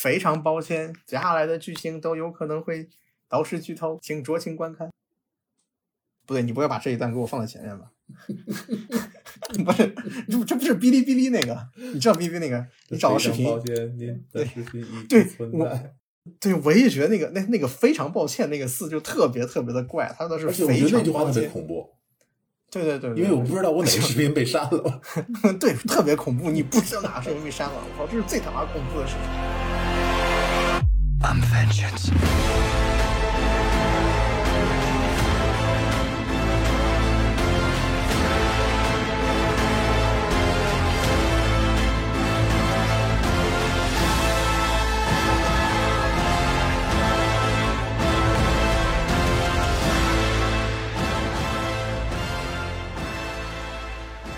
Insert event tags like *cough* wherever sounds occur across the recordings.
非常抱歉，接下来的剧情都有可能会导致剧透，请酌情观看。不对，你不会把这一段给我放在前面吧？*laughs* 不是，这这不是哔哩哔哩那个，你知道哔哩哔哩那个？*laughs* 你找个视频，抱歉，您的视频已存我在。对我也觉得那个那那个非常抱歉那个字就特别特别的怪，他说的是而且我非觉得那句话常抱歉。特别恐怖，对对对，对因为我不知道我哪个视频被删了。*laughs* 对，特别恐怖，你不知道哪个视频被删了，我操，这是最他妈恐怖的事情。I'm vengeance.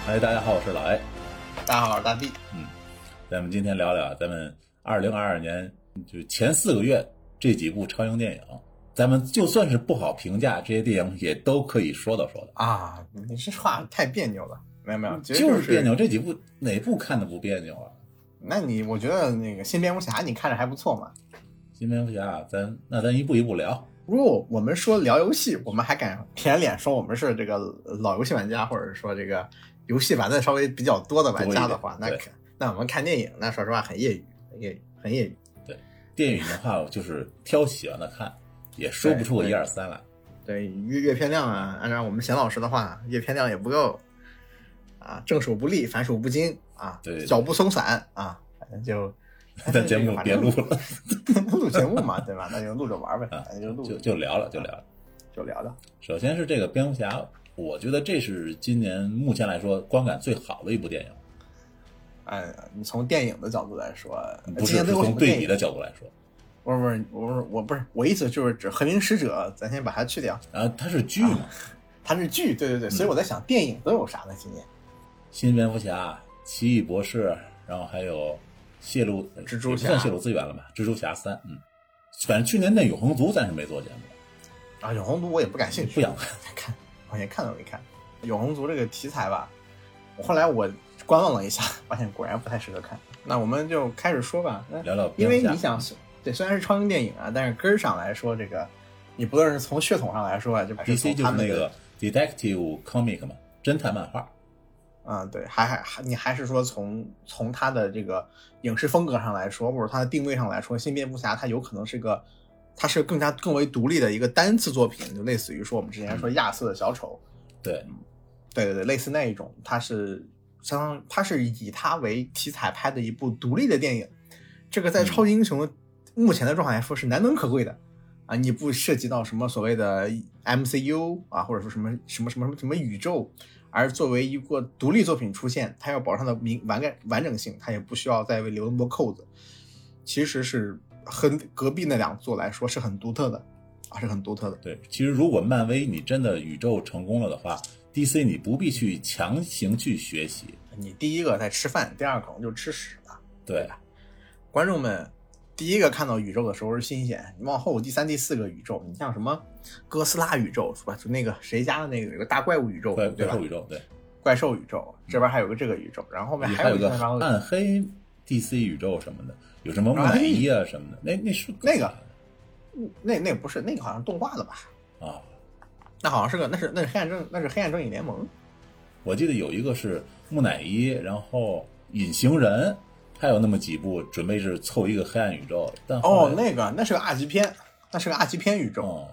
哎，大家好，我是老 A。大家好，我是大 B。嗯。咱们今天聊聊咱们二零二二年就是前四个月这几部超英电影，咱们就算是不好评价这些电影，也都可以说道说道。啊，你这话太别扭了。没有没有，就是别扭，这几部哪部看的不别扭啊？那你我觉得那个新蝙蝠侠你看着还不错嘛。新蝙蝠侠，咱那咱一步一步聊。如果我们说聊游戏，我们还敢舔脸说我们是这个老游戏玩家，或者说这个游戏玩的稍微比较多的玩家的话，那可那我们看电影，那说实话很业余，很业余，很业余。电影的话，就是挑喜欢的看，也说不出个一二三来。对阅阅片量啊，按照我们贤老师的话，阅片量也不够啊，正手不利，反手不精啊，对对脚不松散啊，反正就 *laughs* 咱节目别录了，*laughs* 录节目嘛，对吧？那就录着玩呗，啊就录就就聊了，就聊了。就聊聊。首先是这个蝙蝠侠，我觉得这是今年目前来说观感最好的一部电影，哎，你从电影的角度来说，不是从对比的？角度来说。不是不是，我不是我不是我意思就是指《和平使者》，咱先把它去掉，然后它是剧嘛，它是剧，对对对，所以我在想电影都有啥呢？今年新蝙蝠侠、奇异博士，然后还有泄露蜘蛛侠算泄露资源了吧？蜘蛛侠三，嗯，反正去年那永恒族咱是没做节目，啊，永恒族我也不感兴趣，不想看。看，我连看都没看。永恒族这个题材吧，我后来我观望了一下，*laughs* 发现果然不太适合看。那我们就开始说吧。那聊聊因为你想，对，虽然是超英电影啊，但是根儿上来说，这个你不论是从血统上来说啊，就还是 DC 从他们的就是那个 detective comic 嘛，侦探漫画。啊、对，还还还，你还是说从从它的这个影视风格上来说，或者它的定位上来说，新蝙蝠侠它有可能是个，它是更加更为独立的一个单次作品，就类似于说我们之前说亚瑟的小丑，对，对对对，类似那一种，它是相当于它是以它为题材拍的一部独立的电影，这个在超级英雄目前的状态来说是难能可贵的啊！你不涉及到什么所谓的 MCU 啊，或者说什么什么什么什么什么宇宙，而作为一个独立作品出现，它要保证它的明完完完整性，它也不需要再为留那么多扣子，其实是和隔壁那两座来说是很独特的啊，是很独特的。对，其实如果漫威你真的宇宙成功了的话，DC 你不必去强行去学习。你第一个在吃饭，第二个可能就吃屎了。对，观众们第一个看到宇宙的时候是新鲜，你往后第三、第四个宇宙，你像什么哥斯拉宇宙是吧？就那个谁家的那个有个大怪物宇宙，怪对吧怪兽？宇宙，对，怪兽宇宙这边还有个这个宇宙，然后后面还有个一个暗黑 DC 宇宙什么的，有什么木乃伊啊什么的，那那是那个那那不是那个好像动画的吧？啊，那好像是个那是那是黑暗正那是黑暗正义联盟我记得有一个是木乃伊，然后隐形人，还有那么几部准备是凑一个黑暗宇宙，但哦，那个那是个二级片，那是个二级片宇宙，哦，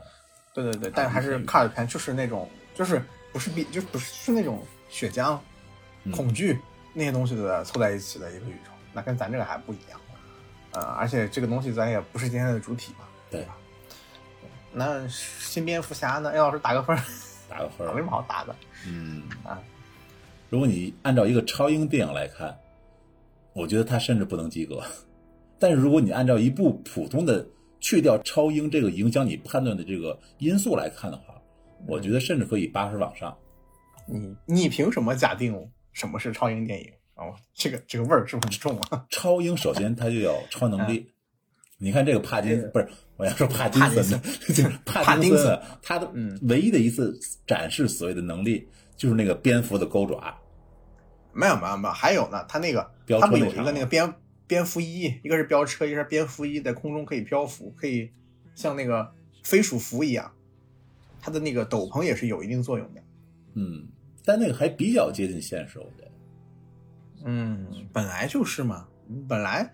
对对对，但是还是 card 片，就是那种就是不是比就不是是那种血浆、嗯恐惧那些东西的凑在一起的一个宇宙，那跟咱这个还不一样。呃，而且这个东西咱也不是今天的主体嘛。对吧？那新蝙蝠侠呢？A 老师打个分，打个分 *laughs* 没什，么好打的嗯啊。如果你按照一个超英电影来看，我觉得他甚至不能及格。但是如果你按照一部普通的去掉超英这个影响你判断的这个因素来看的话，我觉得甚至可以八十往上。你你凭什么假定什么是超英电影？哦，这个这个味儿是不是很重啊？*laughs* 超英首先它就有超能力。你看这个帕金不是我要说帕金森的，就是帕金森啊，他的嗯唯一的一次展示所谓的能力就是那个蝙蝠的钩爪。没有没有没有，还有呢，他那个飙他不有一个那个蝙蝙蝠衣，一个是飙车，一个是蝙蝠衣，在空中可以漂浮，可以像那个飞鼠服一样。它的那个斗篷也是有一定作用的。嗯，但那个还比较接近现实，我觉得。嗯，本来就是嘛，本来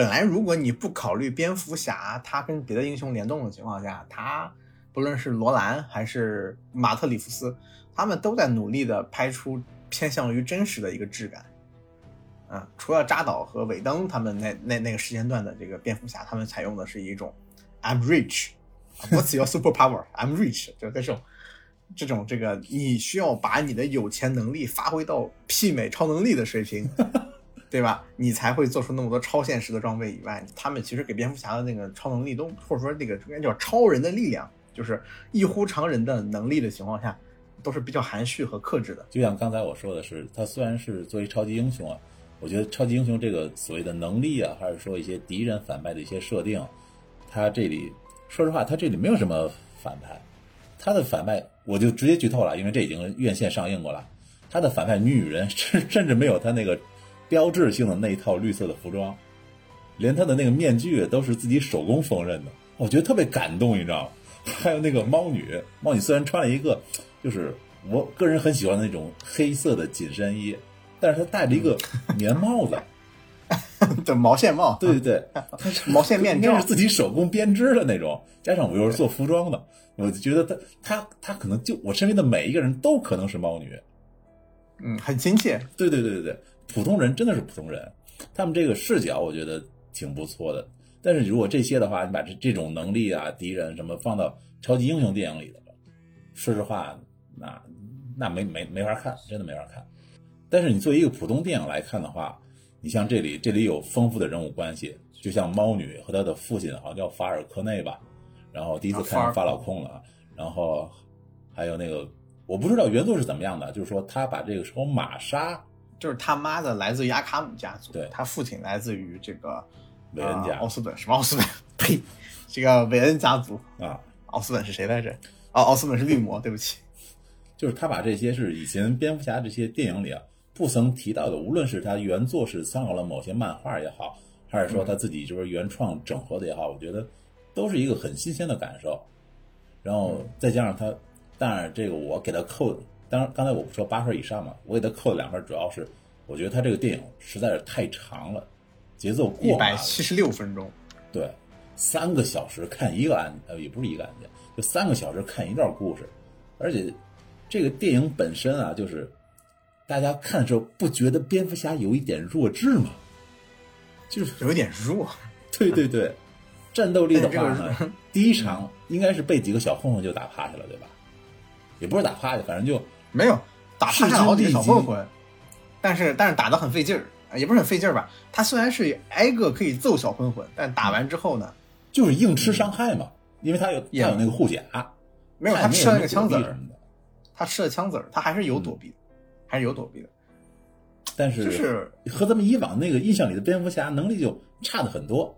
本来如果你不考虑蝙蝠侠他跟别的英雄联动的情况下，他不论是罗兰还是马特里夫斯，他们都在努力的拍出偏向于真实的一个质感。啊，除了扎导和尾灯他们那那那个时间段的这个蝙蝠侠，他们采用的是一种 I'm rich，What's *laughs* your superpower？I'm rich，*laughs* 就这种这种这个你需要把你的有钱能力发挥到媲美超能力的水平，对吧？你才会做出那么多超现实的装备以外，他们其实给蝙蝠侠的那个超能力都或者说那个应该叫超人的力量，就是异乎常人的能力的情况下，都是比较含蓄和克制的。就像刚才我说的是，他虽然是作为超级英雄啊。我觉得超级英雄这个所谓的能力啊，还是说一些敌人反派的一些设定，他这里说实话，他这里没有什么反派，他的反派我就直接剧透了，因为这已经院线上映过了。他的反派女女人甚 *laughs* 甚至没有他那个标志性的那一套绿色的服装，连他的那个面具都是自己手工缝纫的，我觉得特别感动，你知道吗？*laughs* 还有那个猫女，猫女虽然穿了一个就是我个人很喜欢的那种黑色的紧身衣。但是她戴着一个 *laughs* 棉帽子，*laughs* 对毛线帽，对对对，毛线面罩是自己手工编织的那种。加上我又是做服装的，我就觉得她她她可能就我身边的每一个人都可能是猫女，嗯，很亲切。对对对对对，普通人真的是普通人，他们这个视角我觉得挺不错的。但是如果这些的话，你把这这种能力啊、敌人什么放到超级英雄电影里的，说实话，那那没没没法看，真的没法看。但是你作为一个普通电影来看的话，你像这里，这里有丰富的人物关系，就像猫女和她的父亲，好像叫法尔科内吧，然后第一次看见法老控了，然后还有那个我不知道原作是怎么样的，就是说他把这个说玛莎，就是他妈的来自于阿卡姆家族，对他父亲来自于这个韦恩家，奥斯本什么奥斯本？*laughs* 呸，这个韦恩家族啊，奥斯本是谁来着？哦，奥斯本是绿魔，对不起，就是他把这些是以前蝙蝠侠这些电影里啊。不曾提到的，无论是他原作是参考了某些漫画也好，还是说他自己就是原创整合的也好，我觉得都是一个很新鲜的感受。然后再加上他，当然这个我给他扣，当然刚才我不说八分以上嘛，我给他扣了两分，主要是我觉得他这个电影实在是太长了，节奏过一百七十六分钟，对，三个小时看一个案，呃，也不是一个案件，就三个小时看一段故事，而且这个电影本身啊，就是。大家看的时候不觉得蝙蝠侠有一点弱智吗？就是有点弱。对对对，*laughs* 战斗力的话呢，第一场应该是被几个小混混就打趴下了，对吧？也不是打趴下，反正就没有打趴下好几个小混混。但是但是打的很费劲儿，也不是很费劲儿吧？他虽然是挨个可以揍小混混，但打完之后呢，就是硬吃伤害嘛，因为他有他有那个护甲，没有他吃了那个枪子儿，他吃了枪子儿，他还是有躲避。还是有躲避的，但是就是和咱们以往那个印象里的蝙蝠侠能力就差的很多。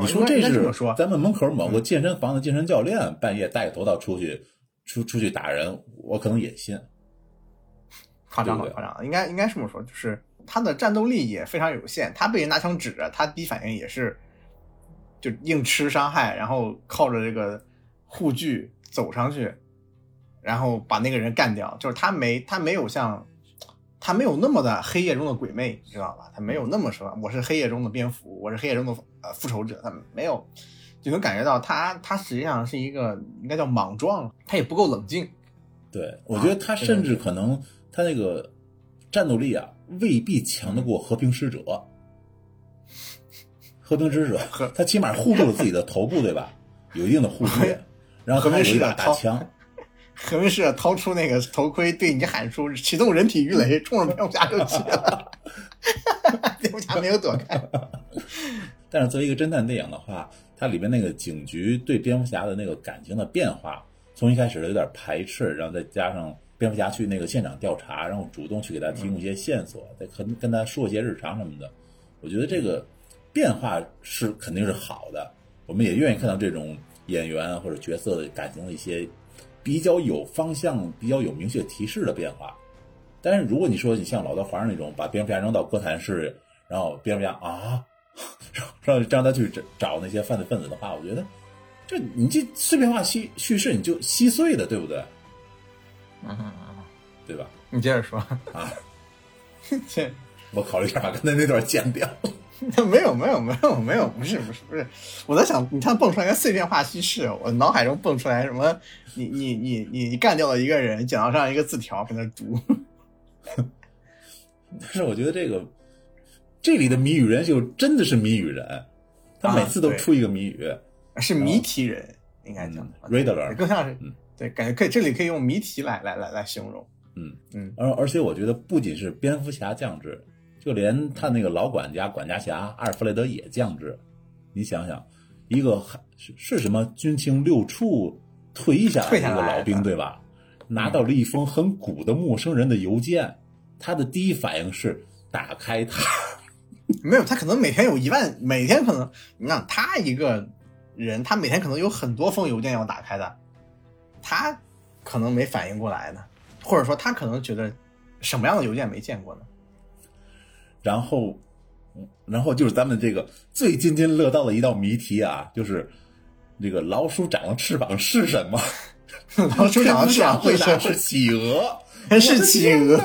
你说这是咱们门口某个健身房的健身教练半夜带个头套出去出出去打人，我可能也信。*laughs* 夸张了，夸张了，应该应该这么说，就是他的战斗力也非常有限，他被人拿枪指着，他第一反应也是就硬吃伤害，然后靠着这个护具走上去。然后把那个人干掉，就是他没他没有像，他没有那么的黑夜中的鬼魅，你知道吧？他没有那么说我是黑夜中的蝙蝠，我是黑夜中的呃复仇者，他没有，就能感觉到他他实际上是一个应该叫莽撞，他也不够冷静。对，我觉得他甚至可能他那个战斗力啊未必强得过和平使者，和平使者他起码护住了自己的头部，对吧？有一定的护具，然后和平使者打枪。和平使者掏出那个头盔，对你喊出“启动人体鱼雷”，冲着蝙蝠侠就去了。*laughs* 蝙蝠侠没有躲开。*laughs* 但是作为一个侦探电影的话，它里面那个警局对蝙蝠侠的那个感情的变化，从一开始有点排斥，然后再加上蝙蝠侠去那个现场调查，然后主动去给他提供一些线索，再跟跟他说一些日常什么的，我觉得这个变化是肯定是好的。我们也愿意看到这种演员或者角色的感情的一些。比较有方向、比较有明确提示的变化，但是如果你说你像老道华那种把蝙蝠侠扔到哥谭市，然后蝙蝠侠啊，*laughs* 让让他去找找那些犯罪分子的话，我觉得这你这碎片化叙叙事你就稀碎的，对不对？嗯嗯对吧？你接着说啊，*laughs* 这 *laughs* 我考虑一下把刚才那段剪掉。没有没有没有没有，不是不是不是，我在想，你看蹦出来一个碎片化叙事，我脑海中蹦出来什么？你你你你你干掉了一个人，捡到这样一个字条，搁那读。但是我觉得这个这里的谜语人就真的是谜语人，他每次都出一个谜语。是谜题人，应该讲嗯，Riddler 更像是嗯对，感觉可以，这里可以用谜题来来来来形容。嗯嗯而而且我觉得不仅是蝙蝠侠降智，就连他那个老管家管家侠阿尔弗雷德也降智。你想想，一个还是是什么军情六处退役下来的一个老兵对吧？拿到了一封很古的陌生人的邮件，他的第一反应是打开它。*laughs* 没有，他可能每天有一万，每天可能你看他一个人，他每天可能有很多封邮件要打开的，他可能没反应过来呢，或者说他可能觉得什么样的邮件没见过呢？然后，然后就是咱们这个最津津乐道的一道谜题啊，就是这个老鼠长了翅膀是什么？*laughs* 老鼠长了翅膀会是回答是企鹅。*laughs* 是企鹅，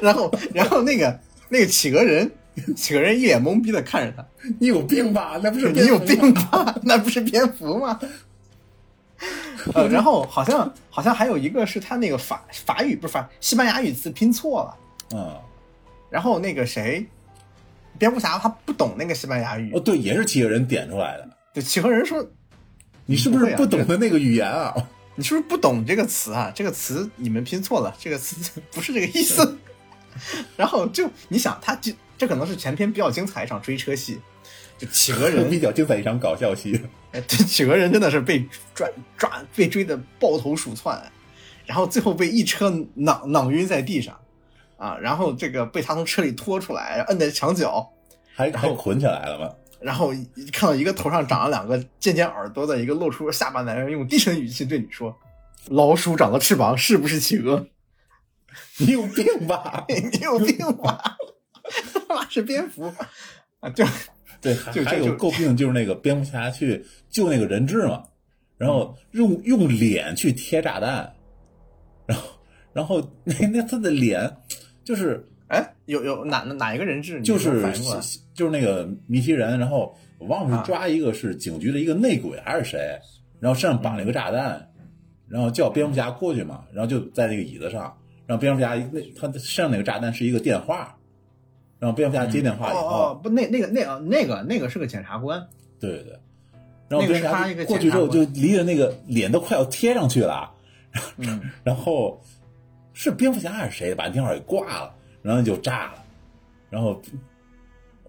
然后然后那个那个企鹅人，*laughs* 企鹅人一脸懵逼的看着他，你有病吧？那不是你有病吧？*laughs* 那不是蝙蝠吗？呃，然后好像好像还有一个是他那个法法语不是法西班牙语词拼错了，嗯，然后那个谁，蝙蝠侠他不懂那个西班牙语哦，，对，也是几个人点出来的。对几个人说你是不是不懂的那个语言啊？*laughs* 你是不是不懂这个词啊？这个词你们拼错了，这个词不是这个意思。然后就你想，他这这可能是全篇比较精彩一场追车戏，就企鹅人 *laughs* 比较精彩一场搞笑戏。哎，这企鹅人真的是被抓抓被追的抱头鼠窜，然后最后被一车攮攮晕在地上，啊，然后这个被他从车里拖出来，摁在墙角，还然后还捆起来了吗？然后一看到一个头上长了两个尖尖耳朵的一个露出下巴男人，用低沉语气对你说：“老鼠长了翅膀，是不是企鹅？你有病吧？*laughs* 你有病吧？是蝙蝠啊！”就 *laughs* 对，还还有诟病就是那个蝙蝠侠去救那个人质嘛，然后用用脸去贴炸弹，然后然后那那他的脸就是哎，有有哪哪一个人质就是？就是那个谜题人，然后我忘了抓一个是警局的一个内鬼还是谁，然后身上绑了一个炸弹，然后叫蝙蝠侠过去嘛，然后就在那个椅子上，让蝙蝠侠那他身上那个炸弹是一个电话，然后蝙蝠侠接电话以后，哦哦，不，那那个那个那个那个是个检察官，对对。对，然后那个蝙蝠侠过去之后就离着那个脸都快要贴上去了，嗯，*laughs* 然后是蝙蝠侠还是谁把电话给挂了，然后就炸了，然后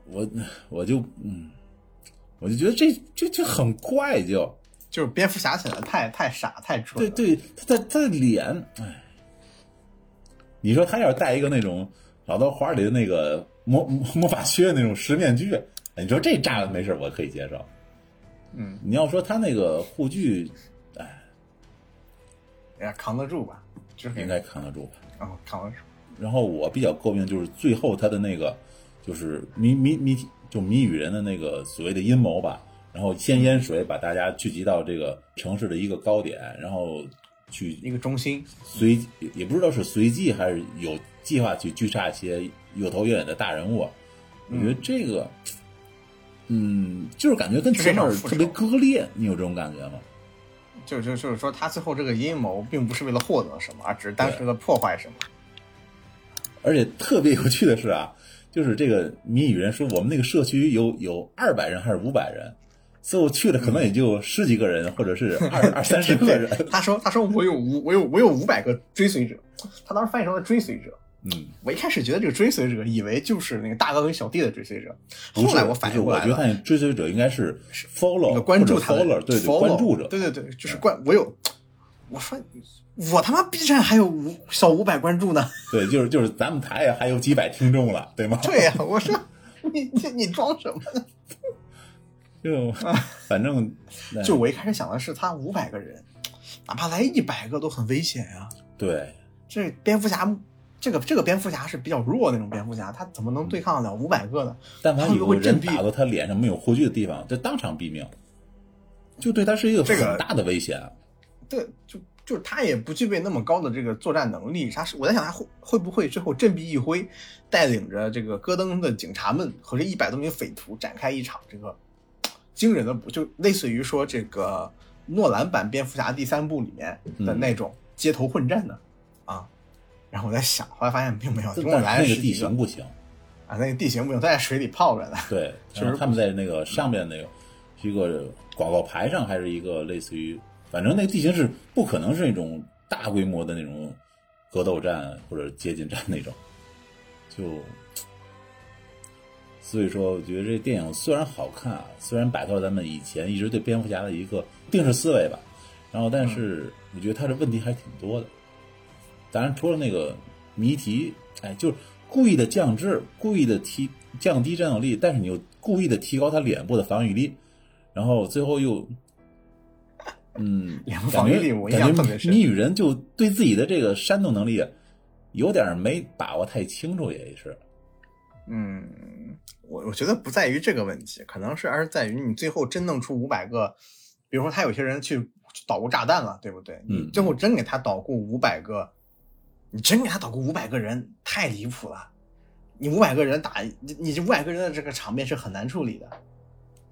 我我就嗯，我就觉得这这这很怪就，就是蝙蝠侠显得太太傻太蠢，对对，他的他的脸，哎，你说他要是戴一个那种老刀花里的那个魔 *laughs* 魔法靴那种十面具，你说这炸了没事，我可以接受。嗯，你要说他那个护具，哎呀，扛得住吧？就是应该扛得住吧。哦，扛得住。然后我比较诟病就是最后他的那个，就是谜谜谜，就谜语人的那个所谓的阴谋吧。然后先淹水，把大家聚集到这个城市的一个高点，然后去一个中心，随也也不知道是随机还是有计划去狙杀一些有头有脸的大人物。我觉得这个，嗯，就是感觉跟前面特别割裂，你有这种感觉吗？就就就是说，他最后这个阴谋并不是为了获得什么，而只是单纯的破坏什么。而且特别有趣的是啊，*laughs* 就是这个谜语人说我们那个社区有有二百人还是五百人，最后去了可能也就十几个人，或者是 *laughs* 二二三十个人。他说：“他说我有五我有我有五百个追随者。”他当时翻译成了追随者。嗯，我一开始觉得这个追随者以为就是那个大哥跟小弟的追随者，后来我反应过来了，我觉得追随者应该是 follow 那个关注他对关注者，对对对，就是关我有。我说我他妈 B 站还有五小五百关注呢，对，就是就是咱们台还有几百听众了，对吗？对呀、我说你你你装什么呢？*laughs* 就反正就我一开始想的是他五百个人，哪怕来一百个都很危险呀、对，这蝙蝠侠这个这个蝙蝠侠是比较弱的那种蝙蝠侠，他怎么能对抗得了五百个呢？但凡有个人打到他脸上没有护具的地方，就当场毙命，就对他是一个这个很大的危险。对，就就是他也不具备那么高的这个作战能力。他是我在想，他会会不会最后振臂一挥，带领着这个戈登的警察们和这一百多名匪徒展开一场这个惊人的不，就类似于说这个诺兰版蝙蝠侠第三部里面的那种街头混战呢？啊，然后我在想，后来发现并没有，一共但是那个来了十几个地形不行，啊，那个地形不行，都在水里泡着呢。对，就是他们在那个上面那个是一个广告牌上，还是一个类似于，反正那个地形是不可能是那种大规模的那种格斗战或者接近战那种，就所以说，我觉得这电影虽然好看啊，虽然摆脱了咱们以前一直对蝙蝠侠的一个定式思维吧，然后但是我觉得它的问题还挺多的。当然，除了那个谜题，哎，就是故意的降智，故意的提降低战斗力，但是你又故意的提高他脸部的防御力，然后最后又，嗯，*laughs* 防御力我感觉特别深谜语人就对自己的这个煽动能力有点没把握太清楚，也是。嗯，我我觉得不在于这个问题，可能是而是在于你最后真弄出五百个，比如说他有些人去捣鼓炸弹了，对不对？嗯你最后真给他捣鼓五百个，你真给他捣鼓五百个人，太离谱了。你五百个人打你，你这五百个人的这个场面是很难处理的，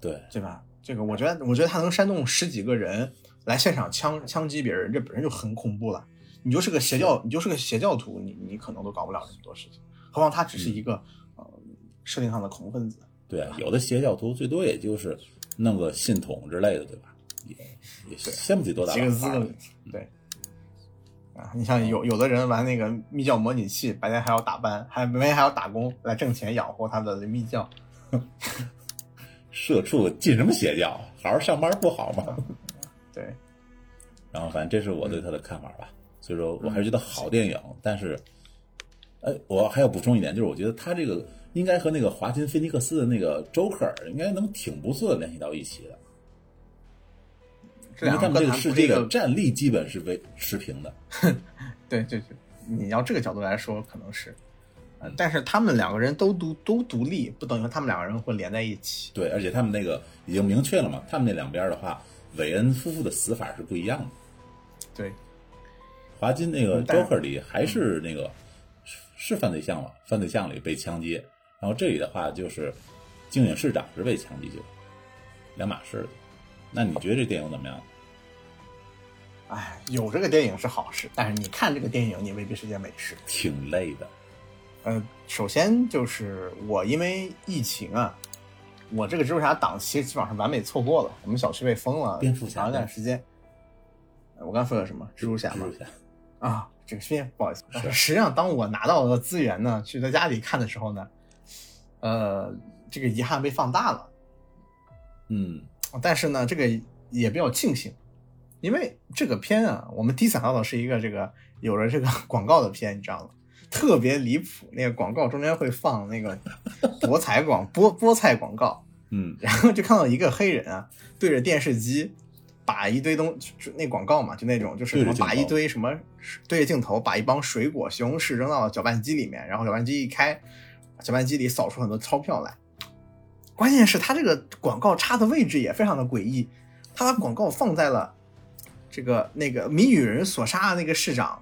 对，对吧？这个我觉得，我觉得他能煽动十几个人来现场枪枪击别人，这本身就很恐怖了。你就是个邪教，你就是个邪教徒，你你可能都搞不了这么多事情，何况他只是一个、呃设定上的恐怖分子。对啊，有的邪教徒最多也就是弄个信筒之类的，对吧？也也掀不起多大几个字的浪。对。啊，你像有有的人玩那个密教模拟器，白天还要打班，还白天还要打工来挣钱养活他的密教。社畜进什么邪教？好好上班不好吗？*laughs* 对，然后反正这是我对他的看法吧。所以说我还是觉得好电影，但是，哎，我还要补充一点，就是我觉得他这个应该和那个华金菲尼克斯的那个 Joker 应该能挺不错的联系到一起的，这因为他们这个是这个战力基本是为持平的。*laughs* 对对对，你要这个角度来说，可能是，呃但是他们两个人都独都独立，不等于他们两个人会连在一起。对，而且他们那个已经明确了嘛，他们那两边的话，韦恩夫妇的死法是不一样的。对，华金那个 Joker 里还是那个是是犯罪项嘛？犯罪项里被枪击，然后这里的话就是静影市长是被枪击去，两码事的。那你觉得这电影怎么样？哎，有这个电影是好事，但是你看这个电影，你未必是件美事。挺累的，呃，首先就是我因为疫情啊，我这个蜘蛛侠档期基本上完美错过了，我们小区被封了蝙蝠侠长一段时间。呃我刚说的什么？蜘蛛侠吗？蜘蛛侠，啊，这个片不好意思，实际上当我拿到了资源呢，去在家里看的时候呢，呃，这个遗憾被放大了。嗯，但是呢，这个也比较庆幸，因为这个片啊，我们第一想到的是一个这个有了这个 *laughs* 广告的片，你知道吗？特别离谱，那个广告中间会放那个博彩广 *laughs* 菠菠菜广告，嗯，然后就看到一个黑人啊，对着电视机，把一堆东就那广告嘛，就那种就是什么把一堆什么对着镜头把一帮水果、西红柿扔到搅拌机里面，然后搅拌机一开，搅拌机里扫出很多钞票来。关键是他这个广告插的位置也非常的诡异，他把广告放在了这个那个谜语人所杀的那个市长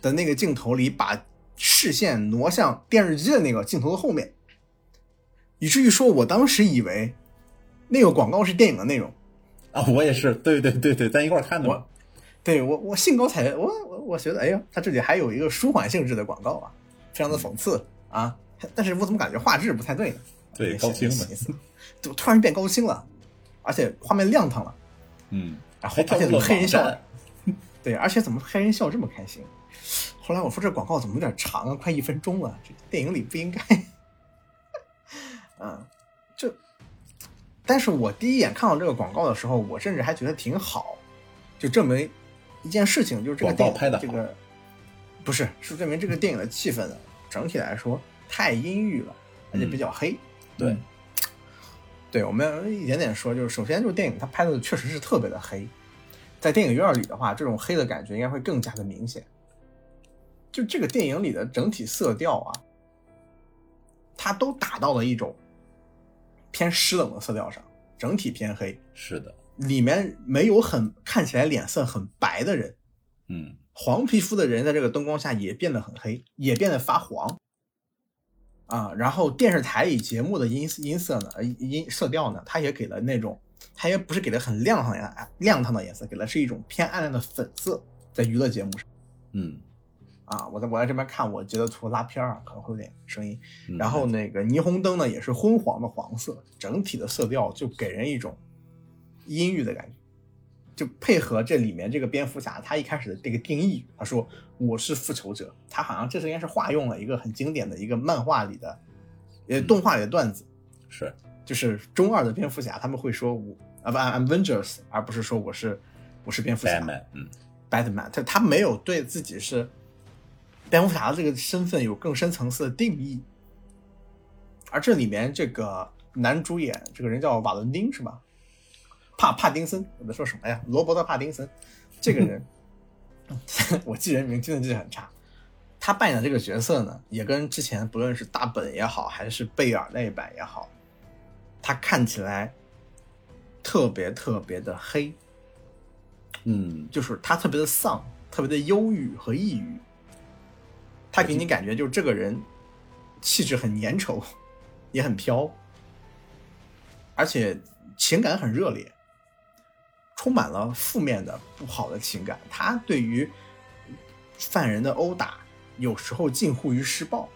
的那个镜头里，把视线挪向电视机的那个镜头的后面，以至于说我当时以为那个广告是电影的内容。啊，我也是，对对对对，咱一块儿看的我，对我我兴高采烈，我我我觉得，哎呀，他这里还有一个舒缓性质的广告啊，非常的讽刺啊。但是我怎么感觉画质不太对呢？对，哎高清的，怎么突然变高清了，而且画面亮堂了，嗯，然后还跳了而且怎么黑人笑，*laughs* 对，而且怎么黑人笑这么开心？后来我说这广告怎么有点长啊，快一分钟了，这电影里不应该。嗯，*laughs* 这，但是我第一眼看到这个广告的时候，我甚至还觉得挺好，就证明一件事情，就是这个电影拍的这个不是是证明这个电影的气氛呢，整体来说太阴郁了，而且比较黑。对嗯对，我们一点点说，就是首先就是电影它拍的确实是特别的黑，在电影院里的话，这种黑的感觉应该会更加的明显。就这个电影里的整体色调啊，它都打到了一种偏湿冷的色调上，整体偏黑。是的，里面没有很看起来脸色很白的人，嗯，黄皮肤的人在这个灯光下也变得很黑，也变得发黄。啊，然后电视台里节目的音音色呢，呃音色调呢，它也给了那种，它也不是给的很亮堂的亮堂的颜色，给的是一种偏暗淡的粉色，在娱乐节目上。嗯，啊，我在我在这边看我截的图拉片儿，可能会有点声音。嗯。然后那个霓虹灯呢，也是昏黄的黄色，整体的色调就给人一种阴郁的感觉，就配合这里面这个蝙蝠侠他一开始的这个定义，他说我是复仇者，他好像这是应该是化用了一个很经典的一个漫画里的，呃，动画里的段子，是，就是中二的蝙蝠侠他们会说我啊不，I'm Avengers，而不是说我是我是蝙蝠侠 Batman，嗯 Batman，他他没有对自己是蝙蝠侠的这个身份有更深层次的定义，而这里面这个男主演这个人叫瓦伦丁是吧？帕帕丁森，我在说什么呀？罗伯特帕丁森这个人，*laughs* 我记人名真的记得很差。他扮演的这个角色呢，也跟之前不论是大本也好，还是贝尔那一版也好，他看起来特别特别的黑，嗯，就是他特别的丧，特别的忧郁和抑郁。他给你感觉就是这个人气质很粘稠，*laughs* 也很飘，而且情感很热烈，充满了负面的不好的情感。他对于犯人的殴打，有时候近乎于施暴，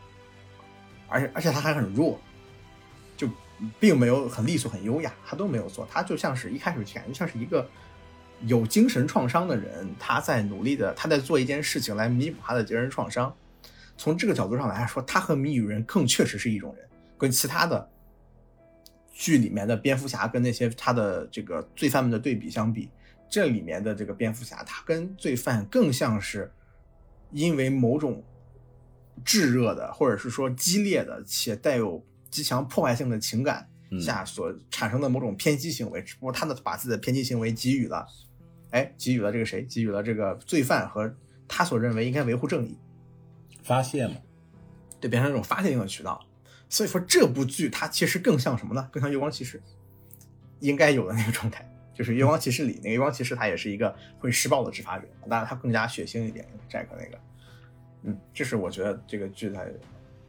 而且而且他还很弱，就并没有很利索、很优雅，他都没有做，他就像是一开始感觉像是一个有精神创伤的人，他在努力的，他在做一件事情来弥补他的精神创伤。从这个角度上来说，他和谜语人更确实是一种人，跟其他的剧里面的蝙蝠侠跟那些他的这个罪犯们的对比相比，这里面的这个蝙蝠侠，他跟罪犯更像是因为某种炙热的，或者是说激烈的且带有极强破坏性的情感嗯下所产生的某种偏激行为，只不过他的把自己的偏激行为给予了，哎，给予了这个谁？给予了这个罪犯和他所认为应该维护正义。发泄嘛，对，变成一种发泄性的渠道。所以说这部剧它其实更像什么呢？更像《月光骑士》应该有的那个状态，就是《月光骑士》里那个月光骑士，他也是一个会施暴的执法者，当然他更加血腥一点，Jack 那个，嗯，这是我觉得这个剧它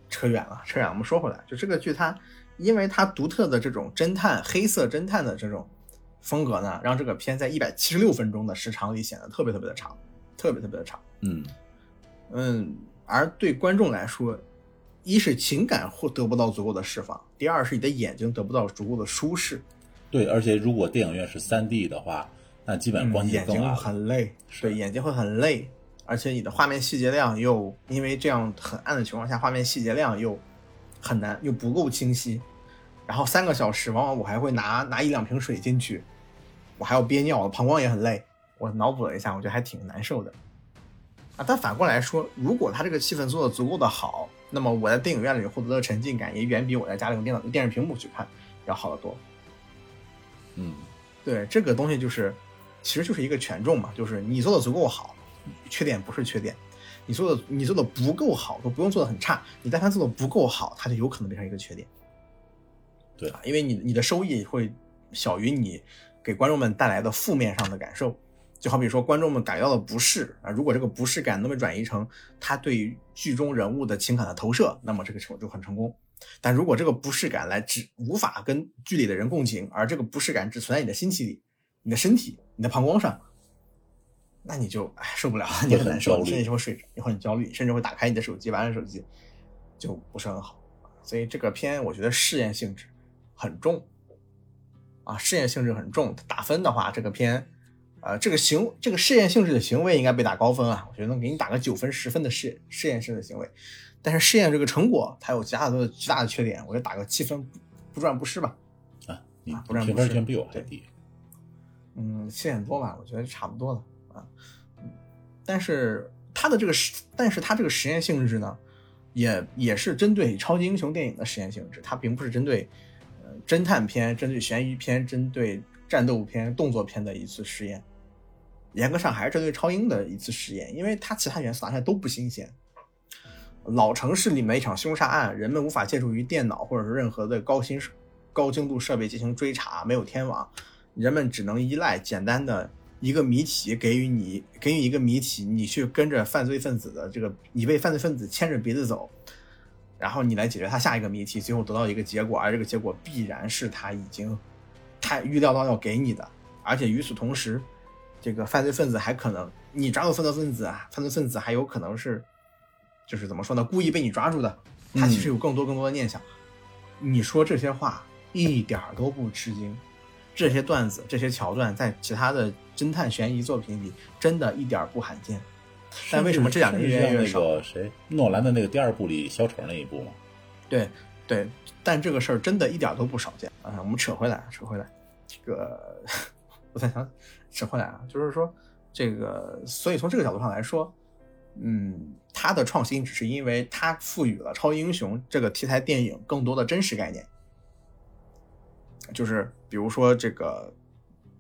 扯远了，扯远了。我们说回来，就这个剧它因为它独特的这种侦探黑色侦探的这种风格呢，让这个片在一百七十六分钟的时长里显得特别特别的长，特别特别的长。嗯，嗯，而对观众来说，一是情感或得不到足够的释放，第二是你的眼睛得不到足够的舒适，对，而且如果电影院是三 D 的话，那基本眼睛会。很累，对，眼睛会很累，而且你的画面细节量又因为这样很暗的情况下，画面细节量又很难又不够清晰，然后三个小时，往往我还会拿拿一两瓶水进去，我还要憋尿，我膀胱也很累，我脑补了一下，我觉得还挺难受的。啊，但反过来说，如果他这个气氛做的足够的好，那么我在电影院里获得的沉浸感也远比我在家里用电脑电视屏幕去看要好得多。嗯，对，这个东西就是，其实就是一个权重嘛，就是你做的足够好，缺点不是缺点，你做的你做的不够好，都不用做的很差，你但凡做的不够好，它就有可能变成一个缺点。对啊，因为你你的收益会小于你给观众们带来的负面上的感受。就好比说，观众们感觉到的不适啊，如果这个不适感能被转移成他对于剧中人物的情感的投射，那么这个成就很成功。但如果这个不适感来只无法跟剧里的人共情，而这个不适感只存在你的心气里、你的身体、你的膀胱上，那你就哎受不了，你很难受，甚至会睡着，你会很焦虑，甚至会打开你的手机，玩着手机，就不是很好。所以这个片我觉得试验性质很重啊，试验性质很重。打分的话，这个片。呃，这个行，这个试验性质的行为应该被打高分啊，我觉得能给你打个九分、十分的试试验性的行为，但是试验这个成果它有极大的极大的缺点，我就打个七分，不不赚不失吧。啊，你评分全比我还低。嗯，七点多吧，我觉得差不多了啊。但是它的这个实，但是它这个实验性质呢，也也是针对超级英雄电影的实验性质，它并不是针对呃侦探片、针对悬疑片、针对战斗片、动作片的一次实验。严格上还是针对超英的一次实验，因为它其他元素拿下来都不新鲜，老城市里面一场凶杀案，人们无法借助于电脑或者是任何的高新高精度设备进行追查，没有天网，人们只能依赖简单的一个谜题，给予你给予一个谜题，你去跟着犯罪分子的这个，你被犯罪分子牵着鼻子走，然后你来解决他下一个谜题，最后得到一个结果，而这个结果必然是他已经他预料到要给你的，而且与此同时，这个犯罪分子还可能你抓住犯罪分子啊，犯罪分子还有可能是。就是怎么说呢？故意被你抓住的，他其实有更多更多的念想。你说这些话一点都不吃惊，这些段子、这些桥段在其他的侦探悬疑作品里真的一点不罕见。但为什么这两年越来越少？谁？诺兰的那个第二部里小丑那一部吗？对对，但这个事儿真的一点都不少见啊！我们扯回来，扯回来，这个我在想，扯回来啊，就是说这个，所以从这个角度上来说。嗯，他的创新只是因为他赋予了超英雄这个题材电影更多的真实概念，就是比如说这个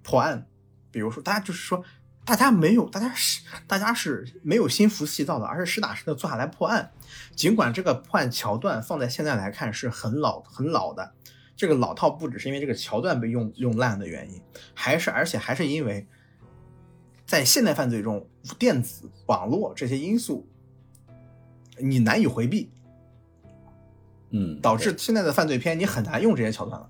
破案，比如说大家就是说大家没有，大家是大家是没有心浮气躁的，而是实打实的坐下来破案。尽管这个破案桥段放在现在来看是很老很老的，这个老套不只是因为这个桥段被用用烂的原因，还是而且还是因为。在现代犯罪中，电子网络这些因素，你难以回避，嗯，导致现在的犯罪片你很难用这些桥段了。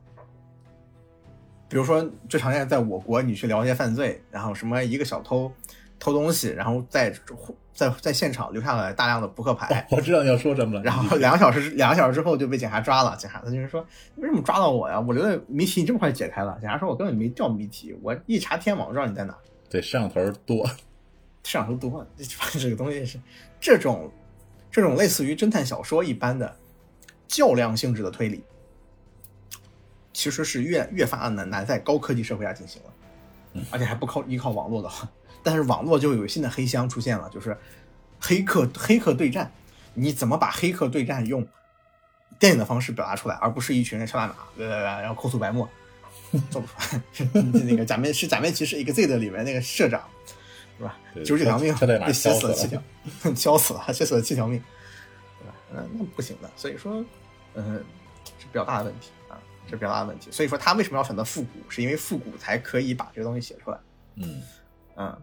比如说，最常见在我国，你去聊一些犯罪，然后什么一个小偷偷东西，然后在在在现场留下了大量的扑克牌。我知道你要说什么了。然后两个小时 *laughs* 两个小时之后就被警察抓了，警察他就是说为什么抓到我呀？我留的谜题你这么快解开了？警察说我根本没掉谜题，我一查天网知道你在哪。对，摄像头多，摄像头多，这个东西是这种这种类似于侦探小说一般的较量性质的推理，其实是越越发难难在高科技社会下进行了，而且还不靠依靠网络的话，*laughs* 但是网络就有新的黑箱出现了，就是黑客黑客对战，你怎么把黑客对战用电影的方式表达出来，而不是一群人敲代码，然后口吐白沫。*laughs* 做不出来，那个假面是假面骑士 Exit 里面那个社长，是吧？九十九条命被削死了七条，*laughs* 削死了，削死了七条命，对吧？那，那不行的。所以说，嗯，是比较大的问题啊，是比较大的问题。所以说他为什么要选择复古？是因为复古才可以把这个东西写出来。嗯嗯。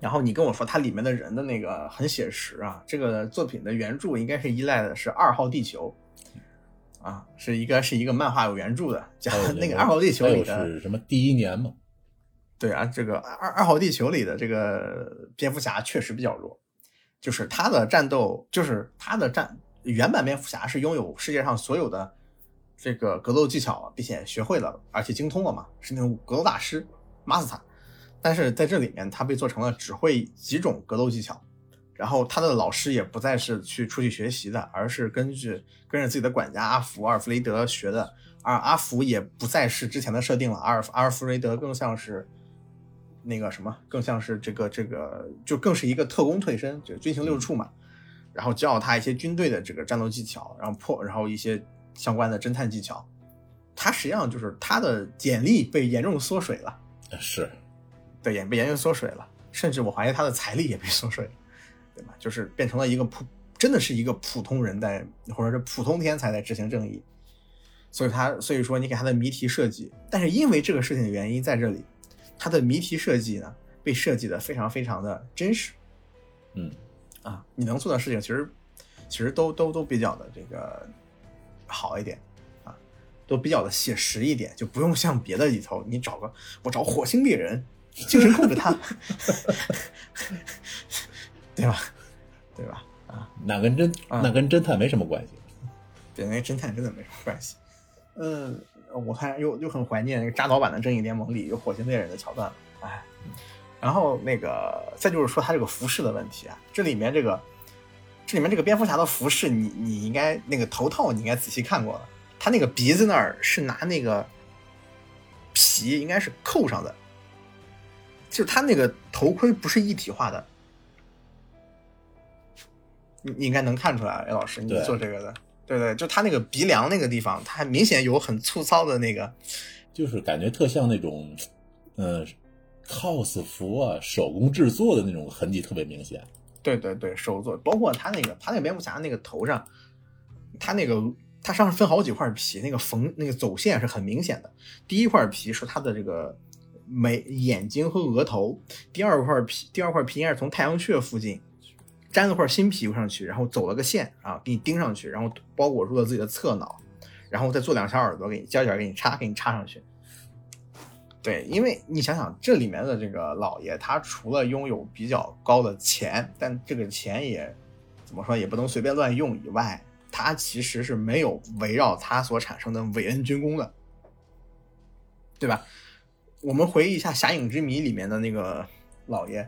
然后你跟我说它里面的人的那个很写实啊，这个作品的原著应该是依赖的是二号地球。啊，是一个是一个漫画有原著的，讲那个《二号地球》里的是什么第一年嘛？对啊，这个《二二号地球》里的这个蝙蝠侠确实比较弱，就是他的战斗，就是他的战原版蝙蝠侠是拥有世界上所有的这个格斗技巧，并且学会了，而且精通了嘛，是那种格斗大师 master。但是在这里面，他被做成了只会几种格斗技巧。然后他的老师也不再是去出去学习的，而是根据跟着自己的管家阿福阿尔弗雷德学的。而阿福也不再是之前的设定了，阿尔阿尔弗雷德更像是那个什么，更像是这个这个，就更是一个特工退身，就军情六处嘛。然后教他一些军队的这个战斗技巧，然后破，然后一些相关的侦探技巧。他实际上就是他的简历被严重缩水了，是，对，也被严重缩水了，甚至我怀疑他的财力也被缩水了。对吧？就是变成了一个普，真的是一个普通人在，或者是普通天才在执行正义。所以他，所以说你给他的谜题设计，但是因为这个事情的原因在这里，他的谜题设计呢被设计的非常非常的真实。嗯，啊，你能做的事情其实其实都都都比较的这个好一点啊，都比较的写实一点，就不用像别的里头你找个我找火星猎人精神控制他。*laughs* 对吧？对吧？啊，那跟侦那跟侦探没什么关系。对，那侦探真的没什么关系。嗯，我看又又很怀念那个扎导版的《正义联盟》里有火星猎人的桥段了。哎，然后那个再就是说他这个服饰的问题啊，这里面这个这里面这个蝙蝠侠的服饰，你你应该那个头套你应该仔细看过了，他那个鼻子那儿是拿那个皮应该是扣上的，就他那个头盔不是一体化的。你你应该能看出来，哎，老师，你做这个的，对对，就他那个鼻梁那个地方，他明显有很粗糙的那个，就是感觉特像那种，嗯，cos 服啊，手工制作的那种痕迹特别明显。对对对，手做，包括他那个他那个蝙蝠侠那个头上，他那个他上面分好几块皮，那个缝那个走线是很明显的。第一块皮是他的这个眉眼睛和额头，第二块皮第二块皮应该是从太阳穴附近粘了块新皮肤上去，然后走了个线啊，给你钉上去，然后包裹住了自己的侧脑，然后再做两小耳朵给你胶卷给你插给你插上去。对，因为你想想，这里面的这个老爷，他除了拥有比较高的钱，但这个钱也怎么说也不能随便乱用以外，他其实是没有围绕他所产生的韦恩军功的，对吧？我们回忆一下《侠影之谜》里面的那个老爷，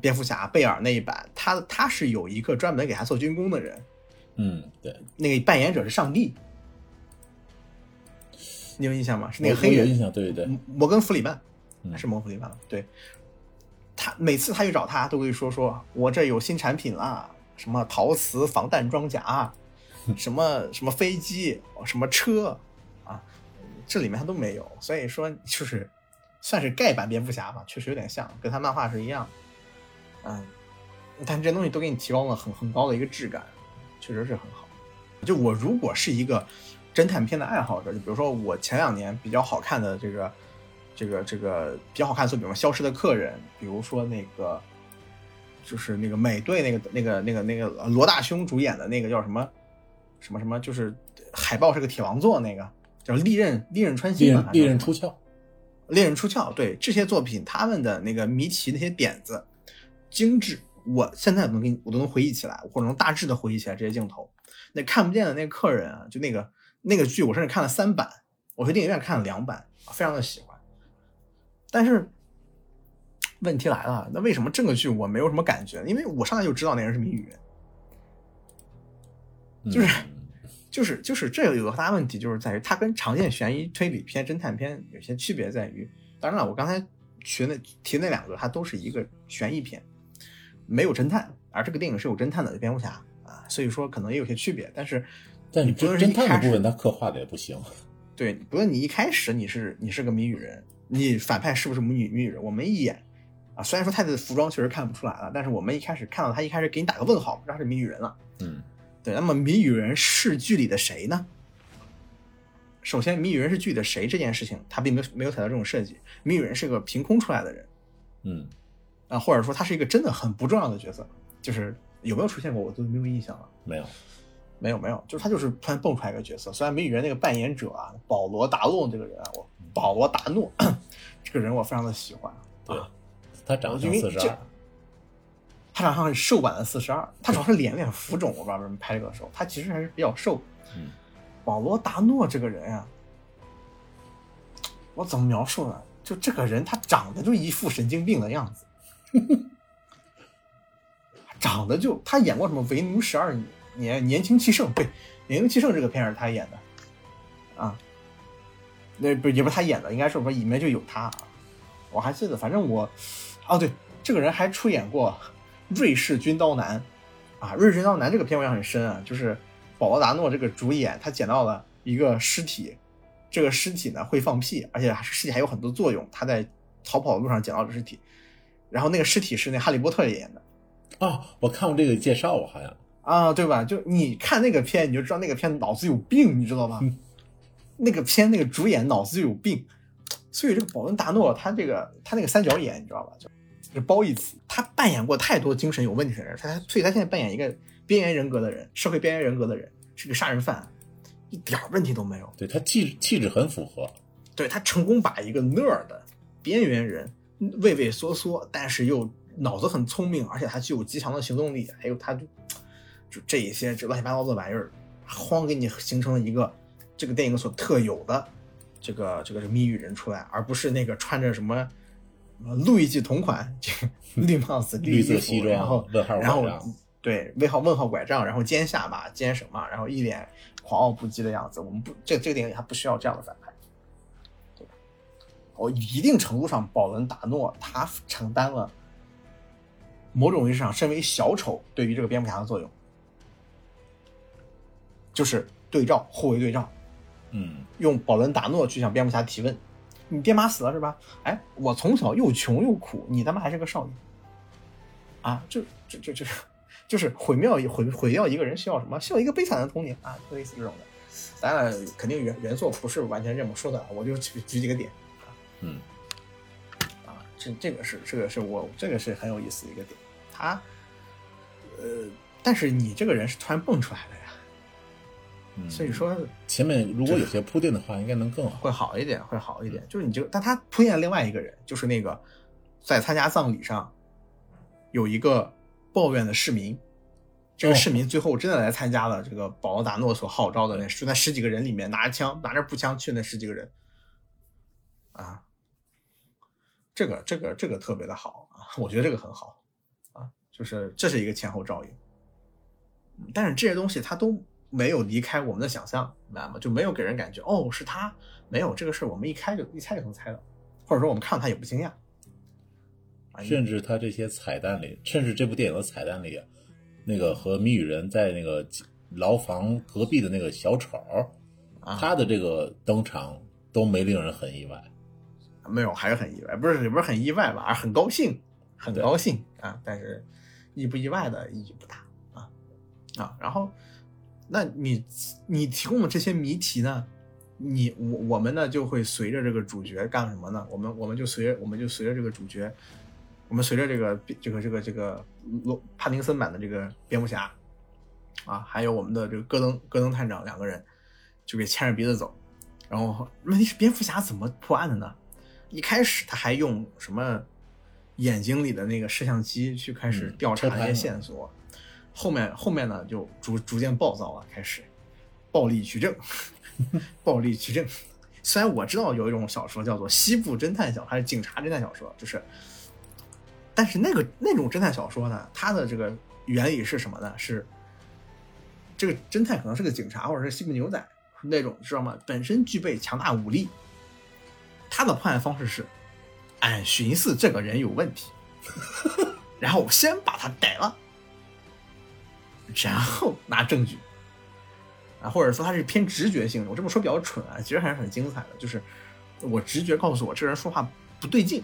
蝙蝠侠贝尔那一版，他他是有一个专门给他做军功的人，嗯，对，那个扮演者是上帝，你有印象吗？是那个黑人印象，对对对，摩根弗里曼，嗯是摩根弗里曼吧？对，他每次他去找他，都会说说我这有新产品啦，什么陶瓷防弹装甲，*laughs* 什么什么飞机，什么车啊，这里面他都没有，所以说就是算是盖版蝙蝠侠吧，确实有点像，跟他漫画是一样，嗯，但这些东西都给你提供了很很高的一个质感，确实是很好。就我如果是一个侦探片的爱好者，就比如说我前两年比较好看的这个这个这个比较好看的作品，比如说《消失的客人》，比如说那个就是那个美队那个那个那个那个呃罗大兄主演的那个叫什么什么什么，就是海报是个铁王座那个叫《利刃利刃穿心》利刃出鞘，猎人出鞘，对这些作品，他们的那个谜题那些点子精致，我现在能给你，我都能回忆起来，或者能大致的回忆起来这些镜头。那看不见的那个客人啊，就那个那个剧，我甚至看了三版，我去电影院看了两版，非常的喜欢。但是问题来了，那为什么这个剧我没有什么感觉？因为我上来就知道那人是谜语人，就是嗯就是就是这有个大问题，就是在于它跟常见悬疑推理片、侦探片有些区别在于，当然了，我刚才学那提那两个，它都是一个悬疑片，没有侦探，而这个电影是有侦探的，蝙蝠侠啊，所以说可能也有些区别。但是但你不论是侦探的部分他刻画的也不行，对，不论你一开始你是你是个谜语人，你反派是不是谜语谜语人，我们一眼啊，虽然说他的服装确实看不出来了，但是我们一开始看到他一开始给你打个问号，不知道是谜语人了。嗯对，那么谜语人是剧里的谁呢？首先，谜语人是剧里的谁这件事情，他并没有没有采到这种设计。谜语人是个凭空出来的人嗯啊，或者说他是一个真的很不重要的角色，就是有没有出现过我都没有印象了。没有，没有没有，就是他就是突然蹦出来一个角色。虽然谜语人那个扮演者啊，保罗达诺这个人啊，我保罗达诺这个人我非常的喜欢。对啊，他长相因为这四十二，他长相是瘦版的四十二，他主要是脸有点浮肿，我不知道为什么拍这个时候，他其实还是比较瘦。嗯保罗达诺这个人啊，我怎么描述呢？就这个人，他长得就一副神经病的样子，*laughs* 长得就他演过什么《为奴十二年》《年轻气盛》对，《年轻气盛》这个片是他演的，啊，那不也不是他演的，应该是说里面就有他，我还记得，反正我，哦对，这个人还出演过《瑞士军刀男》，啊，《瑞士军刀男》这个片我印象很深啊，就是保罗达诺这个主演，他捡到了一个尸体，这个尸体呢会放屁，而且尸体还有很多作用。他在逃跑的路上捡到这尸体，然后那个尸体是那哈利波特演的哦，我看过这个介绍，我好像啊，对吧？就你看那个片，你就知道那个片脑子有病，你知道吧？*laughs* 那个片那个主演脑子就有病，所以这个保伦达诺他这个他那个三角眼，你知道吧？就就褒义词，他扮演过太多精神有问题的人，他所以他现在扮演一个边缘人格的人，社会边缘人格的人，是个杀人犯，一点问题都没有。对他气质气质很符合，对他成功把一个 nerd 的边缘人畏畏缩缩，但是又脑子很聪明，而且他具有极强的行动力，还有他就就这一些这乱七八糟的玩意儿，哐给你形成了一个这个电影所特有的这个这个是谜语人出来，而不是那个穿着什么路易吉同款绿帽子、绿色西然后装，问号然后，对问号问号拐杖，然后尖下巴、尖什么，然后一脸狂傲不羁的样子。我们不，这这个电影它不需要这样的反派，对吧？我一定程度上，保伦达诺他承担了某种意义上身为小丑对于这个蝙蝠侠的作用，就是对照互为对照，嗯用保伦达诺去向蝙蝠侠提问：“你爹妈死了是吧？哎，我从小又穷又苦，你他妈还是个少年啊，就就就就是就是毁灭毁毁掉一个人需要什么？需要一个悲惨的童年啊，类似这种的。咱俩，肯定原原作不是完全这么说的，我就举举几个点嗯啊，这这个是这个是我这个是很有意思的一个点，他呃，但是你这个人是突然蹦出来的呀，嗯，所以说前面如果有些铺垫的话，应该能更好。会好一点，会好一点。就是你就，但他铺垫了另外一个人，就是那个在参加葬礼上有一个抱怨的市民，这个哦市民最后真的来参加了这个保罗达诺所号召的那，就那十几个人里面拿着枪拿着步枪去那十几个人，啊，这个这个这个特别的好啊，我觉得这个很好啊，就是这是一个前后照应。嗯但是这些东西它都没有离开我们的想象，明白吗？就没有给人感觉哦是他，没有这个事我们一开就一猜就能猜到，或者说我们看到他也不惊讶。啊，甚至他这些彩蛋里，甚至这部电影的彩蛋里，那个和谜语人在那个牢房隔壁的那个小丑，啊他的这个登场都没令人很意外。没有还是很意外，不是也不是很意外吧，而很高兴，很高兴啊，但是意不意外的意义不大啊啊，然后那你你提供的这些谜题呢？你我我们呢就会随着这个主角干什么呢？我们我们就随着我们就随着这个主角，我们随着这个这个这个这个罗帕丁森版的这个蝙蝠侠啊，还有我们的这个戈登戈登探长两个人就给牵着鼻子走。然后问题是蝙蝠侠怎么破案的呢？一开始他还用什么眼睛里的那个摄像机去开始嗯调查一些线索，后面后面呢就逐逐渐暴躁了，开始暴力取证，*laughs* 暴力取证。虽然我知道有一种小说叫做西部侦探小说，还是警察侦探小说，就是，但是那个那种侦探小说呢，它的这个原理是什么呢？是这个侦探可能是个警察或者是西部牛仔那种，知道吗？本身具备强大武力，他的破案方式是，俺寻思这个人有问题，*laughs* 然后先把他逮了，然后拿证据，啊，或者说他是偏直觉性的。我这么说比较蠢啊，其实还是很精彩的。就是我直觉告诉我这人说话不对劲，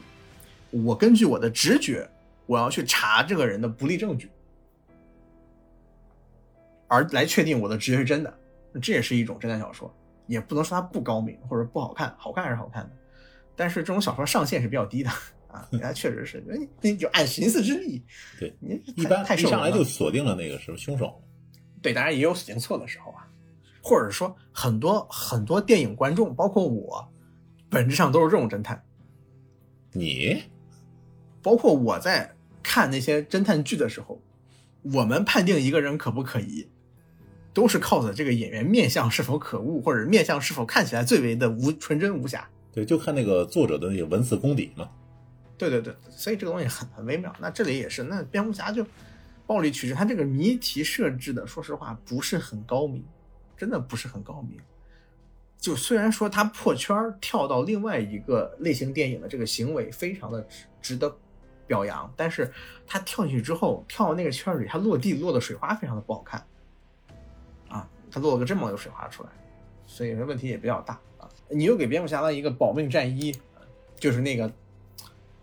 我根据我的直觉，我要去查这个人的不利证据，而来确定我的直觉是真的。这也是一种侦探小说，也不能说它不高明或者不好看，好看还是好看的。但是这种小说上限是比较低的啊，那确实是，你你就按寻思之力，*laughs* 对，你一般太一上来就锁定了那个是凶手。对，当然也有锁定错的时候啊，或者说很多很多电影观众，包括我，本质上都是这种侦探。你包括我在看那些侦探剧的时候，我们判定一个人可不可疑，都是靠着这个演员面相是否可恶，或者面相是否看起来最为的无纯真无瑕。对，就看那个作者的那个文字功底嘛。对对对，所以这个东西很很微妙。那这里也是，那蝙蝠侠就暴力取证，他这个谜题设置的，说实话不是很高明，真的不是很高明。就虽然说他破圈跳到另外一个类型电影的这个行为非常的值值得表扬，但是他跳进去之后，跳到那个圈里，他落地落的水花非常的不好看，啊，他落了个这么个水花出来，所以问题也比较大啊。你又给蝙蝠侠了一个保命战衣，就是那个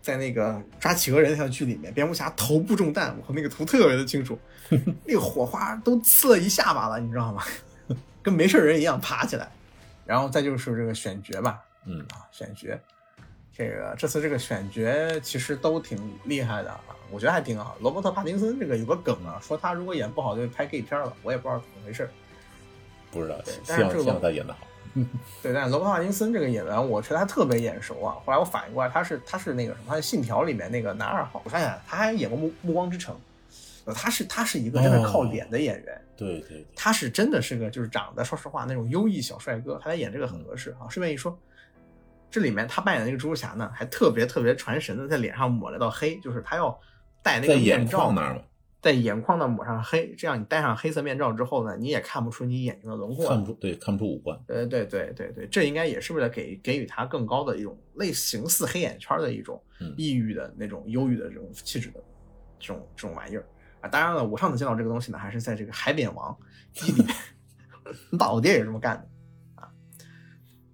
在那个抓企鹅人那条剧里面，蝙蝠侠头部中弹，我那个图特别的清楚，*laughs* 那个火花都刺了一下巴了，你知道吗？跟没事人一样爬起来。然后再就是这个选角吧，嗯，啊，选角，这个这次这个选角其实都挺厉害的啊，我觉得还挺好。罗伯特·帕丁森这个有个梗啊，说他如果演不好就拍 gay 片了，我也不知道怎么回事。不知道，对希但是希望他演得好。*laughs* 对，但是罗伯特·帕丁森这个演员，我觉得他特别眼熟啊。后来我反应过来，他是他是那个什么，他是《信条》里面那个男二号。我发现他还演过《暮暮光之城》，呃他是他是一个真的靠脸的演员。对对对，他是真的是个就是长得说实话那种优异小帅哥，他来演这个很合适啊。顺便一说，这里面他扮演的那个蜘蛛侠呢，还特别特别传神的在脸上抹了道黑，就是他要戴那个眼面罩那儿嘛，在眼眶那儿抹上黑，这样你戴上黑色面罩之后呢，你也看不出你眼睛的轮廓。看不出对看不出五官。呃，对对对对，这应该也是为了给给予他更高的一种类型似黑眼圈的一种嗯抑郁的那种忧郁的这种气质的这种这种玩意儿啊。当然了，我上次见到这个东西呢，还是在这个《海扁王》*laughs* 一里面，大老爹也是这么干的啊。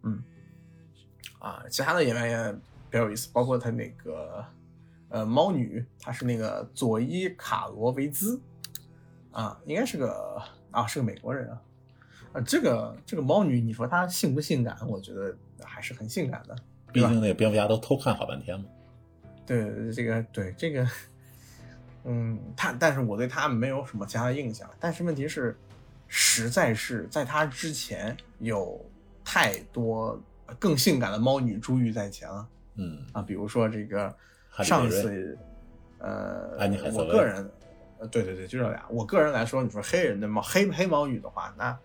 嗯，啊，其他的演员也比较有意思，包括他那个呃猫女，她是那个佐伊卡罗维兹啊，应该是个啊是个美国人啊。啊，这个这个猫女，你说她性不性感？我觉得还是很性感的。毕竟那个蝙蝠侠都偷看好半天嘛。对，这个对这个，嗯，他，但是我对他没有什么其他的印象。但是问题是，实在是在他之前有太多更性感的猫女珠玉在前了。嗯啊，比如说这个上一次，呃安妮海，瑟薇我个人，呃，对对对，就这俩。我个人来说，你说黑人的猫黑黑猫女的话，那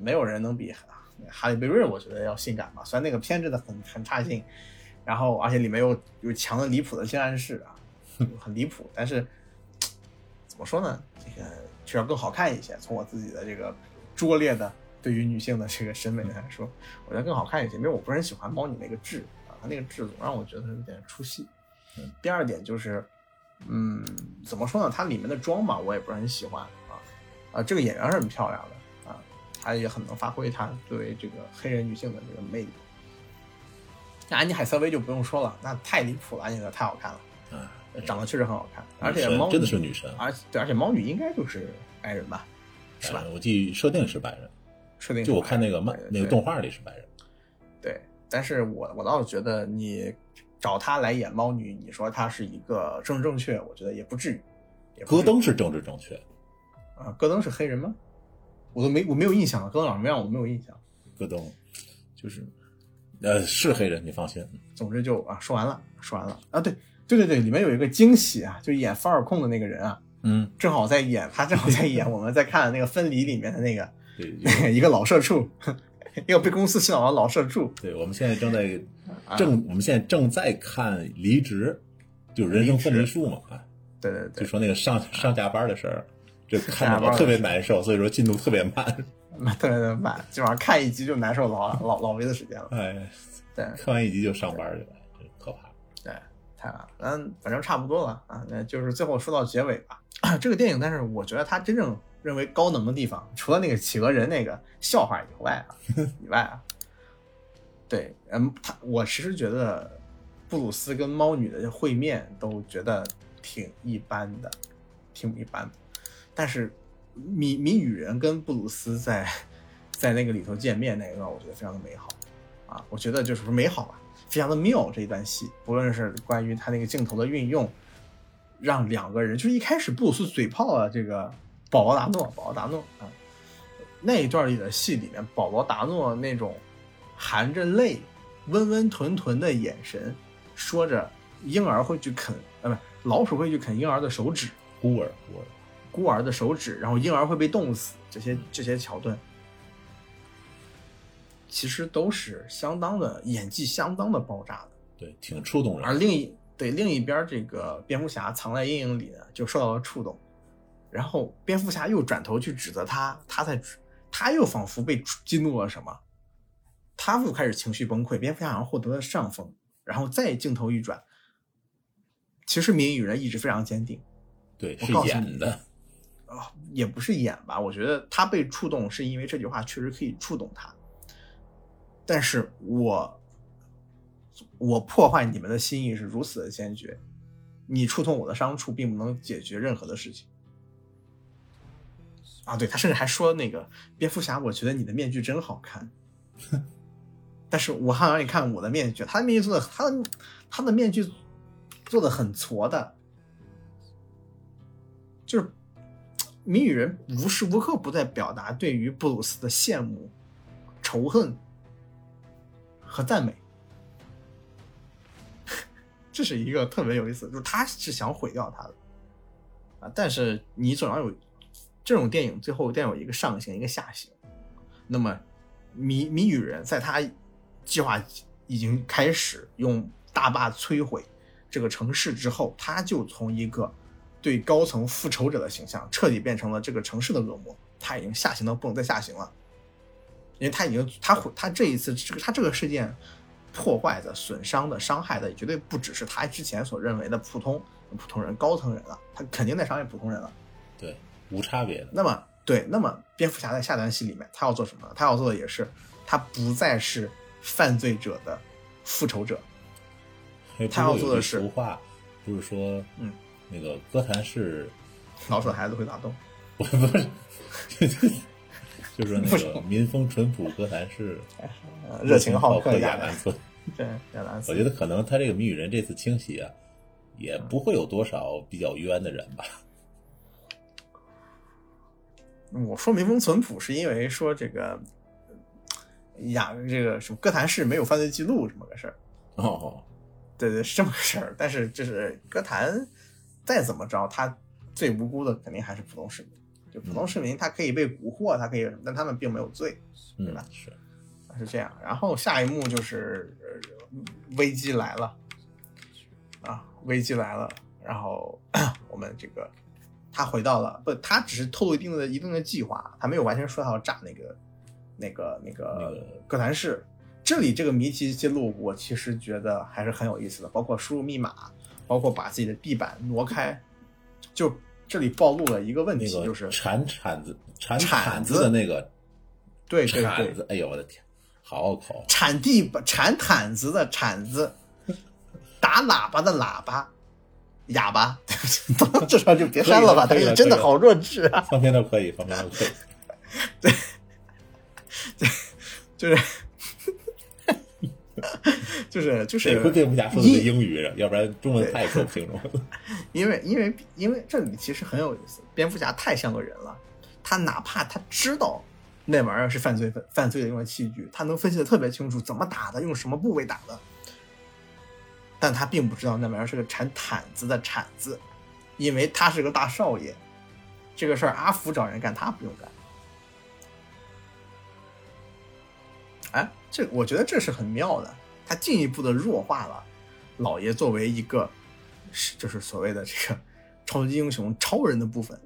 没有人能比哈哈利贝瑞，我觉得要性感吧。虽然那个片真的很很差劲，然后而且里面有有强的离谱的性暗示啊，很离谱。但是怎么说呢？这个却要更好看一些。从我自己的这个拙劣的对于女性的这个审美来说，我觉得更好看一些。因为我不是很喜欢猫女那个痣啊，她那个痣总让我觉得有点出戏。嗯第二点就是，嗯，怎么说呢？它里面的妆吧，我也不是很喜欢啊。啊，这个演员是很漂亮的啊，她也很能发挥她作为这个黑人女性的这个魅力。那安妮海瑟薇就不用说了，那太离谱了，安妮海瑟薇太好看了，啊，长得确实很好看，而且猫女真的是女神，而对，而且猫女应该就是白人吧，是吧呃？我记设定是白人，设定就我看那个漫那个动画里是白人。对，但是我我倒是觉得你找他来演猫女，你说他是一个政治正确，我觉得也不至于。至于戈登是政治正确，啊，戈登是黑人吗？我都没我没有印象了，戈登长什么样我没有印象。戈登就是呃是黑人，你放心。总之就啊，说完了，说完了啊，对对对对，里面有一个惊喜啊，就演法尔控的那个人啊，嗯，正好在演，他正好在演我们在看的那个《分离》里面的那个 *laughs* 对 *laughs* 那个一个老社畜，*laughs* 一个被公司洗脑了老社畜。对，我们现在正在啊正我们现在正在看《离职》，就人生分离术嘛，啊，对对对，就说那个上上下班的事儿，这看着我特别难受，所以说进度特别慢。*laughs* 特别的慢，基本上看一集就难受老老老维的时间了。哎，对看完一集就上班去了，真可怕。对，太晚了，嗯，反正差不多了啊。那就是最后说到结尾吧。*clears throat* 这个电影，但是我觉得它真正认为高能的地方，*laughs* 除了那个企鹅人那个笑话以外啊，*laughs* 以外啊，对，嗯，他我其实觉得布鲁斯跟猫女的会面都觉得挺一般的，挺一般的。但是谜谜语人跟布鲁斯在 *laughs* 在那个里头见面那一段，我觉得非常的美好啊，我觉得就是说美好吧，非常的妙这一段戏，不论是关于他那个镜头的运用，让两个人就是一开始布鲁斯嘴炮啊，这个保罗达诺，保罗达诺啊，那一段里的戏里面，保罗达诺那种含着泪、温温吞吞的眼神，说着婴儿会去啃，呃，不，老鼠会去啃婴儿的手指，孤儿，孤儿，孤儿的手指，然后婴儿会被冻死，这些这些桥段，其实都是相当的演技，相当的爆炸的。对，挺触动人而。另一对另一边，这个蝙蝠侠藏在阴影里呢，就受到了触动，然后蝙蝠侠又转头去指责他，他在他又仿佛被激怒了什么，他又开始情绪崩溃，蝙蝠侠好像获得了上风，然后再镜头一转，其实谜语人一直非常坚定，对，是我告诉你演的。啊，也不是演吧，我觉得他被触动是因为这句话确实可以触动他，但是我我破坏你们的心意是如此的坚决，你触痛我的伤处并不能解决任何的事情。啊，对他甚至还说那个蝙蝠侠，我觉得你的面具真好看，*laughs* 但是我还让你看我的面具，他的面具做的，他的他的面具做的很挫的，就是谜语人无时无刻不在表达对于布鲁斯的羡慕、仇恨和赞美。*laughs* 这是一个特别有意思，就是他是想毁掉他的。啊，但是你总要有这种电影，最后一定要有一个上行，一个下行。那么谜谜语人在他计划已经开始用大坝摧毁这个城市之后，他就从一个对高层复仇者的形象，彻底变成了这个城市的恶魔。他已经下行到不能再下行了，因为他已经他毁他这一次这个他这个事件破坏的、损伤的、伤害的，绝对不只是他之前所认为的普通普通人、高层人了，他肯定在伤害普通人了。对，无差别的。那么对，那么蝙蝠侠在下段戏里面，他要做什么？他要做的也是，他不再是犯罪者的复仇者，他要做的是俗话，不是说，嗯，那个哥谭市老鼠的孩子会打洞，*laughs* 不不是，就是那个民风淳朴哥谭市，*laughs* 呃热情好客亚亚兰村。*laughs* 对亚兰斯。我觉得可能他这个谜语人这次清洗啊，也不会有多少比较冤的人吧。我说民风淳朴，是因为说这个雅这个什么哥谭市没有犯罪记录这么个事儿。哦，对对，是这么个事儿。但是就是歌坛再怎么着，他最无辜的肯定还是普通市民。就普通市民，他可以被蛊惑，他可以什么，但他们并没有罪，对吧？是是这样。然后下一幕就是、呃危机来了，啊，危机来了。然后 *coughs* 我们这个他回到了，不，他只是透露一定的一定的计划，他没有完全说他要炸那个那个那那个哥谭市。这里这个谜题记录，我其实觉得还是很有意思的，包括输入密码，包括把自己的地板挪开，就这里暴露了一个问题，就是铲铲子铲铲铲子子的那个对对对，铲子，哎呦我的天，好拗口。铲地板、铲毯子的铲子，打喇叭的喇叭，哑巴，对不起，这上就别删了吧，可以了但是真的好弱智啊！放片都可以，放片都可以。*laughs* 对就是就是就是得亏蝙蝠侠说的是英语，要不然中文太说不清楚。因为因为因为这里其实很有意思，蝙蝠侠太像个人了，他哪怕他知道那玩意儿是犯罪犯罪的用的器具，他能分析的特别清楚，怎么打的，用什么部位打的，但他并不知道那玩意儿是个铲毯子的铲子，因为他是个大少爷，这个事儿阿福找人干，他不用干。哎，这我觉得这是很妙的，他进一步的弱化了老爷作为一个就是所谓的这个超级英雄超人的部分，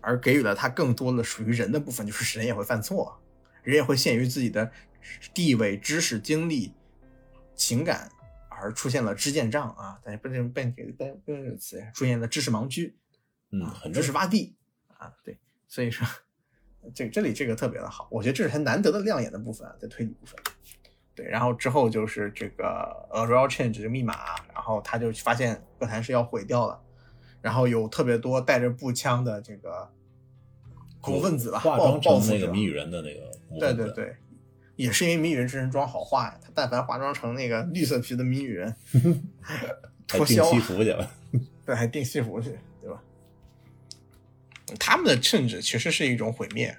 而给予了他更多的属于人的部分，就是人也会犯错，人也会限于自己的地位、知识、经历、情感而出现了知见障啊，但是不能被给被用这个词出现了知识盲区，嗯，啊，很知识洼地啊，对，所以说这这里这个特别的好，我觉得这是他难得的亮眼的部分啊，在推理部分。对，然后之后就是这个呃 Royal Change 这个密码，然后他就发现歌坛是要毁掉了，然后有特别多带着步枪的这个恐怖分子吧，化妆成那个谜语人的那个对对，对，也是因为谜语人真人妆好画呀，他但凡化妆成那个绿色皮的谜语人，*laughs* 脱销啊西服去了。对，还订西服去，对吧？他们的政治其实是一种毁灭，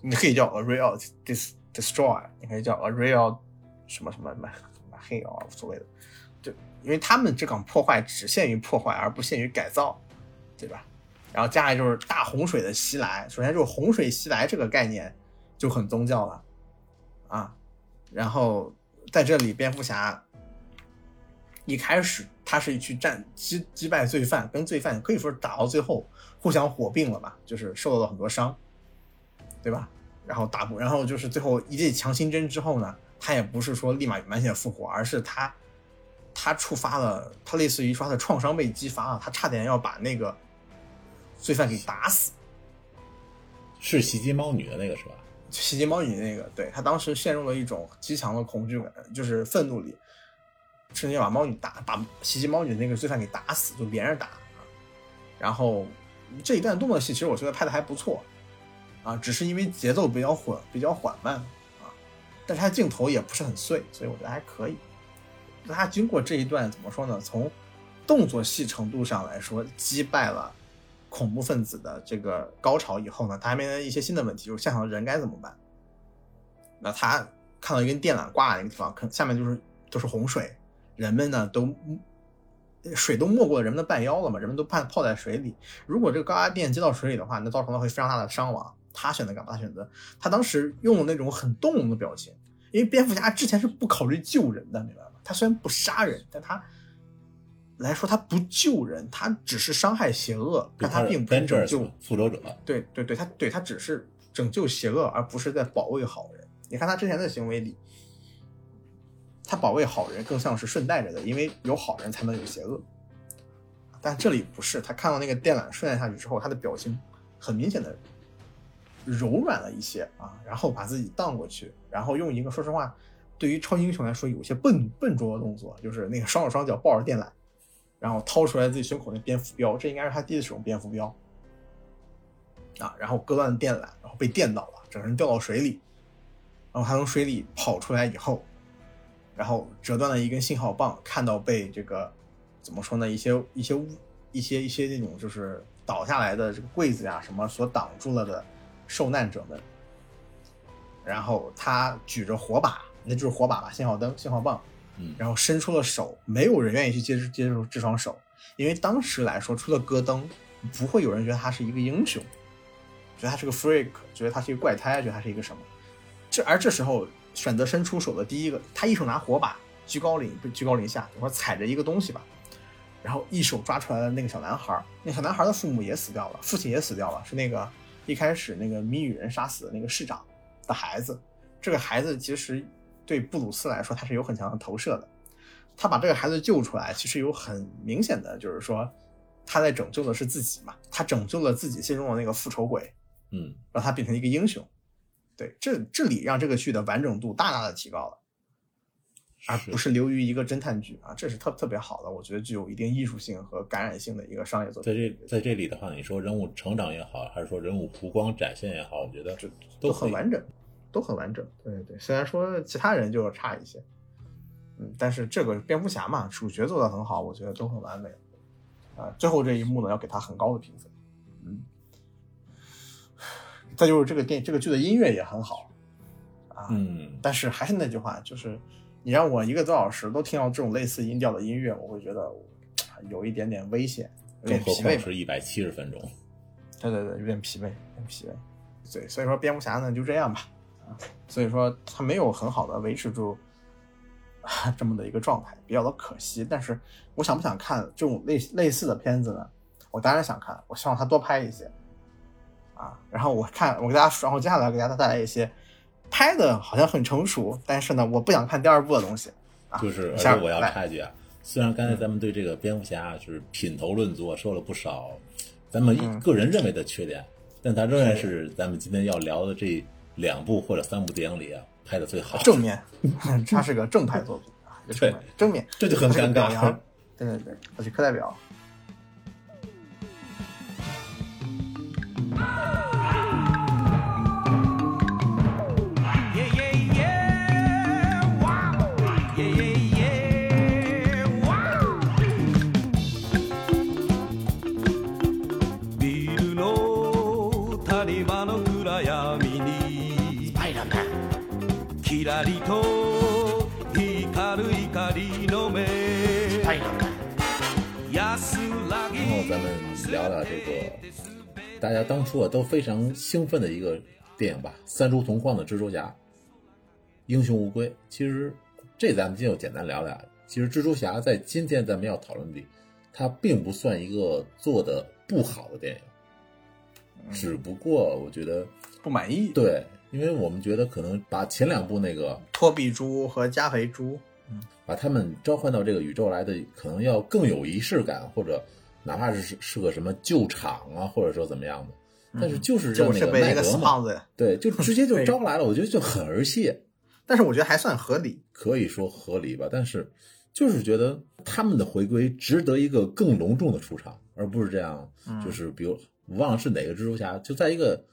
你可以叫 a real dis destroy，你可以叫 a real 什么什么什么什么黑啊，无所谓的，就因为他们这种破坏只限于破坏，而不限于改造，对吧？然后接下来就是大洪水的袭来，首先就是洪水袭来这个概念就很宗教了啊，然后在这里蝙蝠侠一开始他是去战击击败罪犯，跟罪犯可以说是打到最后互相火并了吧，就是受到了很多伤，对吧？然后打不，然后就是最后一剂强心针之后呢，他也不是说立马满血复活，而是他他触发了，他类似于说他的创伤被激发了，他差点要把那个罪犯给打死。是袭击猫女的那个是吧？袭击猫女那个，对他当时陷入了一种极强的恐惧感，就是愤怒里，瞬间把猫女打，把袭击猫女那个罪犯给打死，就连着打。然后这一段动作戏，其实我觉得拍的还不错，啊，只是因为节奏比较缓，比较缓慢啊，但是它镜头也不是很碎，所以我觉得还可以。他经过这一段怎么说呢？从动作戏程度上来说，击败了恐怖分子的这个高潮以后呢，他还面临一些新的问题，就是现场的人该怎么办？那他看到一根电缆挂在那个地方，可下面就是都是洪水，人们呢都水都没过人们的半腰了嘛，人们都泡泡在水里。如果这个高压电接到水里的话，那造成了会非常大的伤亡。他选择干嘛？他选择他当时用了那种很动容的表情，因为蝙蝠侠之前是不考虑救人的，明白吗？他虽然不杀人，但他来说他不救人，他只是伤害邪恶，但他并不是拯救。复仇者，对对对，他对他只是拯救邪恶，而不是在保卫好人。你看他之前的行为里，他保卫好人更像是顺带着的，因为有好人才能有邪恶。但这里不是，他看到那个电缆顺带下去之后，他的表情很明显的柔软了一些啊，然后把自己荡过去，然后用一个说实话对于超级英雄来说有些笨笨拙的动作，就是那个双手双脚抱着电缆，然后掏出来自己胸口那蝙蝠镖，这应该是他第一次使用蝙蝠镖啊，然后割断电缆，然后被电到了，整个人掉到水里，然后他从水里跑出来以后，然后折断了一根信号棒，看到被这个怎么说呢，一些一些物一些一些那种就是倒下来的这个柜子呀什么所挡住了的受难者们，然后他举着火把，那就是火把吧，信号灯、信号棒，然后伸出了手，没有人愿意去接接住这双手，因为当时来说，除了戈登，不会有人觉得他是一个英雄，觉得他是个 freak，觉得他是一个怪胎，觉得他是一个什么。这而这时候选择伸出手的第一个，他一手拿火把居高临不居高临下，我说踩着一个东西吧，然后一手抓出来的那个小男孩，那小男孩的父母也死掉了，父亲也死掉了，是那个一开始那个谜语人杀死的那个市长的孩子。这个孩子其实对布鲁斯来说他是有很强的投射的，他把这个孩子救出来，其实有很明显的就是说他在拯救的是自己嘛，他拯救了自己心中的那个复仇鬼，嗯，让他变成一个英雄。对，这这里让这个剧的完整度大大的提高了，而不是流于一个侦探剧啊，这是特特别好的，我觉得具有一定艺术性和感染性的一个商业作品在，这在这里的话，你说人物成长也好，还是说人物曝光展现也好，我觉得这都都很完整，都很完整。对对对，虽然说其他人就差一些，嗯，但是这个蝙蝠侠嘛，主角做的很好，我觉得都很完美。啊，最后这一幕呢，要给他很高的评分。嗯，再就是这个电这个剧的音乐也很好啊，嗯，但是还是那句话，就是你让我一个多小时都听到这种类似音调的音乐，我会觉得有一点点危险，有点疲惫。是一百七十分钟。对对对，有点疲惫，有点疲惫。对，所以说蝙蝠侠呢就这样吧，啊，所以说他没有很好的维持住啊 *laughs* 这么的一个状态，比较的可惜。但是我想不想看这种类类似的片子呢？我当然想看，我希望他多拍一些啊。然后我看，我给大家说，然后接下来给大家带来一些拍的好像很成熟，但是呢，我不想看第二部的东西啊。就是，而下且我要插一句啊，虽然刚才咱们对这个蝙蝠侠就是品头论足，说了不少咱们嗯个人认为的缺点，但他仍然是咱们今天要聊的这两部或者三部电影里啊拍的最好的。正面，*laughs* 他是个正派作品正面正面，这就很尴尬。对对对，我是课代表。聊聊这个大家当初啊都非常兴奋的一个电影吧，三叔同框的蜘蛛侠，英雄无归。其实这咱们今天就简单聊聊。其实蜘蛛侠在今天咱们要讨论里，它并不算一个做的不好的电影，只不过我觉得不满意。，对，因为我们觉得可能把前两部那个托比猪和加肥猪，把他们召唤到这个宇宙来的，可能要更有仪式感，或者哪怕是是个什么救场啊，或者说怎么样的。但是就是让那个就是被那个麦德嘛，死胖子，对，就直接就 *laughs* 招来了，我觉得就很儿戏，但是我觉得还算合理。可以说合理吧。但是就是觉得他们的回归值得一个更隆重的出场，而不是这样，嗯就是比如我忘了是哪个蜘蛛侠，就在一个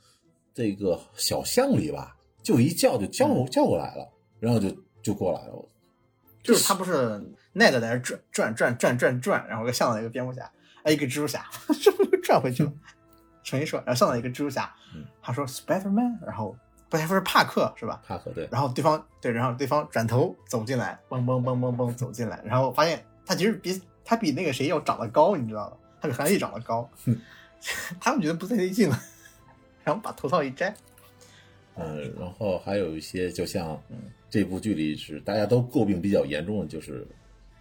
这个小巷里吧，就一叫就叫嗯叫过来了，然后就就过来了。就是他不是奈的在那转转转转转转，然后又上了一个蝙蝠侠，哎，一个蜘蛛侠，这不又转回去了？重新说，然后上来一个蜘蛛侠嗯，他说 Spider Man，然后不他说是帕克是吧？帕克对，然后对方对，然后对方转头走进来，嘣嘣嘣嘣嘣走进来，然后发现他其实比他比那个谁要长得高，你知道吗？他比韩立长得高，*laughs* 他们觉得不太对劲了，*laughs* 然后把头套一摘，嗯，然后还有一些，就像嗯这部剧里是大家都诟病比较严重的，就是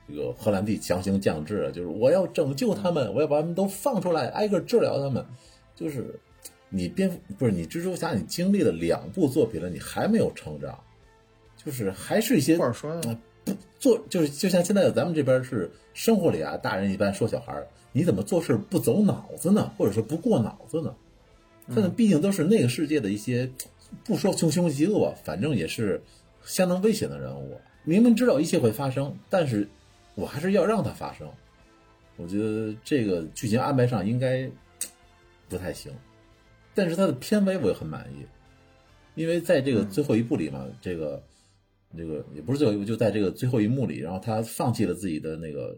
这个荷兰弟强行降智，就是我要拯救他们，我要把他们都放出来，挨个治疗他们。就是你蝙蝠不是你蜘蛛侠，你经历了两部作品了，你还没有成长，就是还是一些或者说啊不做，就是就像现在咱们这边是生活里啊，大人一般说小孩儿，你怎么做事不走脑子呢？或者说不过脑子呢？他们毕竟都是那个世界的一些，不说穷凶极恶，反正也是相当危险的人物。明明知道一切会发生，但是我还是要让它发生。我觉得这个剧情安排上应该不太行，但是它的片尾我也很满意，因为在这个最后一部里嘛，这个这个也不是最后一部，就在这个最后一幕里，然后他放弃了自己的那个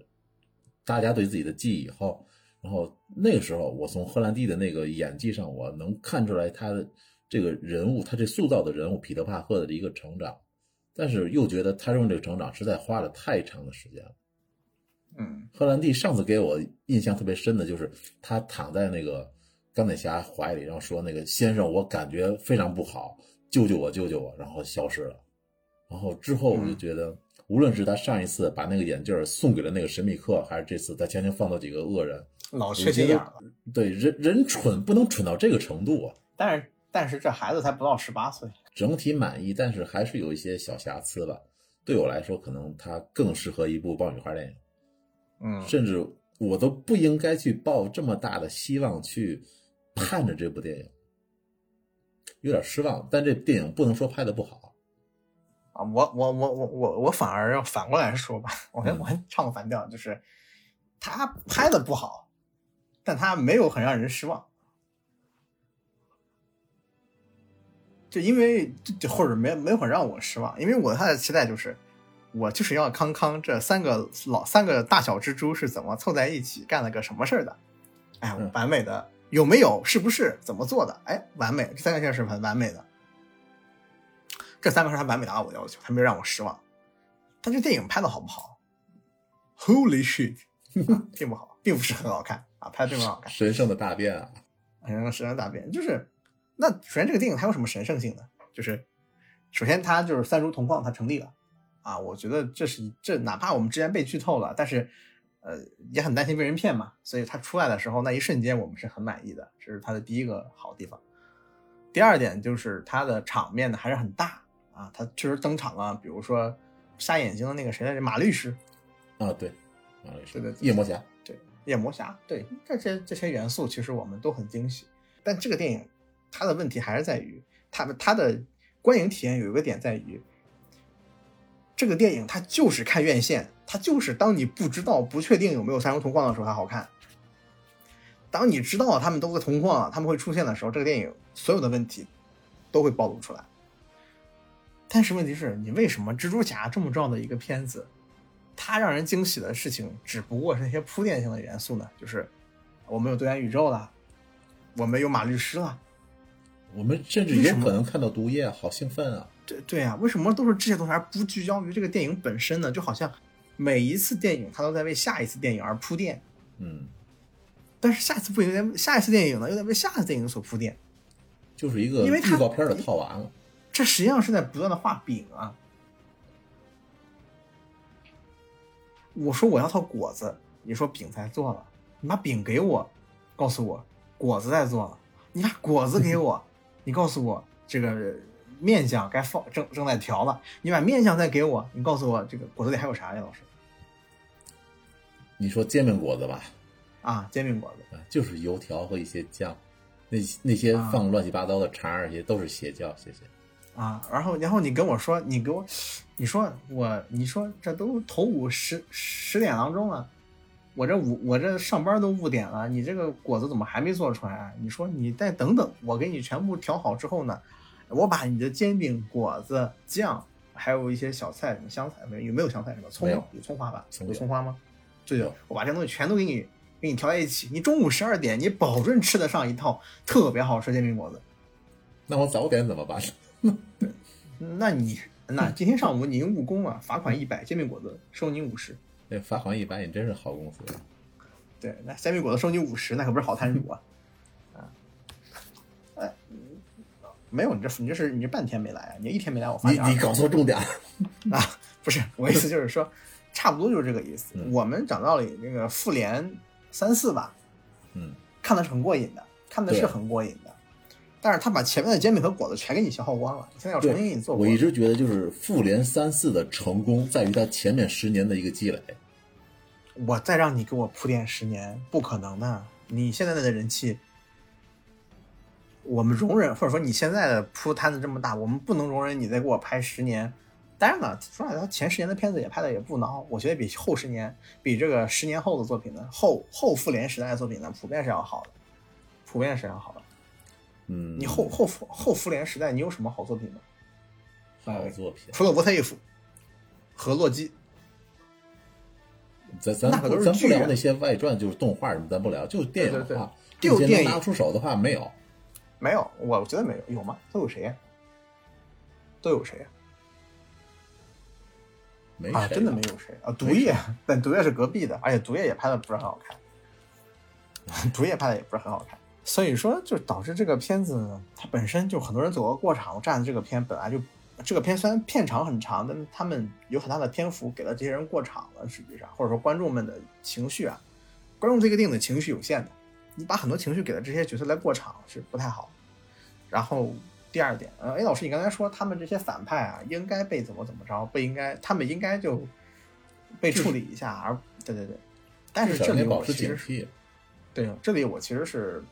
大家对自己的记忆以后，然后那个时候我从荷兰弟的那个演技上，我能看出来他的这个人物，他这塑造的人物彼得帕克的一个成长。但是又觉得他用这个成长实在花了太长的时间了。嗯，荷兰弟上次给我印象特别深的就是他躺在那个钢铁侠怀里，然后说：“那个先生，我感觉非常不好，救救我，救救我。”然后消失了。然后之后我就觉得，无论是他上一次把那个眼镜送给了那个神秘客，还是这次他强行放到几个恶人，老缺心眼了。对，人人蠢不能蠢到这个程度啊！但是但是这孩子才不到十八岁。整体满意，但是还是有一些小瑕疵吧。对我来说，可能他更适合一部爆米花电影。嗯，甚至我都不应该去抱这么大的希望去盼着这部电影，有点失望。但这电影不能说拍的不好啊。我我我我我我反而要反过来说吧，我跟我唱个反调，就是他拍的不好，但他没有很让人失望。就因为就或者没没很让我失望，因为我他的期待就是，我就是要康康这三个老三个大小蜘蛛是怎么凑在一起干了个什么事儿的，哎，完美的有没有？是不是怎么做的？哎，完美，这三个事儿是很完美的，这三个事儿他完美达到我要求，他没有让我失望。但这电影拍的好不好？Holy shit，*laughs* 并不好，并不是很好看啊，拍的并不好看。神圣的大便啊，神圣的大便就是。那首先，这个电影它有什么神圣性呢？就是首先它就是三蛛同框，它成立了啊！我觉得这是这，哪怕我们之前被剧透了，但是呃也很担心被人骗嘛，所以它出来的时候那一瞬间我们是很满意的，这是它的第一个好地方。第二点就是它的场面呢还是很大啊，它确实登场了，比如说瞎眼睛的那个谁来着，马律师啊，对，马律师对夜魔侠，对夜魔侠，对这些这些元素其实我们都很惊喜，但这个电影。他的问题还是在于，他他的观影体验有一个点在于，这个电影它就是看院线，它就是当你不知道、不确定有没有三重同框的时候，它好看；当你知道他们都会同框了，他们会出现的时候，这个电影所有的问题都会暴露出来。但是问题是你为什么蜘蛛侠这么重要的一个片子，它让人惊喜的事情只不过是那些铺垫性的元素呢？就是我们有多元宇宙了，我们有马律师了。我们甚至有可能看到毒液，好兴奋啊！对对啊，为什么都是这些东西，而不聚焦于这个电影本身呢？就好像每一次电影，它都在为下一次电影而铺垫。嗯，但是下次不应该，下一次电影呢，又在为下次电影所铺垫，就是一个因为预告片的套完了。这实际上是在不断的画饼啊！我说我要套果子，你说饼在做了，你把饼给我，告诉我果子在做了，你把果子给我。*laughs* 你告诉我这个面相该放正正在调了，你把面相再给我。你告诉我这个果子里还有啥呀，老师？你说煎饼果子吧？啊，煎饼果子，就是油条和一些酱，那那些放乱七八糟的肠儿，些都是邪教。谢谢。啊，然后然后你跟我说，你给我，你说我，你说这都头五十十点当中了。我这五我这上班都五点了，你这个果子怎么还没做出来？你说你再等等，我给你全部调好之后呢，我把你的煎饼、果子、酱，还有一些小菜，什么香菜没有？没有香菜是吧？葱有葱花吧？有葱花吗？对对，我把这些东西全都给你给你调在一起。你中午十二点，你保证吃得上一套特别好吃煎饼果子。那我早点怎么办？*laughs* 那你那今天上午你误工了，罚款一百，煎饼果子收你五十。那罚款一百，你真是好公司。对，那煎饼果子收你五十，那可不是好摊主啊！啊，没有，你这你这是你这半天没来啊？你一天没来，我发你。你搞错重点了 *laughs* 啊！不是，我意思就是说，差不多就是这个意思。我们讲道理，那个复联三四吧，嗯，看的是很过瘾的，看的是很过瘾的。但是他把前面的煎饼和果子全给你消耗光了，现在要重新给你做。我一直觉得就是复联三四的成功在于他前面十年的一个积累。我再让你给我铺垫十年，不可能的。你现在的人气，我们容忍，或者说你现在的铺摊子这么大，我们不能容忍你再给我拍十年，当然了，说实话，他前十年的片子也拍的也不孬，我觉得比后十年，比这个十年后的作品呢，后后复联时代的作品呢，普遍是要好的，普遍是要好的。嗯，你后后复后复联时代，你有什么好作品吗？好作品，除了 What If 和洛基，咱咱咱不聊那些外传，就是动画什么，咱不聊，就是电影的对对话，对就电影拿得出手的话没有。没有，我觉得没有，有吗？都有谁呀、都有谁呀、啊？没谁真的没有谁啊！毒液，但毒液是隔壁的，而且毒液也拍的不是很好看，*laughs* 毒液拍的也不是很好看，所以说就导致这个片子它本身就很多人走过过场，我站的这个片本来就这个片虽然片长很长，但他们有很大的篇幅给了这些人过场了，实际上或者说观众们的情绪啊，观众这个电影的情绪有限的，你把很多情绪给了这些角色来过场是不太好。然后第二点，呃，A 老师，你刚才说他们这些反派啊，应该被怎么怎么着，不应该，他们应该就被处理一下，而对对对。但是这里保持我其实警惕。对，这里我其实是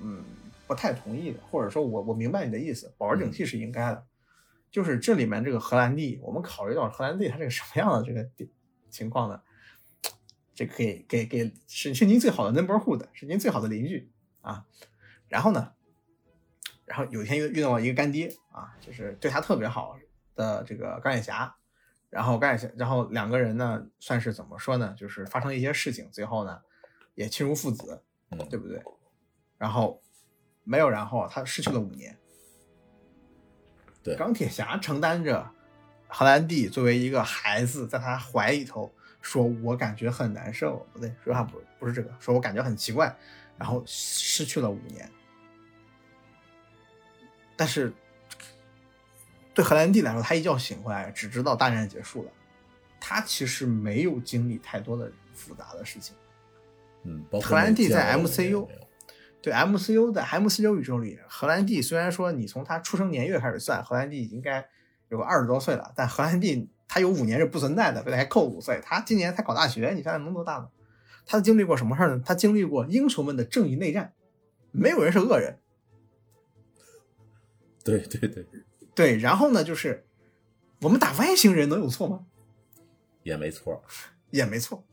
嗯不太同意的，或者说我我明白你的意思，保持警惕是应该的。就是这里面这个荷兰弟，我们考虑到荷兰弟他这个什么样的这个情况呢？这可以给给是是您最好的 neighborhood，是您最好的邻居啊。然后呢，然后有一天遇遇到了一个干爹啊，就是对他特别好的这个钢铁侠，然后钢铁侠，然后两个人呢算是怎么说呢？就是发生一些事情，最后呢也亲如父子，嗯，对不对？然后没有然后，他失去了五年。对钢铁侠承担着荷兰弟作为一个孩子，在他怀里头说：“我感觉很难受。”不对，说话不不是这个，说我感觉很奇怪，然后失去了五年。但是对荷兰弟来说，他一觉醒回来，只知道大战结束了，他其实没有经历太多的复杂的事情。嗯，荷兰弟在 MCU 对 MCU 的 MCU 宇宙里，荷兰弟虽然说你从他出生年月开始算，荷兰弟应该有个二十多岁了，但荷兰弟他有五年是不存在的，被他还扣五岁。他今年才考大学，你想想能多大呢？他经历过什么事儿呢？他经历过英雄们的正义内战，没有人是恶人。对对对，对，然后呢，就是我们打外星人能有错吗？也没错。也没错。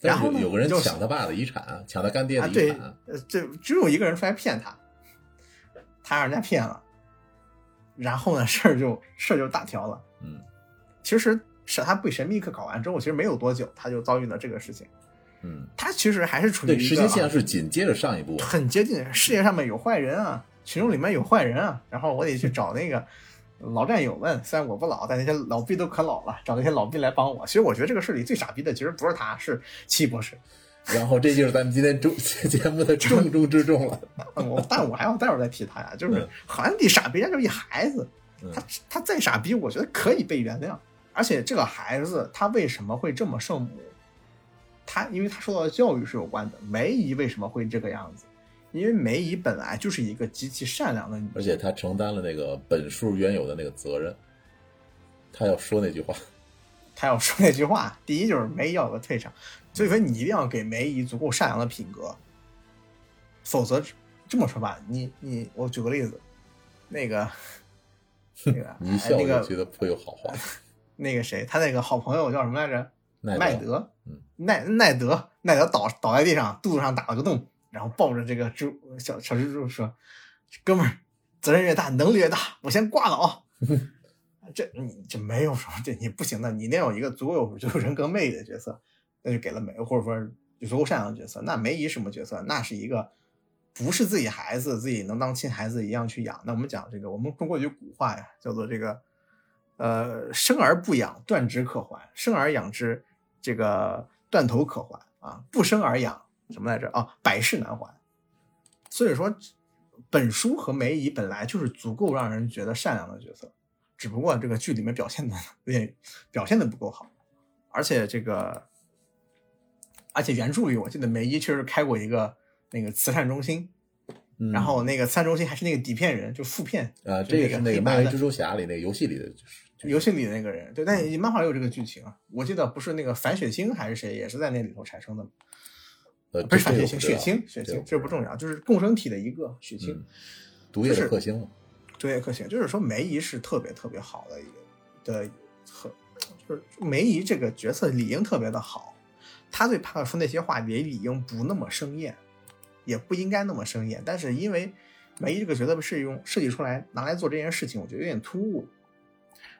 然后呢有个人就抢他爸的遗产，抢他干爹的，遗啊对这只有一个人出来骗他，他让人家骗了，然后呢，事儿就事儿就大条了。嗯，其实是他被神秘客搞完之后，其实没有多久，他就遭遇了这个事情。嗯，他其实还是处于时间线是紧接着上一部，很接近，世界上面有坏人啊，群众里面有坏人啊，然后我得去找那个老战友们，虽然我不老，但那些老毕都可老了，找那些老毕来帮我。其实我觉得这个事里最傻逼的，其实不是他，是戚博士。然后这就是咱们今天重 *laughs* 节目的重中之重了。嗯 *laughs* 我但我还要待会儿再提他呀，就是嗯荷兰弟傻逼，人家就一孩子，嗯他他再傻逼，我觉得可以被原谅。而且这个孩子他为什么会这么圣母？他因为他受到的教育是有关的。梅姨为什么会这个样子？因为梅姨本来就是一个极其善良的女而且她承担了那个本书原有的那个责任，他要说那句话，他要说那句话，第一就是梅姨要有个退场，所以说你一定要给梅姨足够善良的品格，否则这么说吧，你你我举个例子，那个那个你 *laughs* 一笑我觉得颇有好话。那 *laughs* 个谁，他那个好朋友叫什么来着？奈麦德，奈奈德，奈德倒倒在地上，肚子上打了个洞，然后抱着这个蜘小小蜘蛛说：“哥们儿，责任越大，能力越大，我先挂了啊。*laughs* ”这你这没有什么，这你不行的，你得有一个足够有就是人格魅力的角色，那就给了梅，或者说有足够善良的角色。那梅姨什么角色？那是一个不是自己孩子，自己能当亲孩子一样去养。那我们讲这个，我们中国有句古话呀，叫做这个，呃，生而不养，断指可还；生而养之，这个断头可还啊。不生而养，什么来着？啊，百世难还。所以说，本书和梅姨本来就是足够让人觉得善良的角色，只不过这个剧里面表现的有点表现的不够好，而且这个，而且原著里我记得梅姨确实开过一个那个慈善中心，嗯然后那个三中心还是那个底片人，就副片啊，这个是那个漫威蜘蛛侠里那个游戏里的，就是游戏里的那个人，对，但漫画也有这个剧情啊。我记得不是那个反血清还是谁，也是在那里头产生的，呃，不是反血清，这这个不知道雪清，雪清，这不重要，就是共生体的一个血清嗯，毒液的克星毒液，克星，就是说梅姨是特别特别好的一个的很就是梅姨这个角色理应特别的好，他对帕克说那些话也理应不那么生厌，也不应该那么生硬。但是因为梅姨这个角色是用设计出来拿来做这件事情，我觉得有点突兀，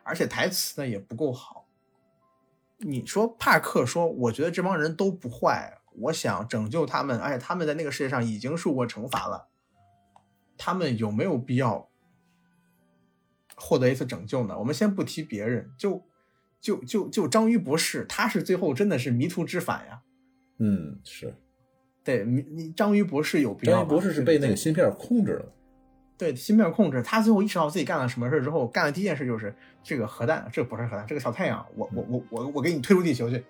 而且台词呢也不够好。你说帕克说，我觉得这帮人都不坏，我想拯救他们，而且他们在那个世界上已经受过惩罚了，他们有没有必要获得一次拯救呢？我们先不提别人，就就就就章鱼博士，他是最后真的是迷途知返呀。嗯，是。对，你你章鱼博士有必要？章鱼博士是被那个芯片控制了。对，芯片控制，他最后意识到自己干了什么事之后，干的第一件事就是这个核弹，这不是核弹，这个小太阳，我我我我我给你推出地球去，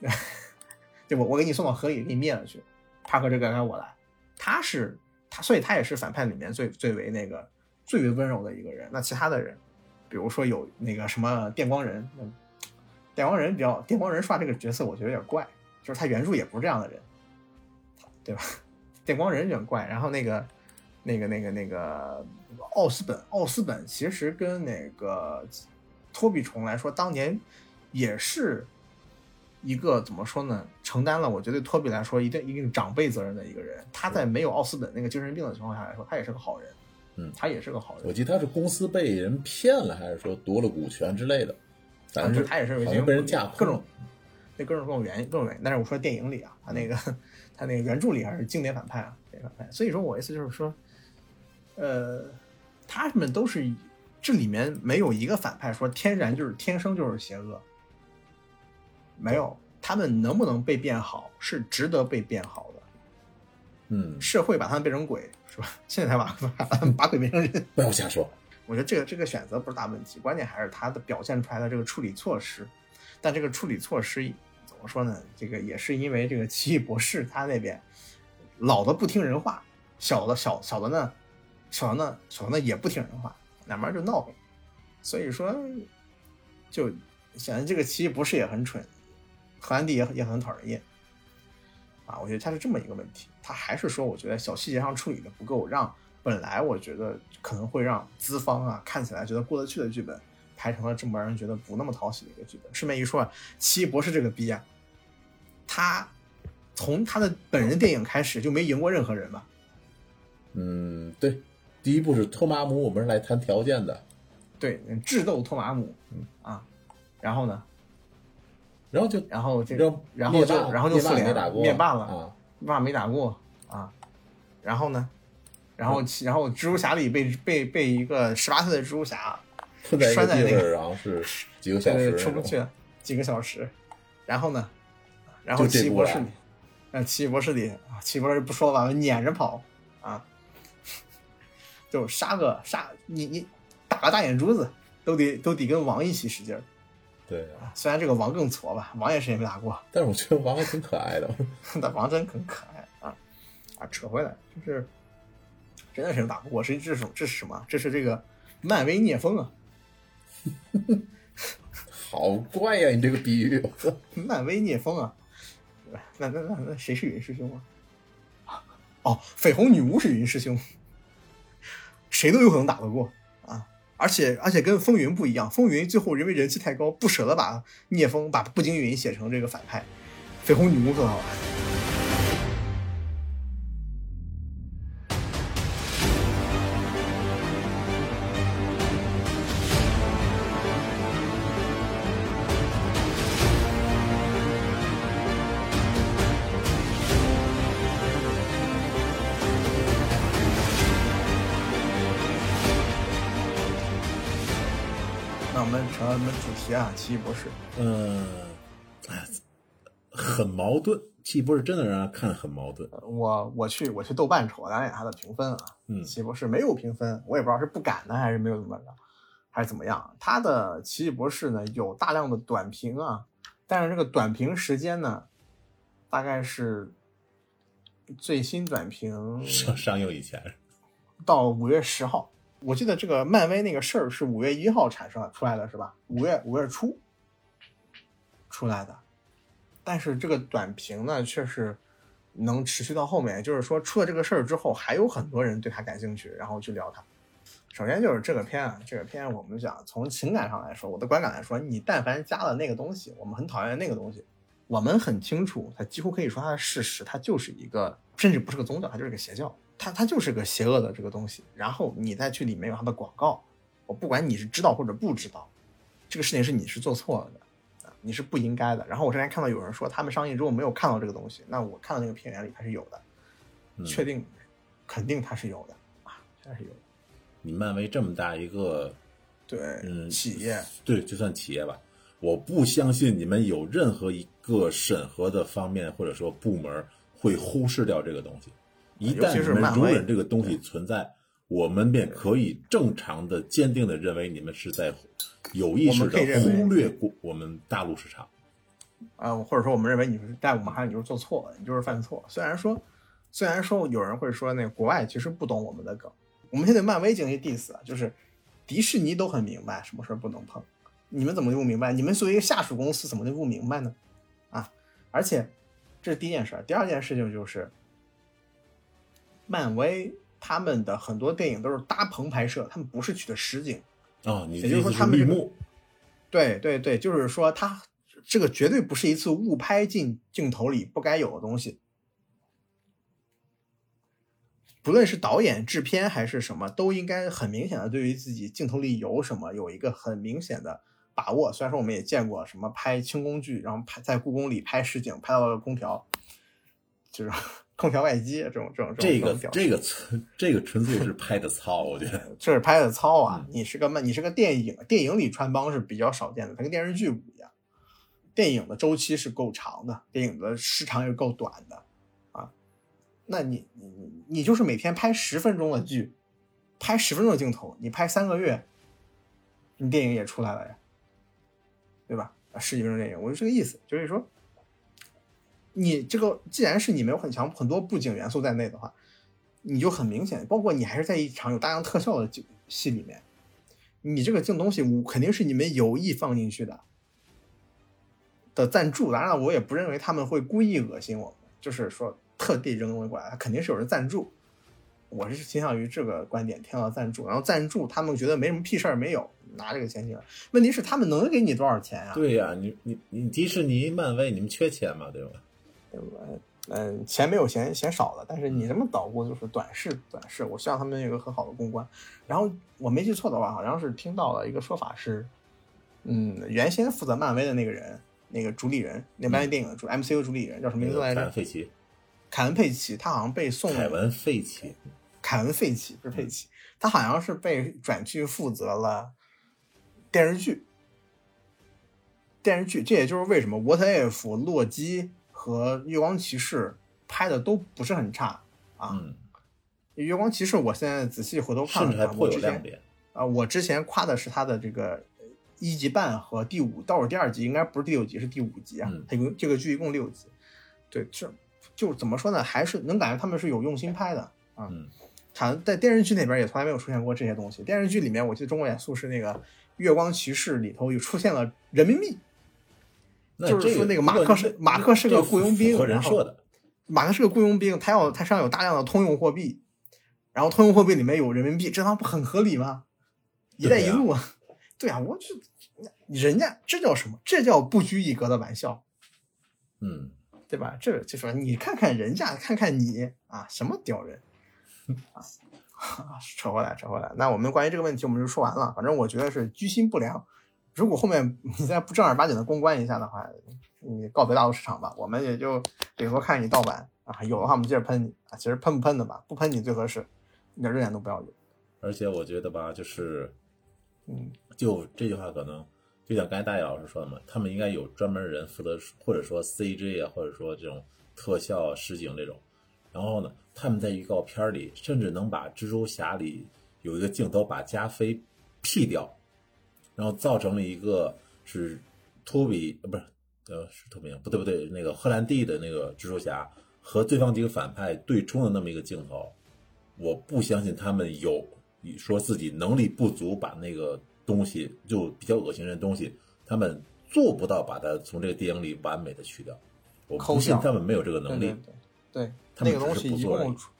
*laughs* 对我我给你送到河里给你灭了去。帕克这个该我来，他是他，所以他也是反派里面最最为那个最为温柔的一个人。那其他的人，比如说有那个什么电光人，电光人比较电光人刷这个角色，我觉得有点怪，就是他原著也不是这样的人，对吧？*laughs* 电光人有点怪，然后那个。那个、那个、那个奥斯本，奥斯本其实跟那个托比虫来说，当年也是一个怎么说呢？承担了我觉得托比来说一定一定长辈责任的一个人。他在没有奥斯本那个精神病的情况下来说，他也是个好人。嗯，他也是个好人。我记得他是公司被人骗了，还是说夺了股权之类的？反正他也是被人架各种那哥们更有原因，各种原因。但是我说电影里啊，他那个 *laughs* 他那个原著里还是经典反派啊，经典反派。所以说我意思就是说。呃，他们都是这里面没有一个反派说天然就是天生就是邪恶，没有，他们能不能被变好是值得被变好的。嗯，社会把他们变成鬼是吧？现在才把 *laughs* 把鬼变成人，不要瞎说。我觉得这个这个选择不是大问题，关键还是他的表现出来的这个处理措施。但这个处理措施怎么说呢？这个也是因为这个奇异博士他那边老的不听人话，小的小小的呢。小的呢，小的呢也不听人话，两边就闹呗。所以说，就显得这个奇异博士也很蠢，荷兰弟也也很讨人厌啊。我觉得他是这么一个问题，他还是说，我觉得小细节上处理的不够，让本来我觉得可能会让资方啊看起来觉得过得去的剧本，拍成了这么让人觉得不那么讨喜的一个剧本。顺便一说啊，奇异博士这个逼啊，他从他的本人电影开始就没赢过任何人吧？嗯，对。第一部是托马姆，我们是来谈条件的，对，智斗托马姆，嗯啊，然后呢，然后就然后这个，然后就然后就复联灭霸了啊，灭霸没打过啊，然后呢，然后然后蜘蛛侠里被被被一个十八岁的蜘蛛侠拴在那个，然后是几个小时出不去，几个小时，然后呢，然后奇异博士里，啊奇异博士里啊奇异博士不说了吧，撵着跑啊。*laughs* 就杀个杀你你打个大眼珠子都得都得跟王一起使劲儿，对啊，虽然这个王更挫吧，王也是也没打过，但是我觉得王还挺可爱的，*laughs* 那王真很可爱啊啊！扯回来就是真的是打不过，这这是这是什么？这是这个漫威聂风啊！*laughs* 好怪呀，你这个比喻，*laughs* 漫威聂风啊！那那那那谁是云师兄啊？哦，绯红女巫是云师兄。谁都有可能打得过啊！而且而且跟风云不一样，风云最后因为人气太高，不舍得把聂风把步惊云写成这个反派，绯红女巫更好玩。啊，奇异博士，嗯，哎，很矛盾。奇异博士真的让人看很矛盾。我我去我去豆瓣瞅了两眼他的评分啊，嗯，奇异博士没有评分，我也不知道是不敢呢，还是没有怎么着，还是怎么样。他的奇异博士呢有大量的短评啊，但是这个短评时间呢，大概是最新短评上上映以前，到五月十号。我记得这个漫威那个事儿是五月一号产生出来的，是吧？五月五月初出来的，但是这个短评呢，却是能持续到后面。就是说，出了这个事儿之后，还有很多人对他感兴趣，然后去聊他。首先就是这个片啊，这个片我们讲从情感上来说，我的观感来说，你但凡加了那个东西，我们很讨厌那个东西，我们很清楚，它几乎可以说它的事实，它就是一个，甚至不是个宗教，它就是个邪教，它它就是个邪恶的这个东西。然后你再去里面有它的广告，我不管你是知道或者不知道，这个事情是你是做错了的啊，你是不应该的。然后我之前看到有人说，他们上映之后没有看到这个东西，那我看到那个片源里它是有的，嗯确定，肯定它是有的啊，它是有的。你漫威这么大一个对，嗯企业，对，就算企业吧，我不相信你们有任何一个审核的方面或者说部门会忽视掉这个东西。一旦你们容忍这个东西存在，我们便可以正常的、坚定的认为你们是在有意识的忽略过我们大陆市场。啊，或者说我们认为你是在我们看来你就是做错了，你就是犯错。虽然说，虽然说有人会说那个国外其实不懂我们的梗，我们现在漫威进行 diss 啊，就是迪士尼都很明白什么事儿不能碰，你们怎么就不明白？你们作为一个下属公司怎么就不明白呢？啊，而且这是第一件事儿，第二件事情就是，漫威他们的很多电影都是搭棚拍摄，他们不是取的实景。哦，你也就是说他们这个绿幕？对对对，就是说他这个绝对不是一次误拍进镜头里不该有的东西。不论是导演、制片还是什么，都应该很明显的对于自己镜头里有什么有一个很明显的把握。虽然说我们也见过什么拍轻工剧，然后拍在故宫里拍实景，拍到了空调，就是空调外机这种这种这个种表这个纯这个纯粹是拍的糙，我觉得。*laughs* 这是拍的糙啊！嗯你是个漫，你是个电影，电影里穿帮是比较少见的，它跟电视剧不一样。电影的周期是够长的，电影的时长也够短的啊。那你你你你就是每天拍十分钟的剧，拍十分钟的镜头，你拍三个月，你电影也出来了呀，对吧？啊，十几分钟电影，我就这个意思，就是说，你这个既然是你没有很强很多布景元素在内的话，你就很明显，包括你还是在一场有大量特效的戏里面，你这个镜东西肯定是你们有意放进去的的赞助。当然了，我也不认为他们会故意恶心我们，就是说特地扔东西过来，他肯定是有人赞助。我是倾向于这个观点，听到赞助，然后赞助他们觉得没什么屁事儿，没有拿这个钱进来。问题是他们能给你多少钱啊？对呀、你你你迪士尼、漫威，你们缺钱嘛，对吧？嗯，钱没有嫌嫌少了，但是你这么捣鼓就是短视，短视。我希望他们有一个很好的公关。然后我没记错的话，好像是听到了一个说法是，嗯，原先负责漫威的那个人，那个主理人，那漫威电影的主、MCU 主理人叫什么名字来着？凯文费奇，凯文·佩奇，他好像被送凯文费奇，凯文·费奇不是佩奇，他好像是被转去负责了电视剧。电视剧，这也就是为什么《What If》、《洛基》和《月光骑士》拍的都不是很差啊。嗯，月光骑士》我现在仔细回头看了看，我之前。啊、我之前夸的是他的这个一集半和第五，倒数第二集应该不是第六集，是第五集啊。嗯它一共这个剧一共六集，对，这就怎么说呢？还是能感觉他们是有用心拍的啊。嗯，好像在电视剧那边也从来没有出现过这些东西。电视剧里面，我记得中国元素是那个《月光骑士》里头有出现了人民币，那就是这说那个马克是马克是个雇佣兵和人设的。马克是个雇佣兵，他要他身上有大量的通用货币，然后通用货币里面有人民币，这他妈不很合理吗？一带一路啊，对啊，我去，人家这叫什么？这叫不拘一格的玩笑，嗯，对吧？这就说你看看人家，看看你啊，什么屌人 *laughs* 啊！扯回来，扯回来。那我们关于这个问题我们就说完了。反正我觉得是居心不良。如果后面你再不正儿八经的公关一下的话，你告别大陆市场吧。我们也就顶多看你盗版啊，有的话我们接着喷你啊。其实喷不喷的吧，不喷你最合适，一点热点都不要有。而且我觉得吧，就是，嗯，就这句话可能就像刚才大野老师说的嘛，他们应该有专门人负责，或者说 CG 啊，或者说这种特效、实景这种。然后呢，他们在预告片里甚至能把蜘蛛侠里有一个镜头把加菲 P 掉，然后造成了一个是托比呃不是呃是托比不对不对那个荷兰弟的那个蜘蛛侠和对方几个反派对冲的那么一个镜头，我不相信他们有说自己能力不足把那个东西就比较恶心人的东西，他们做不到把它从这个电影里完美的去掉。我不信他们没有这个能力。对那个东西一共出，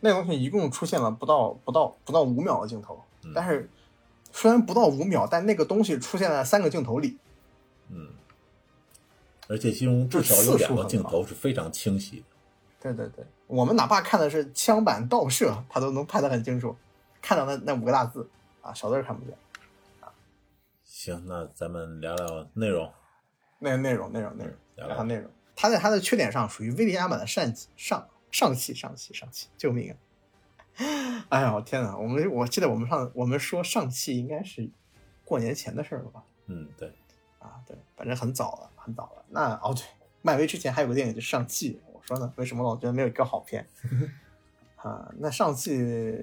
那个东西一共出现了不到不到不到五秒的镜头，但是虽然不到五秒，但那个东西出现在三个镜头里，嗯，而且其中至少有两个镜头是非常清晰的。对对对，我们哪怕看的是枪版倒射，它都能拍得很清楚，看到那那五个大字啊，小字儿看不见。行，那咱们聊聊内容。内内容内容内容，聊聊内容。它在它的缺点上属于 VDR 版的上上上气上气上气，救命啊！*laughs* 哎呀，我天哪！我们我记得我们上我们说上汽应该是过年前的事儿了吧？嗯，对，啊对，反正很早了，很早了。那哦对，漫威之前还有个电影就上汽，我说呢，为什么老觉得没有一个好片？*laughs* 啊，那上汽，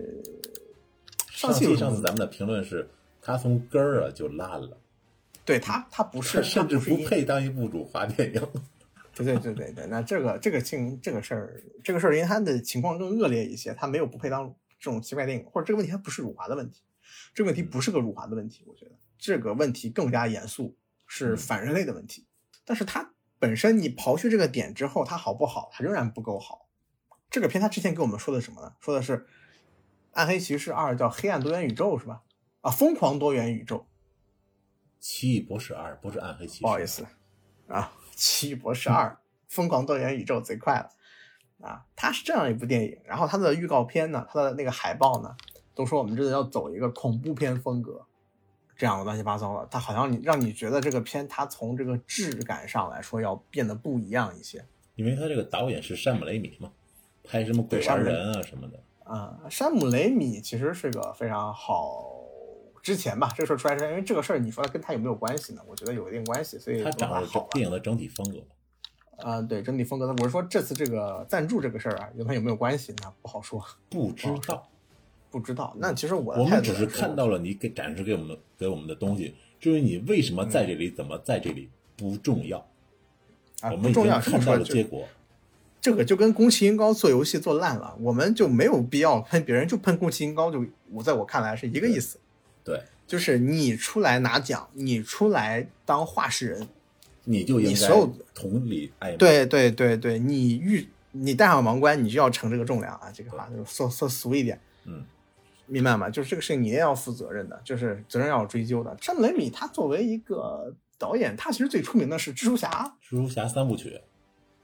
上汽上次咱们的评论是，他从根儿啊就烂了，对它它不是甚至不配当一部主华电影。对对对对对，那这个这个情这个事儿，这个事儿，因为他的情况更恶劣一些，他没有不配当这种奇怪电影，或者这个问题它不是辱华的问题，这个问题不是个辱华的问题，我觉得这个问题更加严肃，是反人类的问题。但是它本身你刨去这个点之后，它好不好？它仍然不够好。这个片它之前给我们说的什么呢？说的是《暗黑骑士二》叫黑暗多元宇宙是吧？啊，疯狂多元宇宙，奇异博士二不是暗黑骑士，不好意思啊，《奇异博士二：疯狂多元宇宙》贼快了啊！它是这样一部电影，然后它的预告片呢，它的那个海报呢，都说我们这个要走一个恐怖片风格，这样的乱七八糟的。它好像你让你觉得这个片它从这个质感上来说要变得不一样一些因为它这个导演是山姆雷米嘛，拍什么鬼对山姆雷玩人啊什么的。啊、山姆雷米其实是个非常好。之前吧，这个事儿出来之前，因为这个事儿你说跟他有没有关系呢？我觉得有一定关系，所以他长得它好吧。电影的整体风格，啊、对整体风格的，我是说这次这个赞助这个事儿啊，跟他有没有关系？那不好说，不知道。不知道。那其实我我们只是看到了你给展示给我们的给我们的东西，至于你为什么在这里，怎么在这里不重要，啊，我们重要，是看到说就了结果。这个就跟宫崎英高做游戏做烂了，我们就没有必要喷别人，就喷宫崎英高，就我在我看来是一个意思，对，就是你出来拿奖，你出来当话事人，你就应该你所有同理爱。，对对对对，你遇你戴上王冠，你就要承这个重量啊，这个话就说说俗一点，嗯，明白吗？就是这个事情你也要负责任的，就是责任要有追究的。山姆雷米他作为一个导演，他其实最出名的是蜘蛛侠，蜘蛛侠三部曲，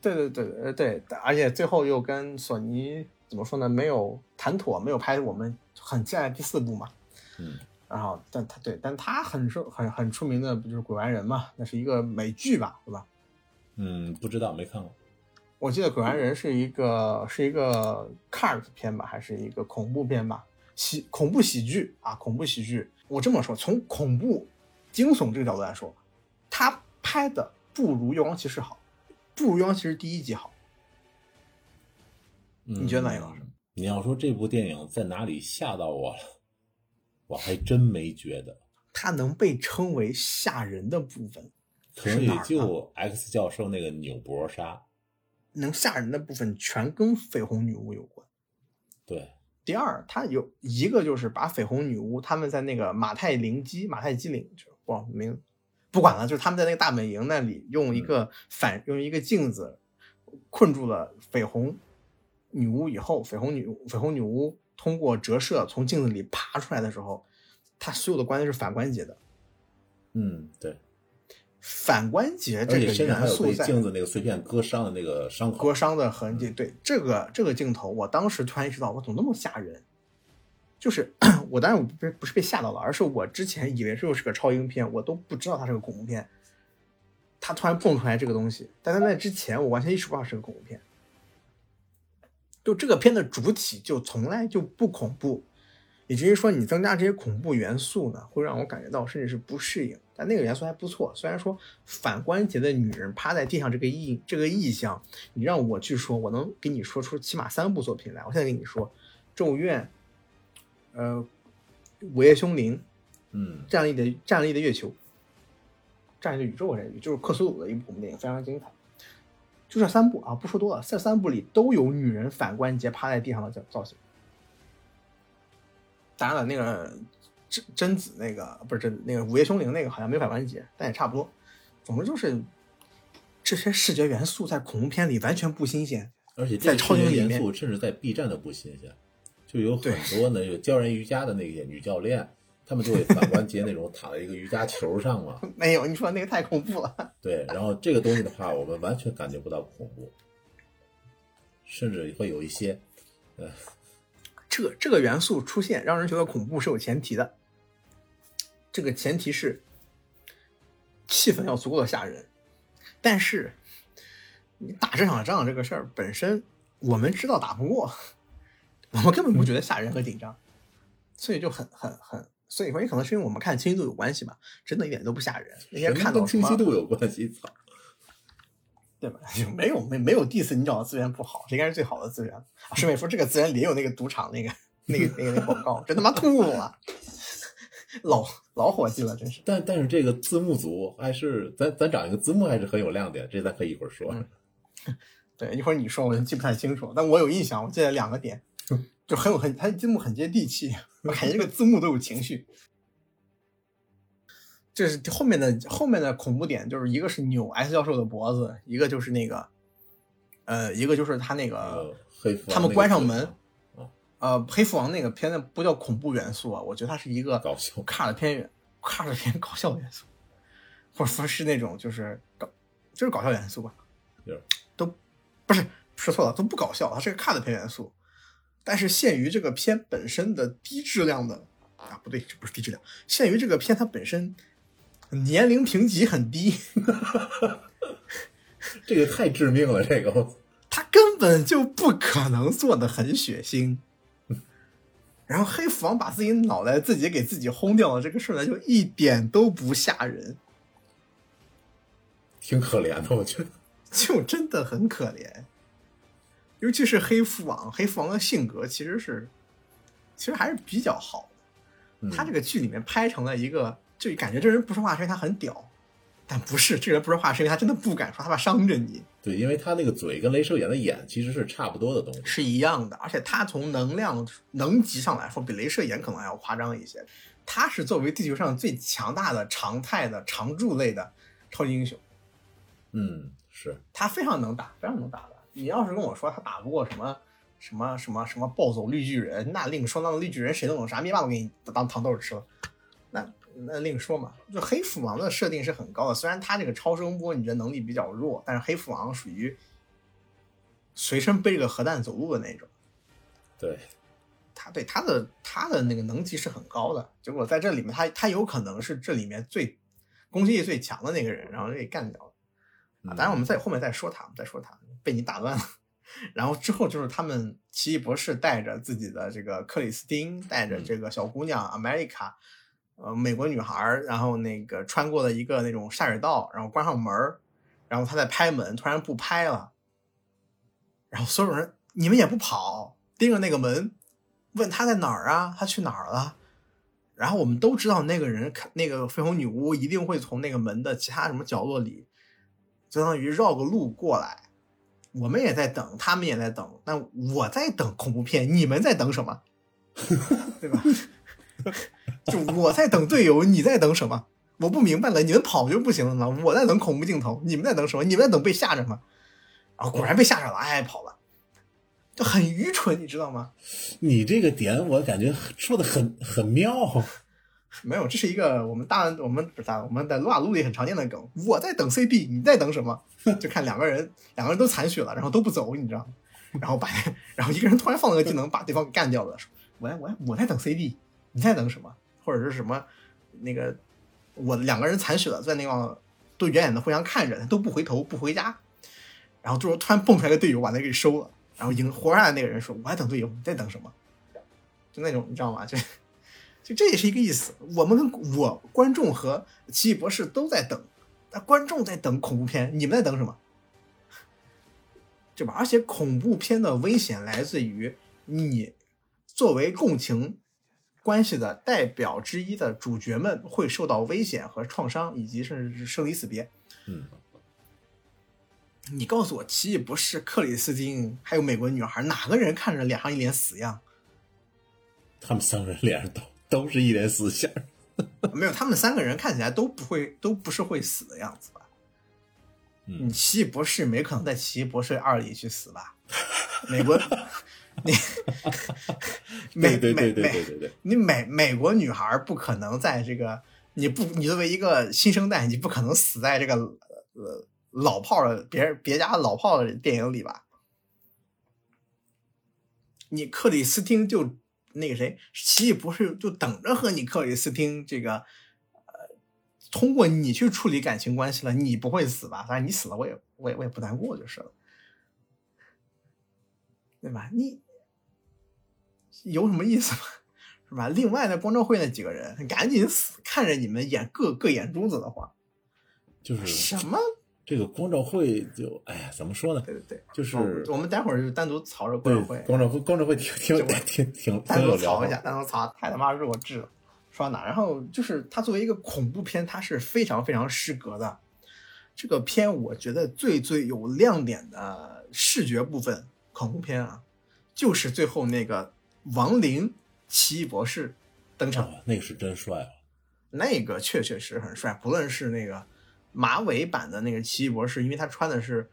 对对对对对，而且最后又跟索尼怎么说呢？没有谈妥，没有拍我们很期待的第四部嘛。嗯，然后，但他对，但他很受很很出名的不就是《鬼玩人》嘛？那是一个美剧吧，对吧？嗯，不知道没看过。我记得《鬼玩人》是一个是一个 cult 片吧，还是一个恐怖片吧？喜恐怖喜剧啊，恐怖喜剧。我这么说，从恐怖、惊悚这个角度来说，他拍的不如《月光骑士》好，不如《月光骑士》第一集好。你你觉得哪个老师？你要说这部电影在哪里吓到我了，我还真没觉得，它能被称为吓人的部分，可能也就 X 教授那个纽伯杀。能吓人的部分全跟绯红女巫有关。对，第二，它有一个就是把绯红女巫他们在那个马太灵基、马太基灵，就不知道名，不管了，就是他们在那个大本营那里用一个反、用一个镜子困住了绯红女巫以后，绯红女绯红女巫通过折射从镜子里爬出来的时候，它所有的关节是反关节的。嗯，对，反关节这个元素在被镜子那个碎片割伤的那个伤口割。伤的痕迹。对这个这个镜头，我当时突然意识到，我怎么那么吓人？就是 *coughs* 我当然我不是不是被吓到了，而是我之前以为这又是个超英片，我都不知道它是个恐怖片。它突然蹦出来这个东西，但在那之前，我完全意识不到是个恐怖片。就这个片的主体就从来就不恐怖，以至于说你增加这些恐怖元素呢，会让我感觉到甚至是不适应。但那个元素还不错，虽然说反关节的女人趴在地上这个意这个意象，你让我去说，我能给你说出起码三部作品来。我现在跟你说，《咒怨》，呃，《午夜凶铃》，嗯，站立的站立的月球，战力的宇宙这就是克苏鲁的一部恐怖电影，非常精彩。就这三部啊，不说多了，这三部里都有女人反关节趴在地上的造造型。当然了，那个贞贞子那个不是贞那个午夜凶铃那个好像没反关节，但也差不多。总之就是这些视觉元素在恐怖片里完全不新鲜。而且在超英元素甚至在 B 站都不新鲜。就有很多呢有教人瑜伽的那些女教练，她们就会反关节那种躺在一个瑜伽球上嘛。*laughs* 没有，你说那个太恐怖了。*laughs* 对，然后这个东西的话，我们完全感觉不到恐怖，甚至会有一些，呃，这个这个元素出现，让人觉得恐怖是有前提的。这个前提是气氛要足够的吓人，但是你打这场仗这个事儿本身，我们知道打不过，我们根本不觉得吓人和紧张，所以就很很很，所以说也可能是因为我们看清晰度有关系吧，真的一点都不吓人。那些看到清晰度有关系？操！对吧？*laughs* 就没有没没有 diss 你找的资源不好，这应该是最好的资源。啊顺便说，这个资源里也有那个赌场那个那个那个那个广告，真他妈吐了，老老伙计了，真是。但但是这个字幕组还是咱咱找一个字幕还是很有亮点，这咱可以一会儿说。嗯 *laughs* 对，一会儿你说我就记不太清楚，但我有印象，我记得两个点，*laughs* 就很有很，它字幕很接地气，我感觉这个字幕都有情绪。这是后面的后面的恐怖点，就是一个是扭 S 教授的脖子，一个就是那个，呃，一个就是他那个他们关上门啊，呃，黑蝠王那个片子不叫恐怖元素啊，我觉得它是一个搞笑卡的偏远，卡的偏搞笑元素，或者说是那种就是搞就是搞笑元素吧，就是都不是说错了，都不搞笑，它是个卡的片元素，但是限于这个片本身的低质量的啊，不对，这不是低质量，限于这个片它本身年龄评级很低，这个太致命了，这个 *laughs* 他根本就不可能做的很血腥。*laughs* 然后黑斧王把自己脑袋自己给自己轰掉了，这个事儿呢就一点都不吓人，挺可怜的，我觉得。就真的很可怜。尤其是黑父王，黑父王的性格其实是，其实还是比较好的。嗯他这个剧里面拍成了一个，就感觉这人不说话是因为他很屌，但不是，这人不说话是因为他真的不敢说，他怕伤着你。对，因为他那个嘴跟镭射眼的眼其实是差不多的东西。是一样的，而且他从能量能级上来说，比镭射眼可能还要夸张一些。他是作为地球上最强大的常态的常驻类的超级英雄，嗯，是他非常能打，非常能打的。你要是跟我说他打不过什么什么什么什么暴走绿巨人，那另说，那绿巨人谁都懂啥，灭霸都给你当糖豆吃了，那那另说嘛。就黑蝠王的设定是很高的，虽然他这个超声波你的能力比较弱，但是黑蝠王属于随身背着个核弹走路的那种。对，他对他的他的那个能级是很高的，结果在这里面他他有可能是这里面最攻击力最强的那个人，然后给干掉了啊！嗯当然我们在后面再说他，我们再说他，被你打断了。*laughs* 然后之后就是他们奇异博士带着自己的这个克里斯汀，带着这个小姑娘 America，呃，美国女孩，然后那个穿过了一个那种下水道，然后关上门儿，然后他在拍门，突然不拍了，然后所有人你们也不跑，盯着那个门，问他在哪儿啊？他去哪儿了？然后我们都知道那个人那个绯红女巫一定会从那个门的其他什么角落里，相当于绕个路过来。我们也在等，他们也在等，但我在等恐怖片，你们在等什么？对吧？就我在等队友，你在等什么？我不明白了，你们跑就不行了吗？我在等恐怖镜头，你们在等什么？你们在等被吓着吗？啊果然被吓着了，哎，跑了，就很愚蠢，你知道吗？你这个点我感觉说的很很妙。没有，这是一个我们大我们不是大我们在撸啊撸里很常见的梗。我在等 C D，你在等什么？就看两个人，两个人都残血了，然后都不走，你知道吗？然后把，*laughs* 然后一个人突然放了个技能把对方给干掉了，我我我在等 CD，你在等什么？或者是什么那个我两个人残血了，在那个都远远的互相看着，都不回头不回家，然后这时候突然蹦出来个队友把他给收了，然后赢活下来那个人说我在等队友，你在等什么？就那种你知道吗？就。就这也是一个意思，我们跟我观众和奇异博士都在等，那观众在等恐怖片，你们在等什么？对吧？而且恐怖片的危险来自于你作为共情关系的代表之一的主角们会受到危险和创伤，以及甚至是生离死别。嗯，你告诉我，奇异博士、克里斯汀还有美国女孩，哪个人看着脸上一脸死样？他们三个人脸上都都是一脸死相。*laughs* 没有，他们三个人看起来都不会，都不是会死的样子吧？嗯你奇异博士没可能在奇异博士二里去死吧？美国，*laughs* 你 *laughs* 美对对对美美对对对对，你美美国女孩不可能在这个你不你作为一个新生代，你不可能死在这个呃老炮儿的别人别家老炮的电影里吧？你克里斯汀就那个谁，奇异博士就等着和你克里斯汀这个呃，通过你去处理感情关系了，你不会死吧？反正你死了，我也我也我也不难过就是了，对吧？你有什么意思吗？是吧？另外，那光照会那几个人赶紧死，看着你们眼各各眼珠子的话，就是什么？这个光照会就哎呀，怎么说呢？对对对，就是我们待会儿就单独槽着对光照会，光照会光照会挺挺挺挺单独槽一下，单独槽，太他妈弱智了。说到哪？然后就是它作为一个恐怖片，它是非常非常失格的。这个片我觉得最最有亮点的视觉部分，恐怖片啊，就是最后那个亡灵奇异博士登场。哦，那个是真帅啊！那个确确实很帅，不论是那个马尾版的那个奇异博士，因为他穿的是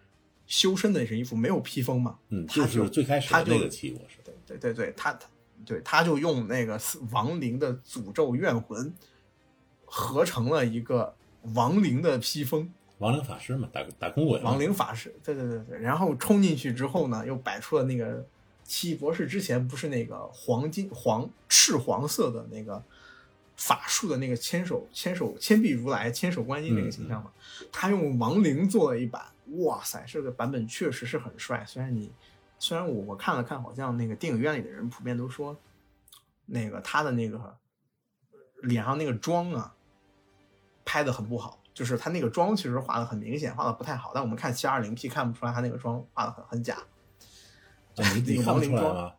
修身的那身衣服，没有披风嘛，嗯，他就是最开始他那个奇异博士，对对对对，他他对他就用那个亡灵的诅咒怨魂合成了一个亡灵的披风，亡灵法师嘛，打打工鬼，亡灵法师，对对对对，然后冲进去之后呢，又摆出了那个奇异博士之前不是那个黄金黄赤黄色的那个法术的那个千手千手千臂如来千手观音那个形象嘛，他用亡灵做了一版，哇塞，这个版本确实是很帅。虽然你虽然我我看了看，好像那个电影院里的人普遍都说，那个他的那个脸上那个妆啊拍的很不好。就是他那个妆其实画的很明显，画的不太好，但我们看七二零 P 看不出来他那个妆画的很很假。啊你看不亡灵妆，出来吗？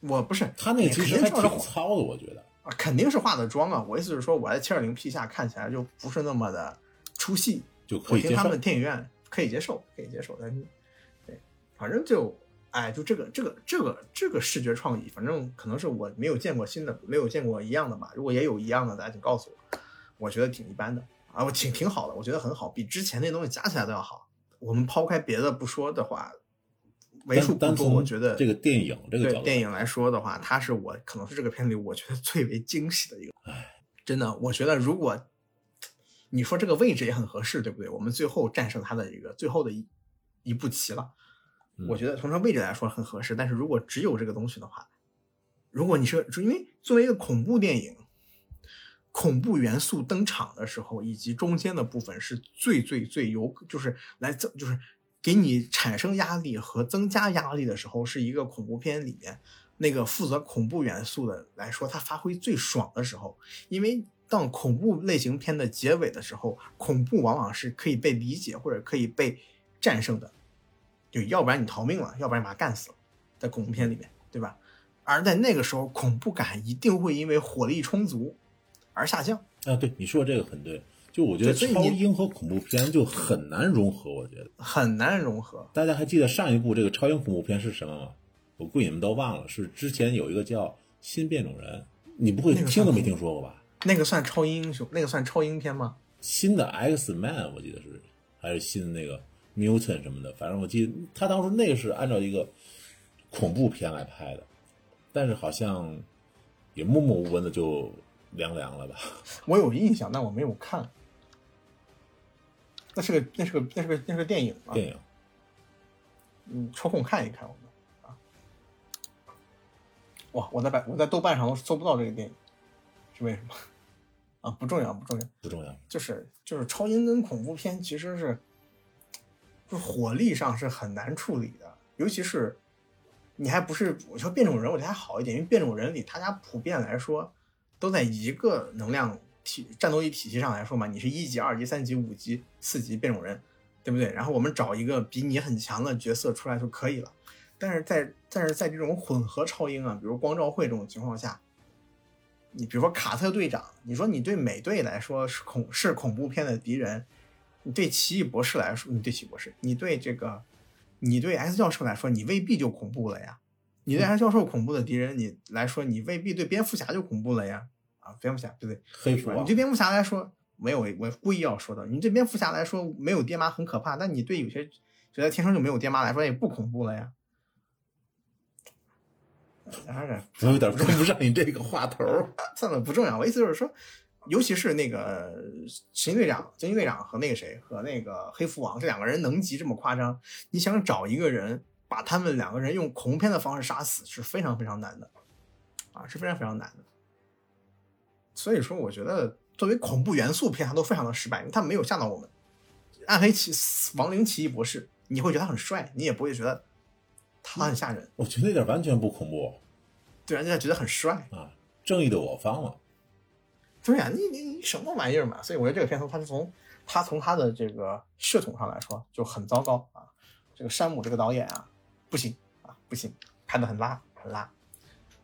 我不是他那个其实还挺糙的，我觉得。啊，肯定是化的妆啊。我意思是说，我在七二零 P 下看起来就不是那么的出戏。就可以接受我听他们。电影院可以接受，可以接受，但是对，反正就哎，就这个这个这个这个视觉创意，反正可能是我没有见过新的，没有见过一样的吧。如果也有一样的，大家请告诉我。我觉得挺一般的啊，我挺挺好的，我觉得很好，比之前那东西加起来都要好。我们抛开别的不说的话，为数不多，我觉得这个电影这个电影来说的话，它是我可能是这个片里我觉得最为惊喜的一个。真的，我觉得如果你说这个位置也很合适，对不对？我们最后战胜它的一个最后的一一步棋了。嗯我觉得从这个位置来说很合适，但是如果只有这个东西的话，如果你是因为作为一个恐怖电影，恐怖元素登场的时候，以及中间的部分是最最最有，就是来增，就是给你产生压力和增加压力的时候，是一个恐怖片里面那个负责恐怖元素的来说，它发挥最爽的时候。因为当恐怖类型片的结尾的时候，恐怖往往是可以被理解或者可以被战胜的，就要不然你逃命了，要不然你把他干死了，在恐怖片里面，对吧？而在那个时候，恐怖感一定会因为火力充足而下降。啊，对你说的这个很对。就我觉得超英和恐怖片就很难融合，我觉得。很难融合。大家还记得上一部这个超英恐怖片是什么吗？我估计你们都忘了，是之前有一个叫《新变种人》，你不会听都没听说过吧？那个算超英英雄，那个算超英片吗？新的 X Man 我记得是，还是新的那个 Mutant 什么的，反正我记得他当时那个是按照一个恐怖片来拍的，但是好像也默默无闻的就凉凉了吧？我有印象，但我没有看。那是个那是个那是个那是个电影啊，电影嗯，抽空看一看我们啊。哇，我在百我在豆瓣上都搜不到这个电影，是为什么？啊，不重要不重要，不重要，就是就是超英跟恐怖片其实是，就是火力上是很难处理的，尤其是你还不是我说变种人，我觉得还好一点，因为变种人里大家普遍来说都在一个能量体战斗力体系上来说嘛，你是一级、二级、三级、五级、四级变种人，对不对？然后我们找一个比你很强的角色出来就可以了。但是在但是在这种混合超英啊，比如光照会这种情况下，你比如说卡特队长，你说你对美队来说是恐是恐怖片的敌人，你对奇异博士来说，你对奇异博士，你对这个，你对 X 教授来说，你未必就恐怖了呀。你对 X 教授恐怖的敌人，你来说，你未必对蝙蝠侠就恐怖了呀。啊，蝙蝠侠对不对？黑蝠啊你对，蝙蝠侠来说，没有，我故意要说的。你对蝙蝠侠来说没有爹妈很可怕，但你对有些觉得天生就没有爹妈来说也不恐怖了呀。当然我有点跟不上你这个话头。*laughs* 算了，不重要。我意思就是说，尤其是那个神奇队长、惊奇队长和那个谁和那个黑蝠王这两个人能级这么夸张，你想找一个人把他们两个人用恐怖片的方式杀死是非常非常难的，啊，是非常非常难的。所以说，我觉得作为恐怖元素片，它都非常的失败，因为它没有吓到我们。暗黑奇亡灵奇异博士，你会觉得他很帅，你也不会觉得他很吓人，我觉得那点完全不恐怖对，人家觉得很帅。啊，正义的我方嘛。对呀、你你你什么玩意儿嘛？所以我觉得这个片头它是从它从它的这个血统上来说就很糟糕啊。这个山姆这个导演啊，不行啊，不行，拍的很拉很拉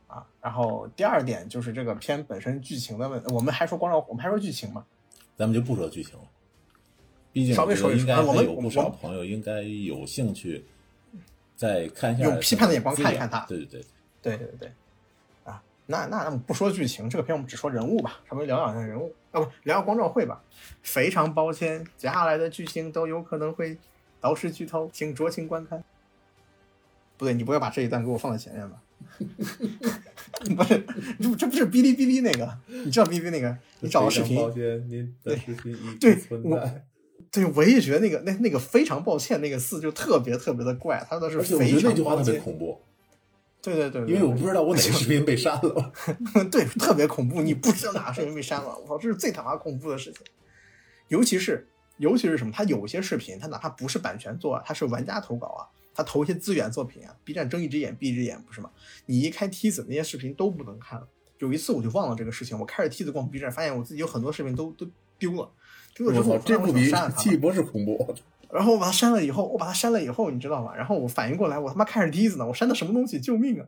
啊。然后第二点就是这个片本身剧情的问，我们还说光照，我们还说剧情嘛？咱们就不说剧情了，毕竟稍微说一说我们有不少朋友应该有兴趣再看一下，用批判的眼光看一看它对对对，对对对对，啊，那那那不说剧情，这个片我们只说人物吧，稍微聊两下人物啊，不聊聊光照会吧。非常抱歉，接下来的剧情都有可能会导致剧透，请酌情观看。不对，你不要把这一段给我放在前面吧？*laughs* 不是，这不这不是哔哩哔哩那个，你知道哔哩哔哩那个？你找个视频，歉，您的视频已对我对我也觉得那个那那个非常抱歉那个字就特别特别的怪，他的是而且我觉非常得那句话特别。恐怖，对对对，对因为我不知道我哪个视频被删了。*laughs* 对，特别恐怖，你不知道哪个视频被删了，我操，这是最他妈恐怖的事情。尤其是尤其是什么，他有些视频，他哪怕不是版权做啊，他是玩家投稿啊，他投一些资源作品啊，B 站睁一只眼闭一只眼，不是吗？你一开梯子，那些视频都不能看了。有一次我就忘了这个事情，我开着梯子逛 B 站，发现我自己有很多视频都都丢了，丢了之后我操，这不比奇异博士恐怖？*laughs* 然后我把它删了以后，我把它删了以后，你知道吗？然后我反应过来，我他妈开着梯子呢，我删的什么东西？救命啊！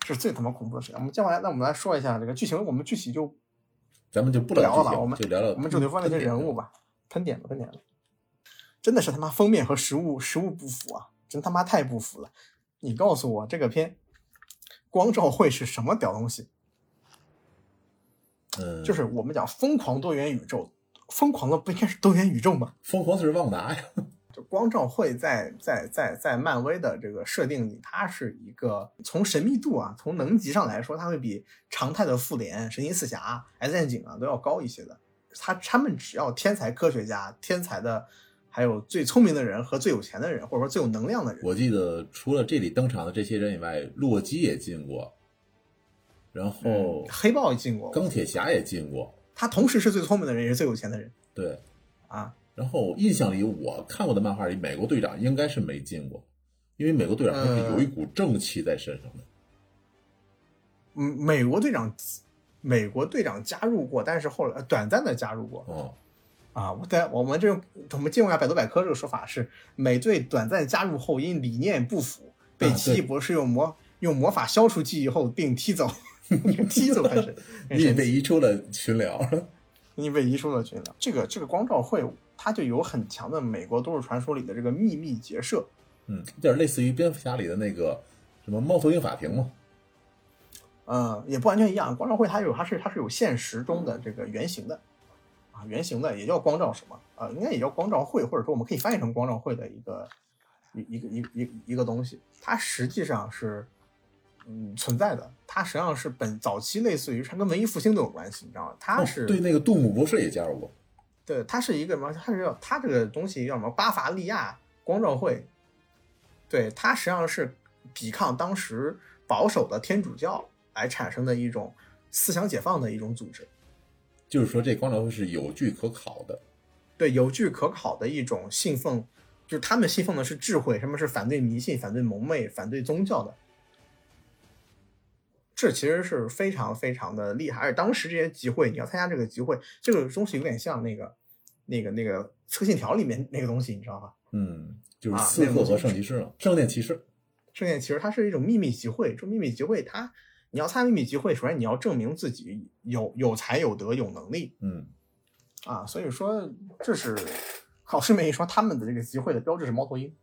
这是最他妈恐怖的事情。我们接下来，那我们来说一下这个剧情，我们具体就咱们就不不聊了吧我们就聊聊我们主题方那些人物吧，喷点吧，喷点吧。真的是他妈封面和实物实物不符啊！真他妈太不符了！你告诉我这个片光照会是什么屌东西？嗯，就是我们讲疯狂多元宇宙，疯狂的不应该是多元宇宙吗？疯狂的是旺达呀，*laughs* 就光照会在在在在漫威的这个设定里，它是一个从神秘度啊，从能级上来说，它会比常态的复联、神奇四侠、X 战警啊都要高一些的。他他们只要天才科学家、天才的，还有最聪明的人和最有钱的人，或者说最有能量的人。我记得除了这里登场的这些人以外，洛基也进过，然后嗯黑豹也进过，钢铁侠也进过，他同时是最聪明的人，也是最有钱的人对。啊。然后印象里我看过的漫画里，美国队长应该是没进过，因为美国队长他是有一股正气在身上的。嗯，美国队长，美国队长加入过，但是后来呃短暂的加入过。哦，啊，我在我们这种我们借用一下百度百科这个说法是，美队短暂加入后因理念不符，被奇异博士用魔用魔法消除记忆后并踢走，*laughs* 踢走还是，你也被移出了群聊。*laughs* 你被移出了群聊。这个这个光照会，它就有很强的美国都市传说里的这个秘密结社。嗯，有点类似于蝙蝠侠里的那个什么猫头鹰法庭嘛。嗯，也不完全一样。光照会它有，它是它是有现实中的这个原型的，啊，原型的也叫光照什么啊？应该也叫光照会，或者说我们可以翻译成光照会的一个一一个一个一一个东西。它实际上是嗯存在的，它实际上是本早期类似于它跟文艺复兴都有关系，你知道吗？它哦是、对那个杜姆博士也加入过。对，它是一个什么？它是叫它这个东西叫什么？巴伐利亚光照会。对，它实际上是抵抗当时保守的天主教来产生的一种思想解放的一种组织。就是说这光疗会是有据可考的。对，有据可考的一种信奉，就是他们信奉的是智慧，他们是反对迷信、反对蒙昧、反对宗教的。这其实是非常非常的厉害，而当时这些集会，你要参加这个集会，这个东西有点像那个、那个、那个《刺客信条》里面那个东西，你知道吧？嗯，就是啊刺客和圣骑士嘛，圣殿骑士。圣殿骑士它是一种秘密集会，这种秘密集会它，你要参加秘密集会，首先你要证明自己有有才有德有能力，嗯，啊，所以说这是好顺便一说，他们的这个集会的标志是猫头鹰。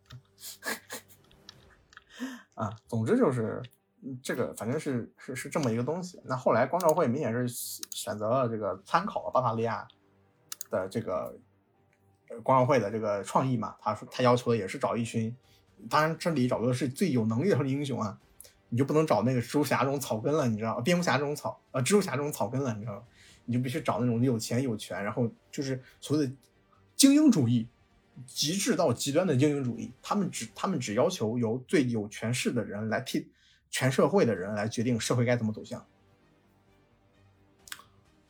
啊，总之就是嗯这个，反正是是是这么一个东西。那后来光照会明显是选择了这个参考了巴伐利亚的这个呃光照会的这个创意嘛，他说他要求的也是找一群，当然这里找的是最有能力的英雄啊，你就不能找那个蜘蛛侠这种草根了，你知道？蝙蝠侠这种草呃蜘蛛侠这种草根了，你知道吗？你就必须找那种有钱有权，然后就是所谓的精英主义，极致到极端的精英主义，他们只他们只要求由最有权势的人来替全社会的人来决定社会该怎么走向。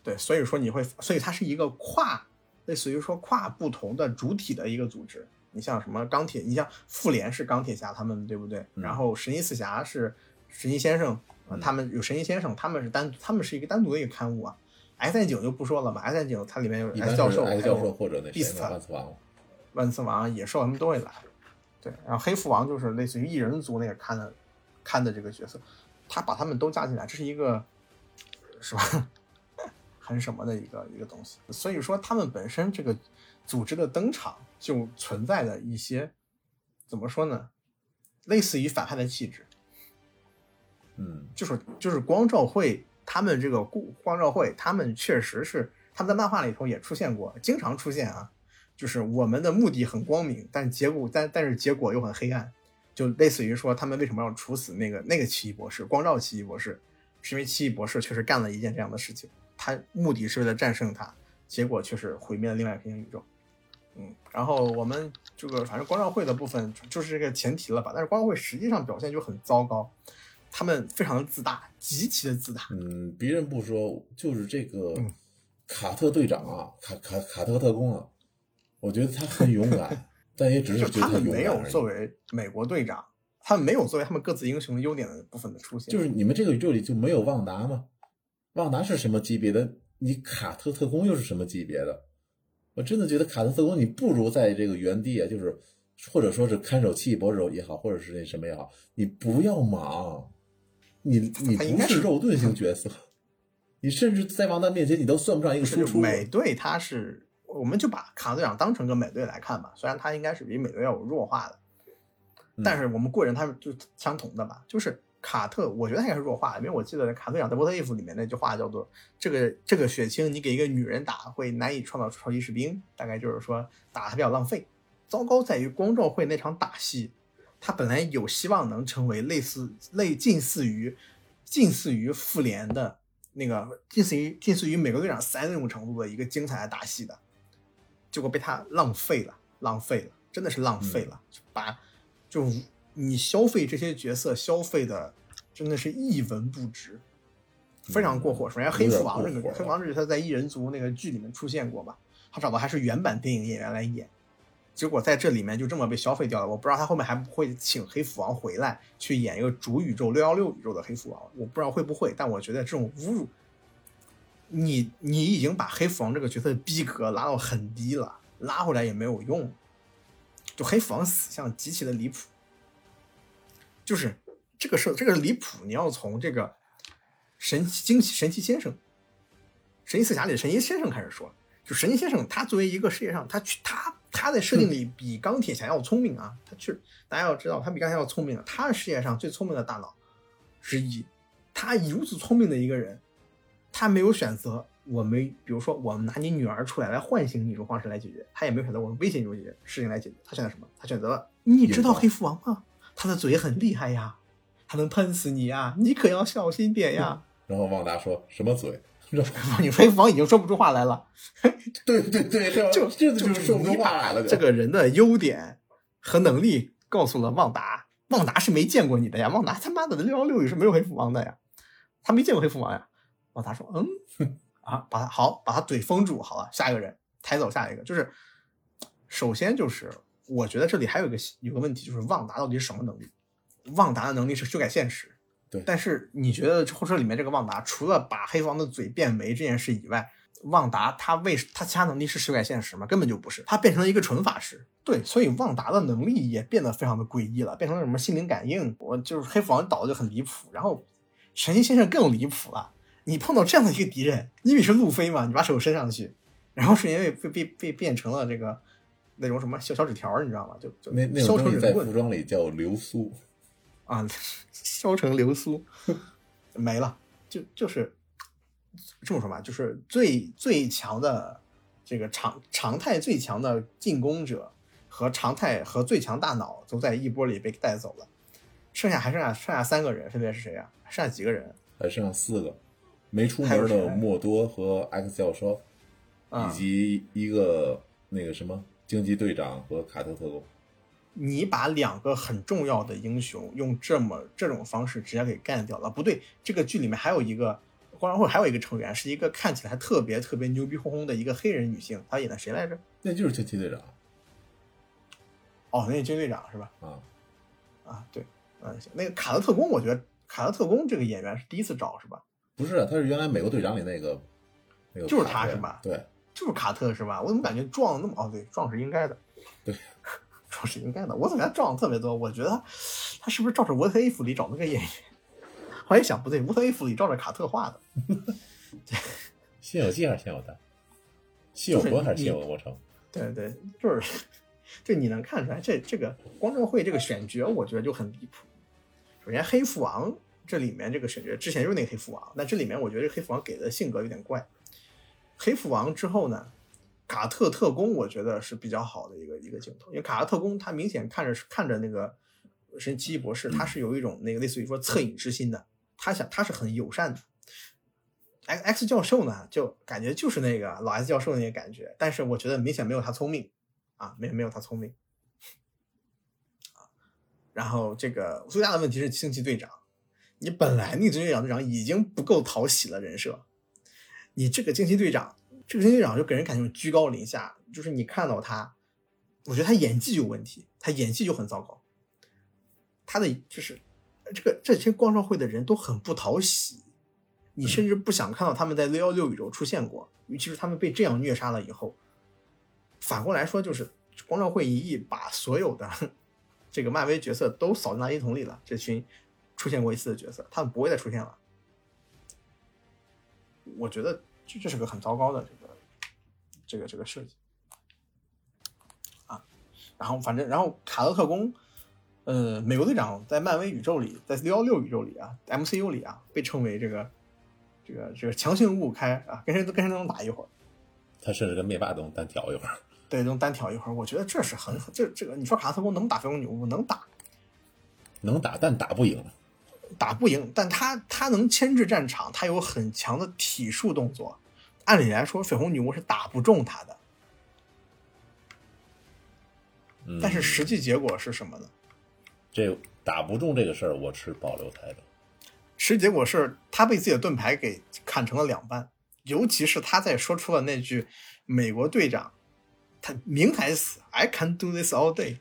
对，所以说你会，所以它是一个跨，类似于说跨不同的主体的一个组织。你像什么钢铁，你像复联是钢铁侠他们，对不对？然后神奇四侠是神奇先生，呃他们有神奇先生，他们是单，他们是一个单独的一个刊物啊。X 战警就不说了嘛，X 战警它里面有一般 X 教授，是 X 还有教授或者那谁 Beast 万磁王，万磁王、野兽他们都会来。对，然后黑蝠王就是类似于异人族那个看的看的这个角色，他把他们都加进来，这是一个是吧？*laughs* 很什么的一个一个东西。所以说，他们本身这个组织的登场就存在的一些怎么说呢？类似于反派的气质。嗯就是就是光照会他们这个故光照会，他们确实是他们在漫画里头也出现过，经常出现啊。就是我们的目的很光明，但结果但但是结果又很黑暗，就类似于说他们为什么要处死那个那个奇异博士，光照奇异博士，是因为奇异博士确实干了一件这样的事情，他目的是为了战胜他，结果却是毁灭了另外一个平行宇宙。嗯，然后我们这个反正光照会的部分就就是这个前提了吧，但是光照会实际上表现就很糟糕，他们非常的自大，极其的自大。嗯，别人不说，就是这个嗯卡特队长啊，卡卡卡特特工啊，我觉得他很勇敢，但也只是就他觉得们没有作为美国队长，他们没有作为他们各自英雄的优点的部分的出现，就是你们这个宇宙里就没有旺达吗？旺达是什么级别的？你卡特特工又是什么级别的？我真的觉得卡特特工你不如在这个原地啊，就是或者说是看守奇异博士也好，或者是那什么也好，你不要忙，你你不是是肉盾型角色，你甚至在王丹面前你都算不上一个输出。美队他是，我们就把卡特队长当成个美队来看吧，虽然他应该是比美队要有弱化的，嗯但是我们过人他们就相同的吧，就是卡特，我觉得他应该是弱化的，因为我记得卡特在《波特伊夫》里面那句话叫做“这个这个血清你给一个女人打会难以创造出超级士兵”，大概就是说打他比较浪费。糟糕在于光照会那场打戏，他本来有希望能成为类似类近似于近似于复联的那个近似于近似于美国队长三那种程度的一个精彩的打戏的，结果被他浪费了，浪费了，真的是浪费了，就把就你消费这些角色消费的真的是一文不值，非常过火。首先，黑蝠王这个黑蝠王这个他在异人族那个剧里面出现过嘛，他找的还是原版电影演员来演。结果在这里面就这么被消费掉了，我不知道他后面还不会请黑蝠王回来去演一个主宇宙六幺六宇宙的黑蝠王，我不知道会不会，但我觉得这种侮辱，你你已经把黑蝠王这个角色的逼格拉到很低了，拉回来也没有用，就黑蝠王死相极其的离谱，就是这个事这个离谱，你要从这个神奇惊奇神奇先生，神奇四侠里的神奇先生开始说，就神奇先生他作为一个世界上他去他他在设定里比钢铁侠要聪明啊，他去大家要知道他比钢铁侠要聪明啊，他是世界上最聪明的大脑之一，他如此聪明的一个人，他没有选择我们比如说我们拿你女儿出来来唤醒你这种方式来解决，他也没有选择我们威胁你这种事情来解决，他选择什么？他选择了你知道黑蝠王吗？他的嘴很厉害呀，他能喷死你呀，你可要小心点呀。然后旺达说什么嘴？*laughs* 你黑蝠王已经说不出话来了，对 *laughs* 对对，就这就就是说不出话来了。这个人的优点和能力告诉了旺达，旺达是没见过你的呀，旺达他妈的六幺六也是没有黑蝠王的呀，他没见过黑蝠王呀。旺达说，嗯，*laughs* 啊，把他好，把他嘴封住，好了，下一个人抬走下一个，就是首先就是我觉得这里还有一个有个问题，就是旺达到底是什么能力？旺达的能力是修改现实。对但是你觉得后车里面这个旺达，除了把黑王的嘴变没这件事以外，旺达他为他其他能力是修改现实吗？根本就不是，他变成了一个纯法师。对，所以旺达的能力也变得非常的诡异了，变成了什么心灵感应，我就是黑蝠王倒的就很离谱，然后神奇先生更离谱了。你碰到这样的一个敌人，你以为是路飞嘛？你把手伸上去，然后是因为被被被变成了这个那种什么小小纸条，你知道吗？就就那那削种东西在服装里叫流苏。啊，*laughs* 削成流苏没了，就就是这么说吧，就是最最强的这个常常态最强的进攻者和常态和最强大脑都在一波里被带走了。剩下还剩下剩下三个人，分别是谁呀、剩下几个人？还剩四个，没出还有谁门的莫多和 X 教授，啊、以及一个那个什么惊奇队长和卡特特工。你把两个很重要的英雄用这么这种方式直接给干掉了，不对，这个剧里面还有一个光荣会还有一个成员是一个看起来特别特别牛逼哄哄的一个黑人女性，她演的谁来着？那就是惊奇队长哦，那个军队长是吧？啊，啊，对，嗯，行，那个卡特特工，我觉得卡特特工这个演员是第一次找是吧？不是，他是原来美国队长里那个那个就是他是吧对，就是卡特是吧？我怎么感觉撞那么哦？对，撞是应该的，对，*laughs* 撞是应该的。我怎么感觉撞的特别多？我觉得他他是不是照着《沃特伊夫》里找那个演员？后来一想不对，《沃特伊夫》里照着卡特画的。*laughs* 辛有记还是辛有丹？辛有国还是辛有国城？对对，就是，就你能看出来，这这个光正会这个选角，我觉得就很离谱。首先，黑父王这里面这个选角，之前就是那个黑父王，那这里面我觉得这黑父王给的性格有点怪。黑蝠王之后呢，卡特特工我觉得是比较好的一个一个镜头，因为卡特特工他明显看着是看着那个神奇博士，他是有一种那个类似于说恻隐之心的，他想他是很友善的。X X 教授呢，就感觉就是那个老 S 教授那个感觉，但是我觉得明显没有他聪明啊，没没有他聪明啊。然后这个最大的问题是惊奇队长，你本来那个惊奇队长队长已经不够讨喜了人设，你这个惊奇队长，这个惊奇队长就给人感觉居高临下，就是你看到他，我觉得他演技有问题，他演技就很糟糕，他的就是这个这些光照会的人都很不讨喜。你甚至不想看到他们在六幺六宇宙出现过，尤其是他们被这样虐杀了以后。反过来说，就是光照会一役把所有的这个漫威角色都扫进垃圾桶里了。这群出现过一次的角色，他们不会再出现了。我觉得这这是个很糟糕的这个这个这个设计啊。然后反正然后卡特特工，呃，美国队长在漫威宇宙里，在六幺六宇宙里啊，MCU 里啊，被称为这个。这个这个强行五五开啊，跟谁都跟谁都能打一会儿，他甚至跟灭霸都能单挑一会儿。*laughs* 对，能单挑一会儿。我觉得这是很这这个，你说卡特工能打飞龙女巫能打，能打但打不赢，打不赢，但他他能牵制战场，他有很强的体术动作。按理来说，绯红女巫是打不中他的，嗯、但是实际结果是什么呢？这打不中这个事儿，我持保留态度。实际结果是他被自己的盾牌给砍成了两半，尤其是他在说出了那句“美国队长”，他明台词 “I can do this all day”，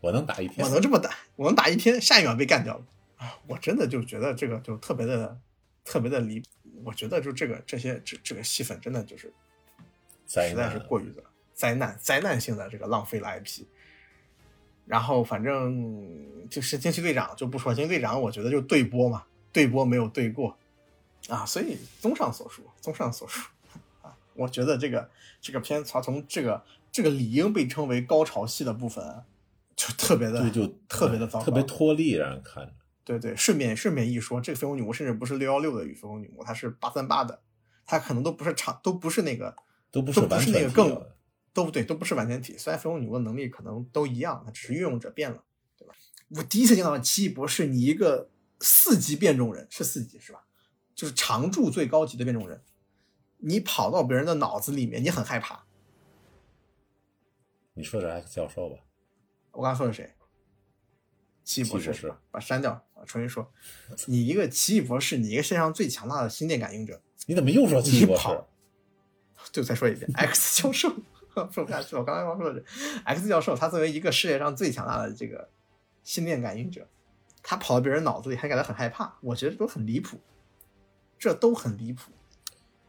我能打一天，我能这么打，我能打一天，下一秒被干掉了啊！我真的就觉得这个就特别的特别的离，我觉得就这个这些这这个戏份真的就是实在是过于的灾难灾难性的这个浪费了 IP。然后反正就是惊奇队长就不说，惊奇队长我觉得就对播嘛。对播没有对过，啊，所以综上所述，综上所述，啊，我觉得这个这个片它从这个这个理应被称为高潮戏的部分，就特别的，对，就特别的糟糕，特别脱力，让人看着。对对，顺便顺便一说，这个绯红女巫甚至不是六幺六的与绯红女巫，她是八三八的，她可能都不是长，都不是那个，都不是不是那个更，都不对，都不是完全体。虽然绯红女巫的能力可能都一样，它只是运用者变了，对吧？我第一次见到奇异博士，你一个。四级变种人是四级是吧？就是常驻最高级的变种人，你跑到别人的脑子里面，你很害怕。你说的是 X 教授吧？我刚刚说的谁？奇异博士是吧？把删掉啊，重新说。你一个奇异博士，你一个世界上最强大的心电感应者，你怎么又说奇异博士？就再说一遍，X *laughs* 教授说不下去了。我刚才刚说的是 X 教授，他作为一个世界上最强大的这个心电感应者。他跑到别人脑子里还感到很害怕，我觉得都很离谱，这都很离谱。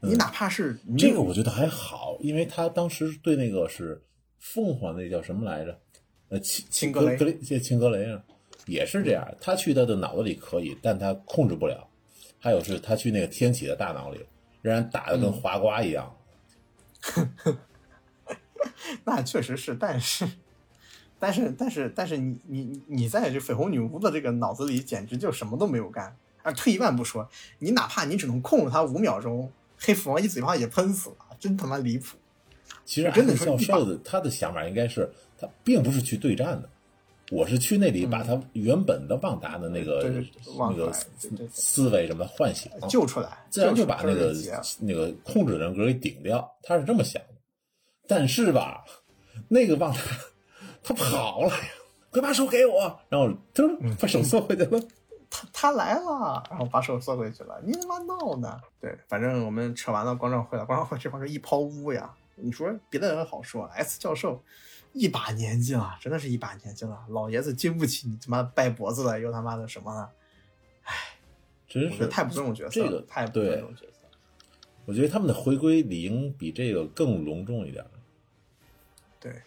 你哪怕是、嗯、这个，我觉得还好，因为他当时对那个是凤凰那叫什么来着？呃，青青格雷，格雷，青格雷啊，也是这样。他去他的脑子里可以，但他控制不了。还有是他去那个天启的大脑里，让人打的跟滑瓜一样。嗯、*laughs* 那确实是，但是。但是但是但是你你你在这绯红女巫的这个脑子里，简直就什么都没有干。啊，退一万步说，你哪怕你只能控制他五秒钟，黑斧王一嘴巴也喷死了，真他妈离谱。其实真的教授的他的想法应该是，他并不是去对战的，我是去那里把他原本的旺达的那个、那个思维什么唤醒，救出来，自然就把那个那个控制人格给顶掉，他是这么想的。但是吧，*laughs* 那个旺达他跑了呀，快把手给我，然后 *laughs* 他把手缩回去了。他他来了，然后把手缩回去了，你他妈闹呢？对，反正我们扯完了观众会了，观众会这帮是一抛污呀。你说别的人好说，S 教授一把年纪了，真的是一把年纪了，老爷子经不起你他妈掰脖子了，又他妈的什么了？真是太不尊重角色了，这个太不尊重角色。我觉得他们的回归理应比这个更隆重一点。对，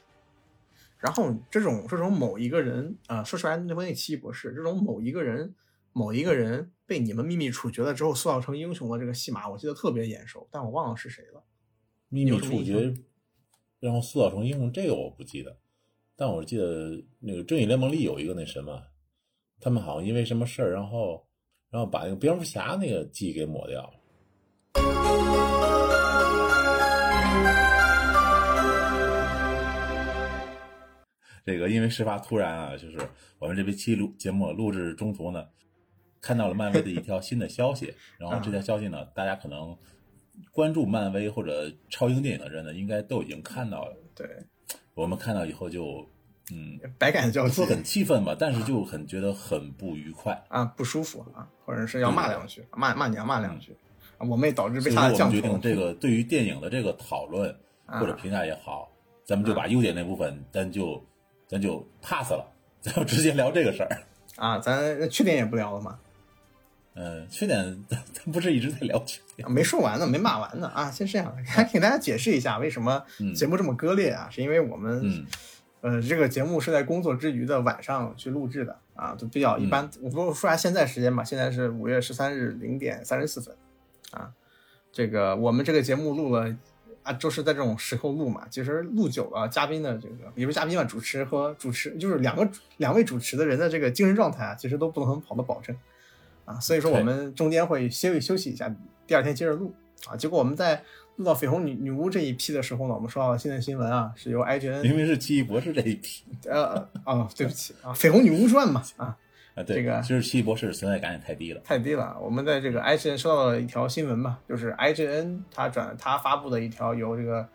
然后这种这种某一个人啊、说出来那部那奇异博士，这种某一个人某一个人被你们秘密处决了之后塑造成英雄的这个戏码，我记得特别眼熟，但我忘了是谁了。秘密处决，然后塑造成英雄，这个我不记得，但我记得那个正义联盟里有一个那什么，他们好像因为什么事儿，然后然后把那个蝙蝠侠那个记给抹掉了。这个因为事发突然啊，就是我们这边期录节目录制中途呢，看到了漫威的一条新的消息，然后这条消息呢，大家可能关注漫威或者超英电影的人呢，应该都已经看到了。对，我们看到以后就，嗯，百感交集。不说很气愤吧，但是就很觉得很不愉快。啊，不舒服啊，或者是要骂两句，骂骂娘骂两句，啊我们也导致被他的降决定，这个对于电影的这个讨论啊。或者评价也好，咱们就把优点那部分，咱就咱就 pass 了，咱就直接聊这个事儿。啊，咱缺点也不聊了嘛，嗯，缺点咱咱不是一直在聊缺点啊没说完呢，没骂完呢啊，先这样，还给大家解释一下为什么嗯节目这么割裂啊，是因为我们嗯呃，这个节目是在工作之余的晚上去录制的啊，都比较一嗯般。我不说下现在时间吧，现在是五月十三日零点三十四分啊。这个我们这个节目录了啊，就是在这种时候录嘛。其实录久了，嘉宾的这个也不是嘉宾嘛，主持和主持就是两个两位主持的人的这个精神状态啊，其实都不能很好的保证啊。所以说我们中间会休息休息一下，第二天接着录啊。结果我们在录到绯红女女巫这一批的时候呢，我们收到了新的新闻啊，是由 IGN 明明是奇异博士这一批呃哦，对不起啊，《绯红女巫传》嘛啊，啊，对，这个其实奇异博士存在感也太低了。太低了。我们在这个 IGN 收到了一条新闻嘛，就是 IGN 他转他发布的一条由这个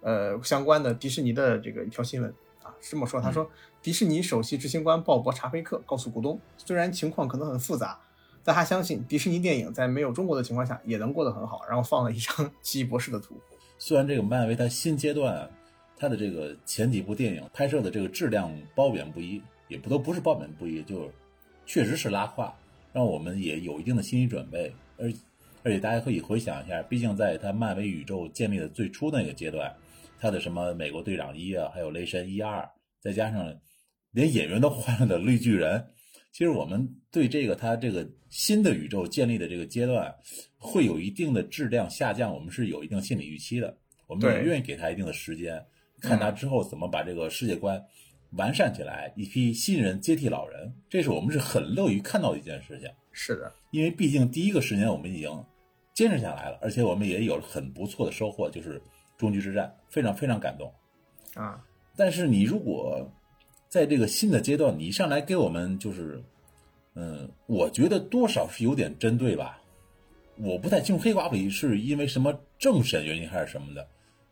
呃相关的迪士尼的这个一条新闻啊，这么说，他说、迪士尼首席执行官鲍勃查菲克告诉股东，虽然情况可能很复杂。但他相信迪士尼电影在没有中国的情况下也能过得很好，然后放了一张奇异博士的图。虽然这个漫威它新阶段，它的这个前几部电影拍摄的这个质量褒贬不一，也不都不是褒贬不一，就确实是拉胯，让我们也有一定的心理准备。而而且大家可以回想一下，毕竟在它漫威宇宙建立的最初那个阶段，它的什么美国队长一啊，还有雷神一二，再加上连演员都换了的绿巨人，其实我们对这个它这个新的宇宙建立的这个阶段，会有一定的质量下降，我们是有一定心理预期的。我们也愿意给他一定的时间，看他之后怎么把这个世界观完善起来，一批新人接替老人，这是我们是很乐于看到的一件事情。是的，因为毕竟第一个十年我们已经坚持下来了，而且我们也有了很不错的收获，就是终局之战，非常非常感动。啊，但是你如果在这个新的阶段，你一上来给我们就是，嗯，我觉得多少是有点针对吧。我不太清楚黑寡妇是因为什么政审原因还是什么的，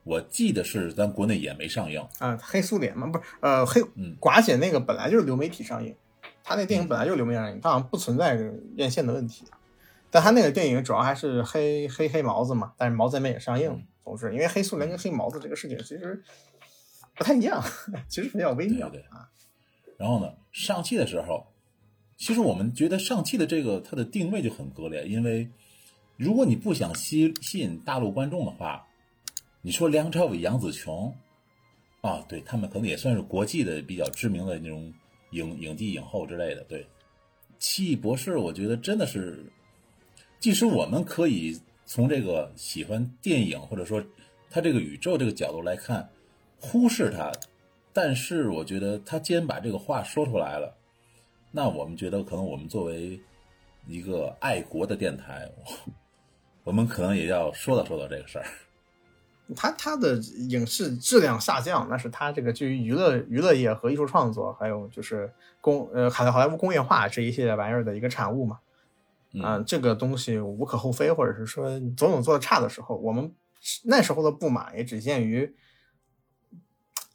我记得是咱国内也没上映。啊，黑苏联嘛，不是呃黑嗯寡姐那个本来就是流媒体上映，他那电影本来就是流媒体上映，它好像不存在这个院线的问题。但他那个电影主要还是黑黑黑毛子嘛，但是毛子那边也上映嗯。总之，因为黑苏联跟黑毛子这个事情其实不太一样，*laughs* 其实比较微妙对对啊。然后呢，上汽的时候，其实我们觉得上汽的这个它的定位就很割裂，因为如果你不想吸吸引大陆观众的话，你说梁朝伟、杨紫琼，啊，对他们可能也算是国际的比较知名的那种影影帝、影后之类的。对，奇异博士，我觉得真的是，即使我们可以从这个喜欢电影或者说他这个宇宙这个角度来看，忽视它，但是我觉得他既然把这个话说出来了，那我们觉得可能我们作为一个爱国的电台，我 *laughs* 我们可能也要说道说道这个事儿。它它的影视质量下降，那是他这个基于娱乐娱乐业和艺术创作，还有就是工呃好好莱坞工业化这一系列玩意儿的一个产物嘛。啊、嗯这个东西无可厚非，或者是说总有做的差的时候，我们那时候的不满也只限于，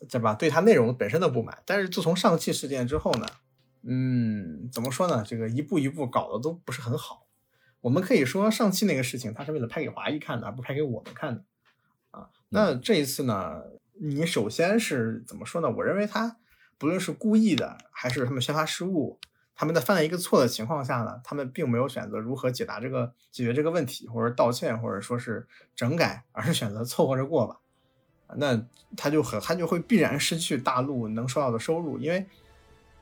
对吧？对它内容本身的不满。但是自从上汽事件之后呢，嗯，怎么说呢？这个一步一步搞得都不是很好。我们可以说上汽那个事情，它是为了拍给华谊看的，而不是拍给我们看的啊。那这一次呢，你首先是怎么说呢？我认为他不论是故意的，还是他们宣发失误，他们在犯了一个错的情况下呢，他们并没有选择如何解答这个解决这个问题，或者道歉，或者说是整改，而是选择凑合着过吧。那他就很他就会必然失去大陆能收到的收入，因为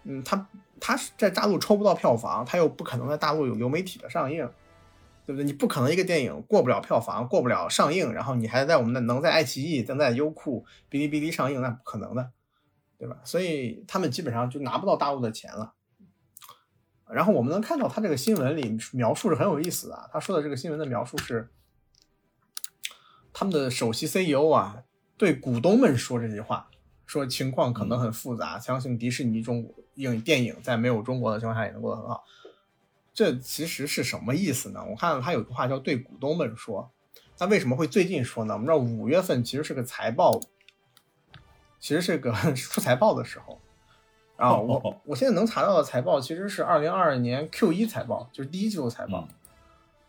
嗯，他他在大陆抽不到票房，他又不可能在大陆有流媒体的上映，对不对？你不可能一个电影过不了票房，过不了上映，然后你还在我们的能在爱奇艺、能在优酷、哔哩哔哩上映，那不可能的，对吧？所以他们基本上就拿不到大陆的钱了。然后我们能看到他这个新闻里描述是很有意思的啊，他说的这个新闻的描述是，他们的首席 CEO 啊对股东们说这句话，说情况可能很复杂，相信迪士尼中国影电影在没有中国的情况下也能过得很好。这其实是什么意思呢？我看到他有句话叫“对股东们说”，那为什么会最近说呢？我们知道五月份其实是个财报，其实是个 *laughs* 出财报的时候啊。我我现在能查到的财报其实是二零二二年 Q 一财报，就是第一季度财报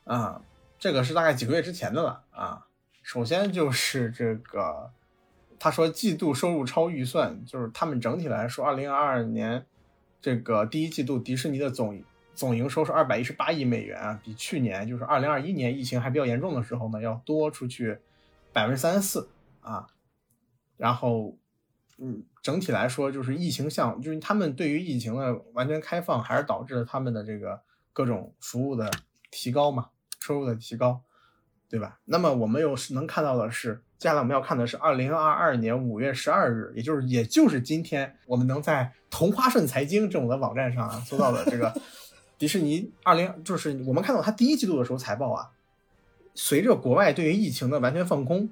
啊。这个是大概几个月之前的了啊。首先就是这个，他说季度收入超预算，就是他们整体来说，二零二二年这个第一季度迪士尼的总总营收是二百一十八亿美元啊，比去年就是二零二一年疫情还比较严重的时候呢，要多出去百分之三十四啊。然后，嗯，整体来说就是疫情向，就是他们对于疫情的完全开放，还是导致了他们的这个各种服务的提高嘛，收入的提高。对吧？那么我们又是能看到的是，接下来我们要看的是二零二二年五月十二日，也就是也就是今天，我们能在同花顺财经这种的网站上啊搜到的这个迪士尼二零，就是我们看到它第一季度的时候财报啊，随着国外对于疫情的完全放空，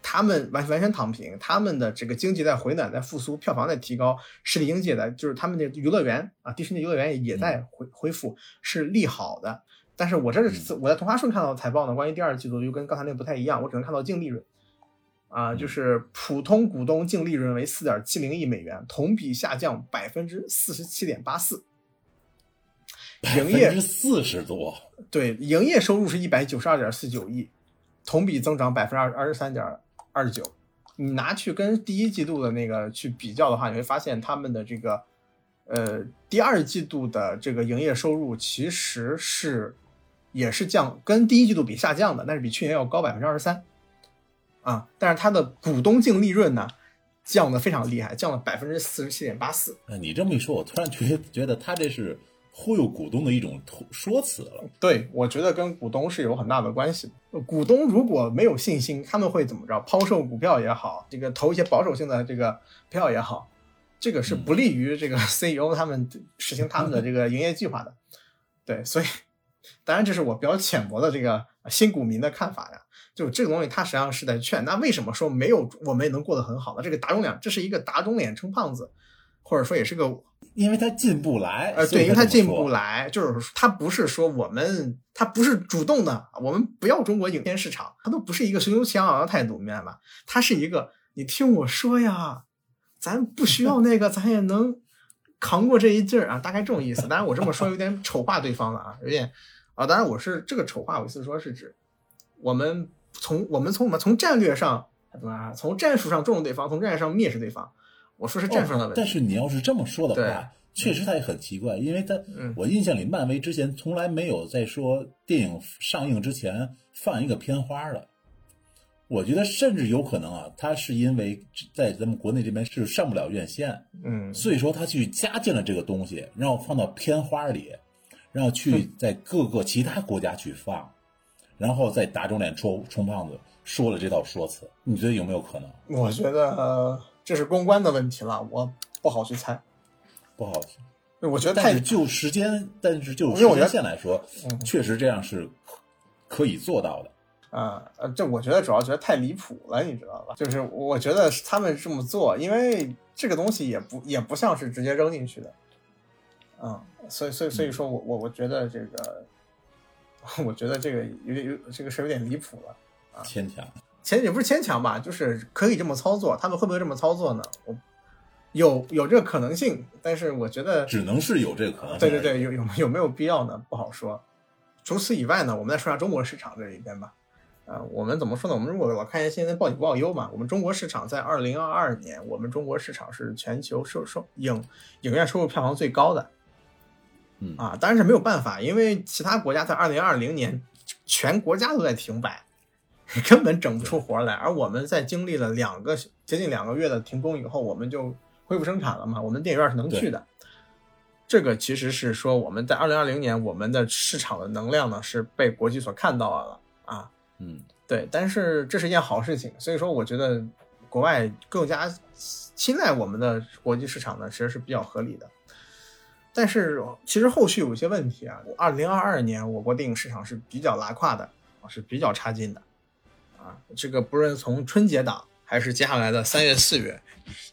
他们完完全躺平，他们的这个经济在回暖，在复苏，票房在提高，实体经济的，就是他们的游乐园啊，迪士尼游乐园也在恢恢复，是利好的。但是我这是我在同花顺看到的财报呢，关于第二季度又跟刚才那不太一样，我只能看到净利润，啊，就是普通股东净利润为四点七零亿美元，同比下降百分之四十七点八四，营业之四十多，对，营业收入是一百九十二点四九亿，同比增长百分之二二十三点二九。你拿去跟第一季度的那个去比较的话，你会发现他们的这个呃第二季度的这个营业收入其实是也是降，跟第一季度比下降的，但是比去年要高百分之二十三啊。但是它的股东净利润呢降的非常厉害，降了百分之四十七点八四。哎，你这么一说，我突然觉觉得他这是忽悠股东的一种说辞了。对，我觉得跟股东是有很大的关系的。股东如果没有信心，他们会怎么着？抛售股票也好，这个投一些保守性的这个票也好，这个是不利于这个 *laughs* CEO 他们实行他们的这个营业计划的。对，所以当然这是我比较浅薄的这个新股民的看法呀。就这个东西，它实际上是在劝。那为什么说没有我们也能过得很好呢？这个打肿脸，这是一个打肿脸充胖子，或者说也是个因为他进不来，呃，对，因为他进不来，就是他不是说我们，他不是主动的，我们不要中国影片市场，他都不是一个雄赳气昂昂的态度，明白吧？他是一个，你听我说呀，咱不需要那个，咱也能扛过这一劲儿啊，大概这种意思。当然，我这么说有点丑化对方了啊，有点啊，当然我是这个丑化，我意思说是指我们从我们从我们从战略上怎么啊，从战术上重用对方，从战略上蔑视对方。我说是战术上的问题、哦，但是你要是这么说的话，确实他也很奇怪，因为他，嗯、我印象里漫威之前从来没有在说电影上映之前放一个片花的。我觉得甚至有可能啊，他是因为在咱们国内这边是上不了院线，嗯，所以说他去加进了这个东西，然后放到片花里，然后去在各个其他国家去放，然后再打肿脸充充胖子说了这套说辞。你觉得有没有可能？我觉得。呃这是公关的问题了，我不好去猜，不好提。我觉得但是就时间，但是就时间线来说，嗯、确实这样是可以做到的。啊呃，这我觉得主要觉得太离谱了，你知道吧？就是我觉得他们这么做，因为这个东西也不也不像是直接扔进去的，嗯，所以所以所以说我我我觉得这个，*laughs* 我觉得这个有点有这个是有点离谱了啊，牵强。牵也不是牵强吧，就是可以这么操作，他们会不会这么操作呢？我有有这个可能性，但是我觉得只能是有这个可能性。对对对，有有有没有必要呢？不好说。除此以外呢，我们再说下中国市场这一边吧。呃，我们怎么说呢？我们如果老看一下现在报喜不报忧嘛。我们中国市场在二零二二年，我们中国市场是全球收收影影院收入票房最高的。嗯啊，当然是没有办法，因为其他国家在二零二零年全国家都在停摆，根本整不出活来。而我们在经历了两个接近两个月的停工以后，我们就恢复生产了嘛。我们电影院是能去的。这个其实是说我们在二零二零年我们的市场的能量呢是被国际所看到了啊。嗯，对，但是这是一件好事情，所以说我觉得国外更加青睐我们的国际市场呢，其实是比较合理的。但是其实后续有一些问题啊，二零二二年我国电影市场是比较拉胯的，是比较差劲的啊。这个不论从春节档还是接下来的三月、四月，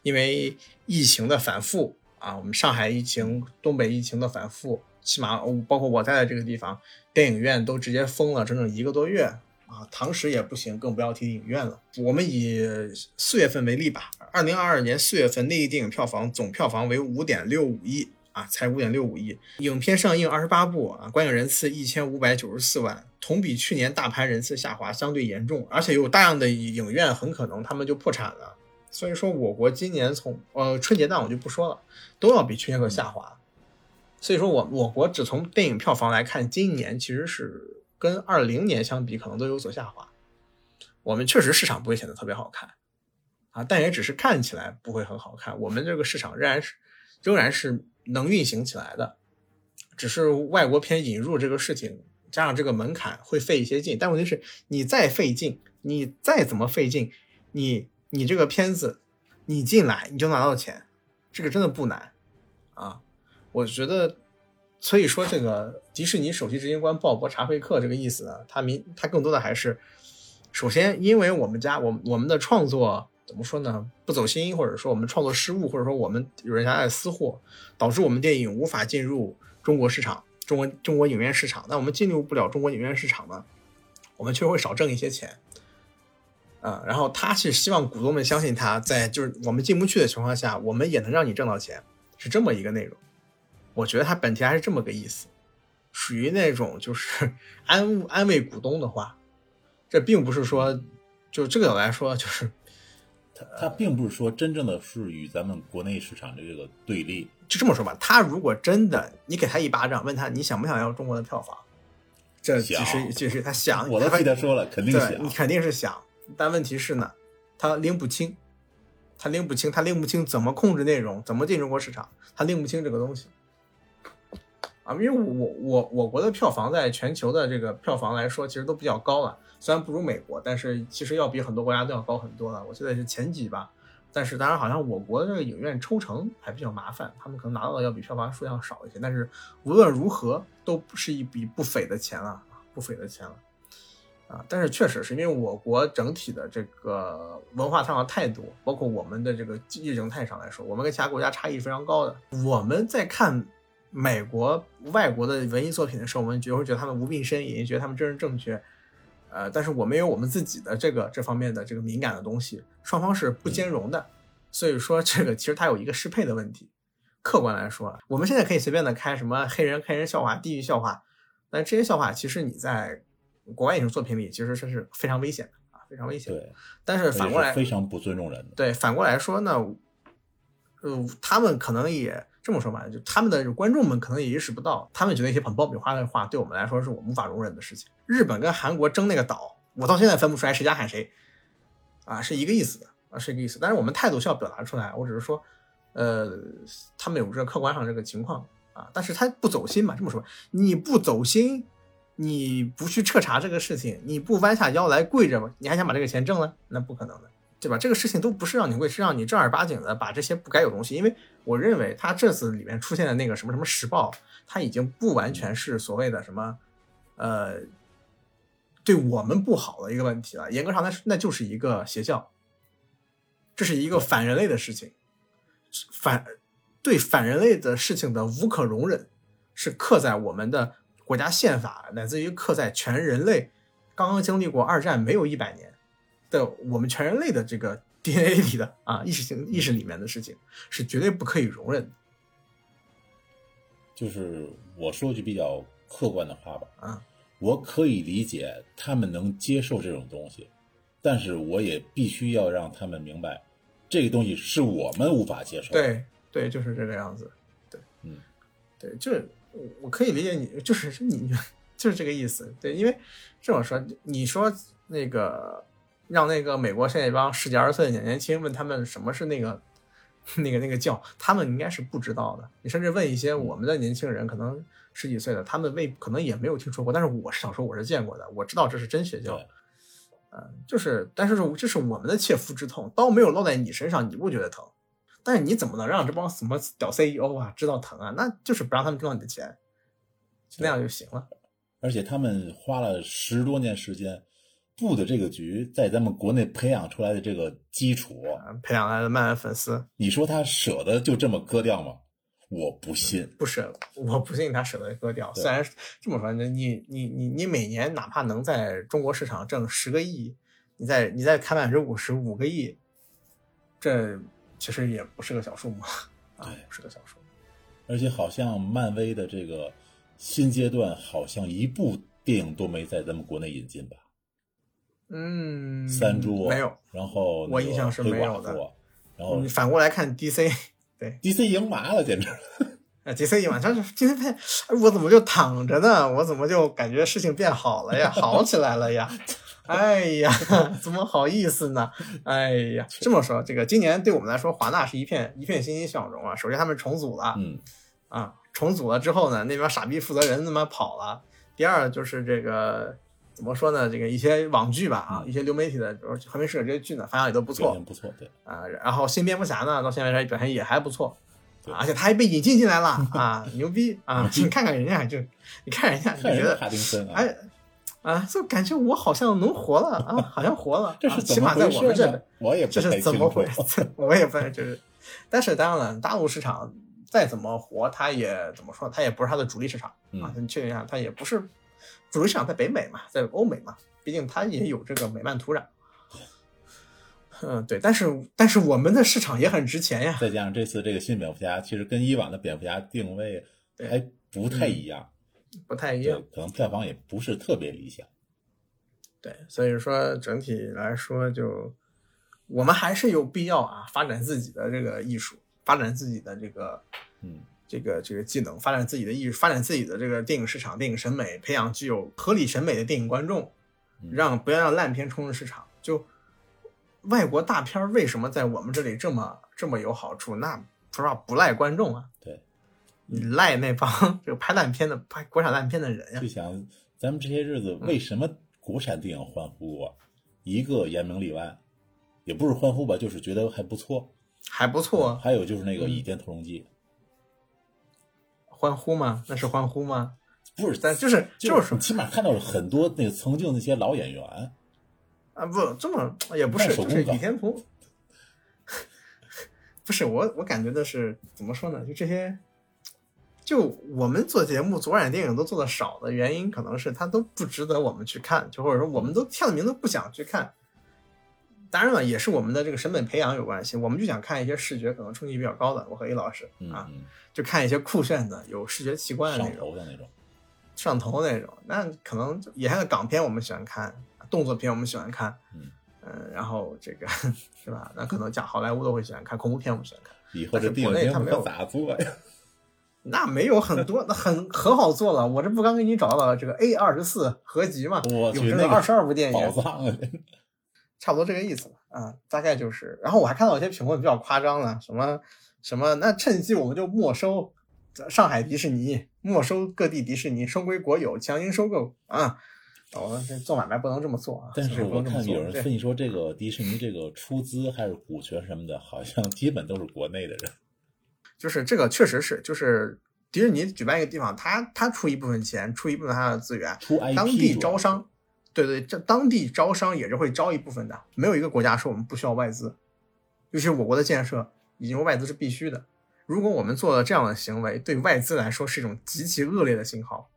因为疫情的反复啊，我们上海疫情、东北疫情的反复，起码包括我在的这个地方，电影院都直接封了整整一个多月。啊，堂食也不行，更不要提影院了。我们以四月份为例吧，二零二二年四月份内地电影票房总票房为五点六五亿啊，才五点六五亿。影片上映二十八部啊，观影人次一千五百九十四万，同比去年大盘人次下滑相对严重，而且有大量的影院很可能他们就破产了。所以说，我国今年从呃春节档我就不说了，都要比去年可下滑。所以说我我国只从电影票房来看，今年其实是。跟二零年相比，可能都有所下滑。我们确实市场不会显得特别好看啊，但也只是看起来不会很好看。我们这个市场仍然是仍然是能运行起来的，只是外国片引入这个事情加上这个门槛会费一些劲。但问题是，你再费劲，你再怎么费劲，你你这个片子你进来你就拿到钱，这个真的不难啊。我觉得。所以说，这个迪士尼首席执行官鲍勃查菲克这个意思呢，他明他更多的还是，首先，因为我们家我我们的创作怎么说呢，不走心，或者说我们创作失误，或者说我们有人家在私货，导致我们电影无法进入中国市场，中国中国影院市场。那我们进入不了中国影院市场呢，我们确实会少挣一些钱，啊，然后他是希望股东们相信他在就是我们进不去的情况下，我们也能让你挣到钱，是这么一个内容。我觉得他本题还是这么个意思，属于那种就是 *laughs* 安安慰股东的话，这并不是说就这个来说就是他他并不是说真正的是与咱们国内市场的这个对立，就这么说吧，他如果真的你给他一巴掌，问他你想不想要中国的票房，这其实其实他想，我都替他说了，肯定想，你肯定是想，但问题是呢，他拎不清，他拎不清，他拎不清怎么控制内容，怎么进中国市场，他拎不清这个东西。啊，因为我我我国的票房在全球的这个票房来说，其实都比较高了。虽然不如美国，但是其实要比很多国家都要高很多了。我记得是前几吧。但是当然，好像我国的这个影院抽成还比较麻烦，他们可能拿到的要比票房数量少一些。但是无论如何，都不是一笔不菲的钱了，不菲的钱了。啊，但是确实是因为我国整体的这个文化上的态度，包括我们的这个意识形态上来说，我们跟其他国家差异非常高的。我们在看。美国外国的文艺作品的时候，我们就会觉得他们无病呻吟，觉得他们真是正确，呃，但是我们有我们自己的这个这方面的这个敏感的东西，双方是不兼容的，所以说这个其实它有一个适配的问题。客观来说，我们现在可以随便的开什么黑人黑人笑话、地狱笑话，但这些笑话其实你在国外影视作品里其实这是非常危险的啊，非常危险。对，但是反过来非常不尊重人的。对，反过来说呢，呃，他们可能也。这么说吧，就他们的观众们可能也意识不到，他们觉得一些很爆米花的话，对我们来说是我无法容忍的事情。日本跟韩国争那个岛，我到现在分不出来谁家喊谁，啊，是一个意思的啊，是一个意思。但是我们态度需要表达出来，我只是说，呃，他们有这个客观上这个情况啊，但是他不走心嘛。这么说，你不走心，你不去彻查这个事情，你不弯下腰来跪着，你还想把这个钱挣了？那不可能的。对吧？这个事情都不是让你跪，是让你正儿八经的把这些不该有东西。因为我认为他这次里面出现的那个什么什么时报，他已经不完全是所谓的什么，呃，对对我们不好的一个问题了。严格上来说，那就是一个邪教，这是一个反人类的事情，反对反人类的事情的无可容忍，是刻在我们的国家宪法，乃至于刻在全人类刚刚经历过二战没有一百年的我们全人类的这个 *laughs* DNA 里的啊意识性意识里面的事情，是绝对不可以容忍的。就是我说句比较客观的话吧，啊，我可以理解他们能接受这种东西，但是我也必须要让他们明白，这个东西是我们无法接受的。对对，就是这个样子。对，嗯，对，就是我我可以理解你，就是你 *laughs* 就是这个意思。对，因为这么说，你说那个让那个美国现在一帮十几二十岁的年轻问他们什么是那个那个那个教，他们应该是不知道的。你甚至问一些我们的年轻人，可能十几岁的，他们未可能也没有听说过。但是我是小时候我是见过的，我知道这是真邪教。对嗯，就是，但是这是我们的切肤之痛，刀没有落在你身上，你不觉得疼？但是你怎么能让这帮什么屌 CEO 啊知道疼啊？那就是不让他们挣到你的钱，那样就行了。而且他们花了十多年时间布的这个局，在咱们国内培养出来的这个基础，啊培养来的漫漫粉丝，你说他舍得就这么割掉吗？我不信。不舍，我不信他舍得割掉。虽然这么说，那你你你你每年哪怕能在中国市场挣十个亿，你再你再开百分之五十五个亿，这其实也不是个小数目啊对，不是个小数。而且好像漫威的这个新阶段，好像一部电影都没在咱们国内引进吧？嗯，三株没有。然后我印象是没有的然后你反过来看 DC，对 DC 赢麻了，简直。*laughs* 啊，DC 赢麻，但是今天发现，哎我怎么就躺着呢？我怎么就感觉事情变好了呀，*laughs* 好起来了呀？哎呀，*laughs* 怎么好意思呢？哎呀，这么说，这个今年对我们来说，华纳是一片一片欣欣向荣啊。首先他们重组了，嗯，啊，重组了之后呢，那边傻逼负责人他妈跑了。第二就是这个怎么说呢？这个一些网剧吧，啊，嗯一些流媒体的，比如《和平使者》这些剧呢，反响也都不不错不错，对，啊。然后新蝙蝠侠呢，到现在为止表现也还不错。啊而且他还被引进进来了 *laughs* 啊，牛逼啊！你看看人家，就你看人家，你觉得帕丁森啊，哎啊，就感觉我好像能活了啊，好像活了。这啊起码在我们这？我也不这是怎么回。事？*laughs* 我也不是，就是，但是当然了，大陆市场再怎么活，它也怎么说，它也不是它的主力市场啊。嗯你确定一下，它也不是主力市场，在北美嘛，在欧美嘛，毕竟它也有这个美漫土壤。嗯，对，但是但是我们的市场也很值钱呀。再加上这次这个新蝙蝠侠，其实跟以往的蝙蝠侠定位还不太一样，不太一样，，可能票房也不是特别理想。对，所以说整体来说就，我们还是有必要啊，发展自己的这个艺术，发展自己的这个嗯，这个这个技能，发展自己的艺术，发展自己的这个电影市场、电影审美，培养具有合理审美的电影观众，嗯让不要让烂片冲着市场。就外国大片为什么在我们这里这么这么有好处？那说实话不赖观众啊，对，你赖那帮这个拍烂片的、拍国产烂片的人呀就。想咱们这些日子为什么国产电影欢呼过？一个严明例外，也不是欢呼吧，就是觉得还不错。还不错，还有就是那个《嗯倚天屠龙记欢呼吗？那是欢呼吗？》，不是，但就是就是你起码看到了很多那个曾经那些老演员。啊，不这么也不是，就是李天福，*laughs* 不是我我感觉的是怎么说呢？就这些，就我们做节目国产电影都做的少的原因，可能是他都不值得我们去看，就或者说我们都跳的名都不想去看。当然了，也是我们的这个审美培养有关系，我们就想看一些视觉可能冲击比较高的。我和 A 老师啊，嗯嗯，就看一些酷炫的、有视觉奇观的那种上种。头的那种。上头那种，那可能就也还有港片我们喜欢看，动作片我们喜欢看，嗯嗯然后这个 *laughs* 是吧？那可能讲好莱坞都会喜欢看，恐怖片我们喜欢看，以后这电影但是国内节目可它没有咋做呀？那没有很多，那很很好做了。我这不刚给你找到了这个 A 二十四合集嘛，有我去，那个这二十二部电宝影，藏啊！差不多这个意思吧。啊，大概就是。然后我还看到有些评论比较夸张了，什么什么，那趁机我们就没收上海迪士尼，没收各地迪士尼，收归国有，强行收购啊。我们，这做买卖不能这么做啊！但是我看有人这分析说，这个迪士尼这个出资还是股权什么的，好像基本都是国内的人。*laughs* 就是这个确实是，就是迪士尼举办一个地方，他他出一部分钱，出一部分他的资源，出当地招商，对对，这当地招商也是会招一部分的，没有一个国家说我们不需要外资，尤其我国的建设，引入外资是必须的。如果我们做了这样的行为，对外资来说是一种极其恶劣的信号，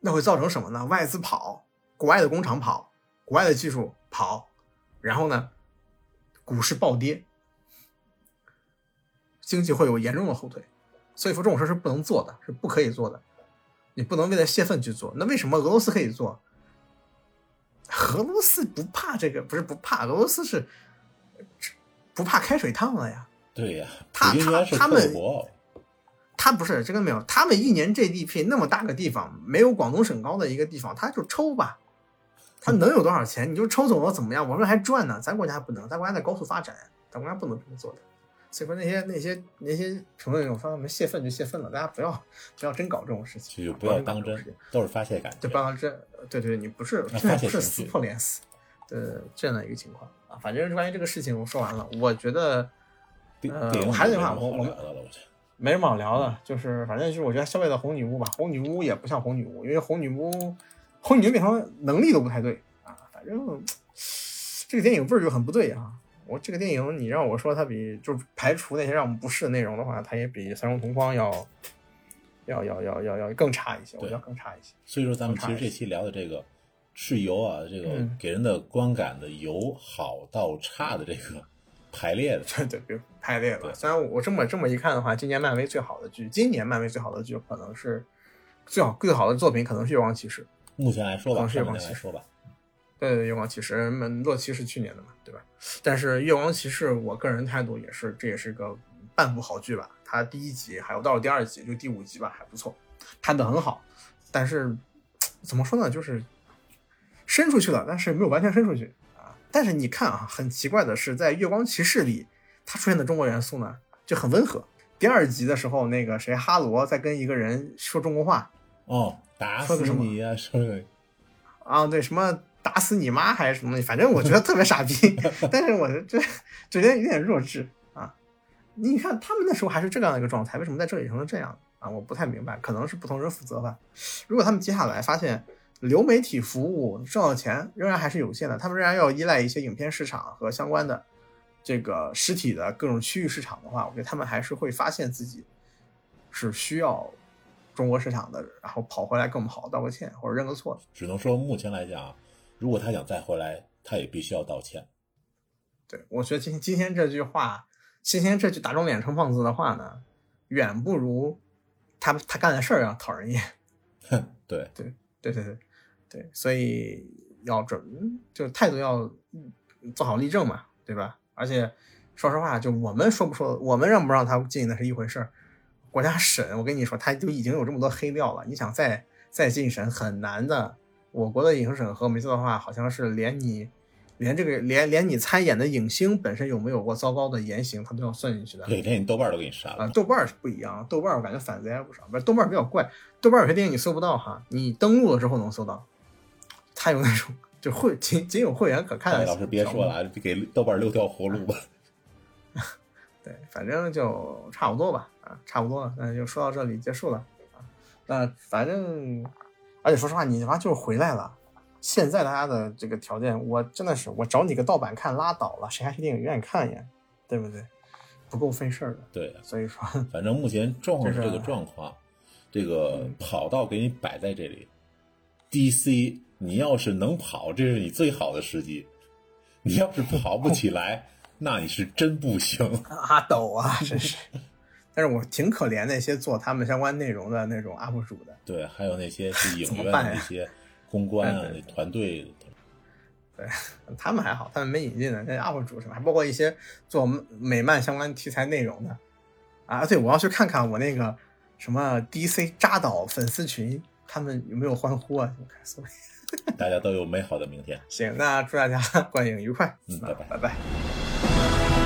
那会造成什么呢？外资跑，国外的工厂跑，国外的技术跑，然后呢，股市暴跌，经济会有严重的后退。所以说这种事是不能做的，是不可以做的。你不能为了泄愤去做。那为什么俄罗斯可以做？俄罗斯不怕这个，不是不怕，俄罗斯是不怕开水烫了呀。对呀，他普京原来是他们他不是这个没有，他们一年 GDP 那么大个地方，没有广东省高的一个地方，他就抽吧，他能有多少钱？你就抽走了怎么样？我们还赚呢，咱国家不能，咱国家在高速发展，咱国家不能这么做的。所以说那些那些那些评论有方我们泄愤就泄愤了，大家不要不要真搞这种事情，就不要当真都是发泄感觉。就不要真对对，你不是不是撕破脸撕，呃这样的一个情况啊。反正关于这个事情我说完了，我觉得呃我还是那句话我我好聊的了，我觉得。没什么好聊的，就是反正就是我觉得消费的红女巫吧，红女巫也不像红女巫，因为红女巫红女巫变成能力都不太对啊，反正这个电影味儿就很不对啊。我这个电影你让我说它比就是排除那些让我们不适的内容的话，它也比《三重同框》要要要要要要更差一些，我觉得更差一些。所以说，咱们其实这期聊的这个是由啊，这个嗯给人的观感的由好到差的这个排列的。对对，排列的。虽然我这么这么一看的话，今年漫威最好的剧，今年漫威最好的剧可能是最好最好的作品可能是《月光骑士》。目前来说吧，可能是上月光骑士面来说吧，对对，月光骑士，嗯，洛奇是去年的嘛，对吧？但是月光骑士，我个人态度也是，这也是个半部好剧吧。它第一集还有到了第二集，就第五集吧，还不错，拍的很好。但是怎么说呢，就是伸出去了，但是没有完全伸出去啊。但是你看啊，很奇怪的是，在月光骑士里，它出现的中国元素呢就很温和。第二集的时候，那个谁哈罗在跟一个人说中国话，哦，打死说的什么你呀、说的啊，对，什么打死你妈还是什么东西，反正我觉得特别傻逼，*laughs* 但是我这这有点有点弱智啊。你看他们那时候还是这样的一个状态，为什么在这里成了这样啊？我不太明白，可能是不同人负责吧。如果他们接下来发现流媒体服务挣到钱仍然还是有限的，他们仍然要依赖一些影片市场和相关的这个实体的各种区域市场的话，我觉得他们还是会发现自己是需要中国市场的，然后跑回来跟我们好好道个歉或者认个错的。只能说目前来讲啊，如果他想再回来，他也必须要道歉。对，我觉得今今天这句话，今天这句打肿脸充胖子的话呢，远不如他他干的事儿要讨人厌。*laughs* 哼，对，对对对对，所以要准，就态度要嗯做好立正嘛，对吧？而且说实话，就我们说不说，我们让不让他进那是一回事儿，国家审，我跟你说，他就已经有这么多黑料了，你想再再进审很难的。我国的影视审核，没错的话，好像是连你连这个连连你参演的影星本身有没有过糟糕的言行，他都要算进去的。对，连你豆瓣都给你删啊，了。豆瓣是不一样，豆瓣我感觉反贼还不少，不是豆瓣比较怪，豆瓣有些电影你搜不到哈，你登录了之后能搜到，它有那种就会仅仅有会员可看的。老师别说了，啊，给豆瓣留条活路吧。*laughs* 对，反正就差不多吧，啊，差不多了，那就说到这里结束了啊。那反正，而且说实话，你他妈就是回来了。现在大家的这个条件，我真的是我找你个盗版看拉倒了，谁还去电影院看呀？对不对？不够费事儿的。对，所以说，*laughs* 反正目前状况是这个状况，这个跑道给你摆在这里，DC 你要是能跑，这是你最好的时机；你要是跑不起来，*laughs* 那你是真不行。阿斗啊，真是。*laughs* 但是我挺可怜那些做他们相关内容的那种 UP 主的，对，还有那些去 *laughs* 影院那些公关啊团队，他们还好，他们没引进的那 UP 主什么，还包括一些做美漫相关题材内容的啊。对，我要去看看我那个什么 DC 扎导粉丝群，他们有没有欢呼啊？*laughs* 大家都有美好的明天。行，那祝大家 *laughs* 观影愉快，嗯拜拜啊拜拜。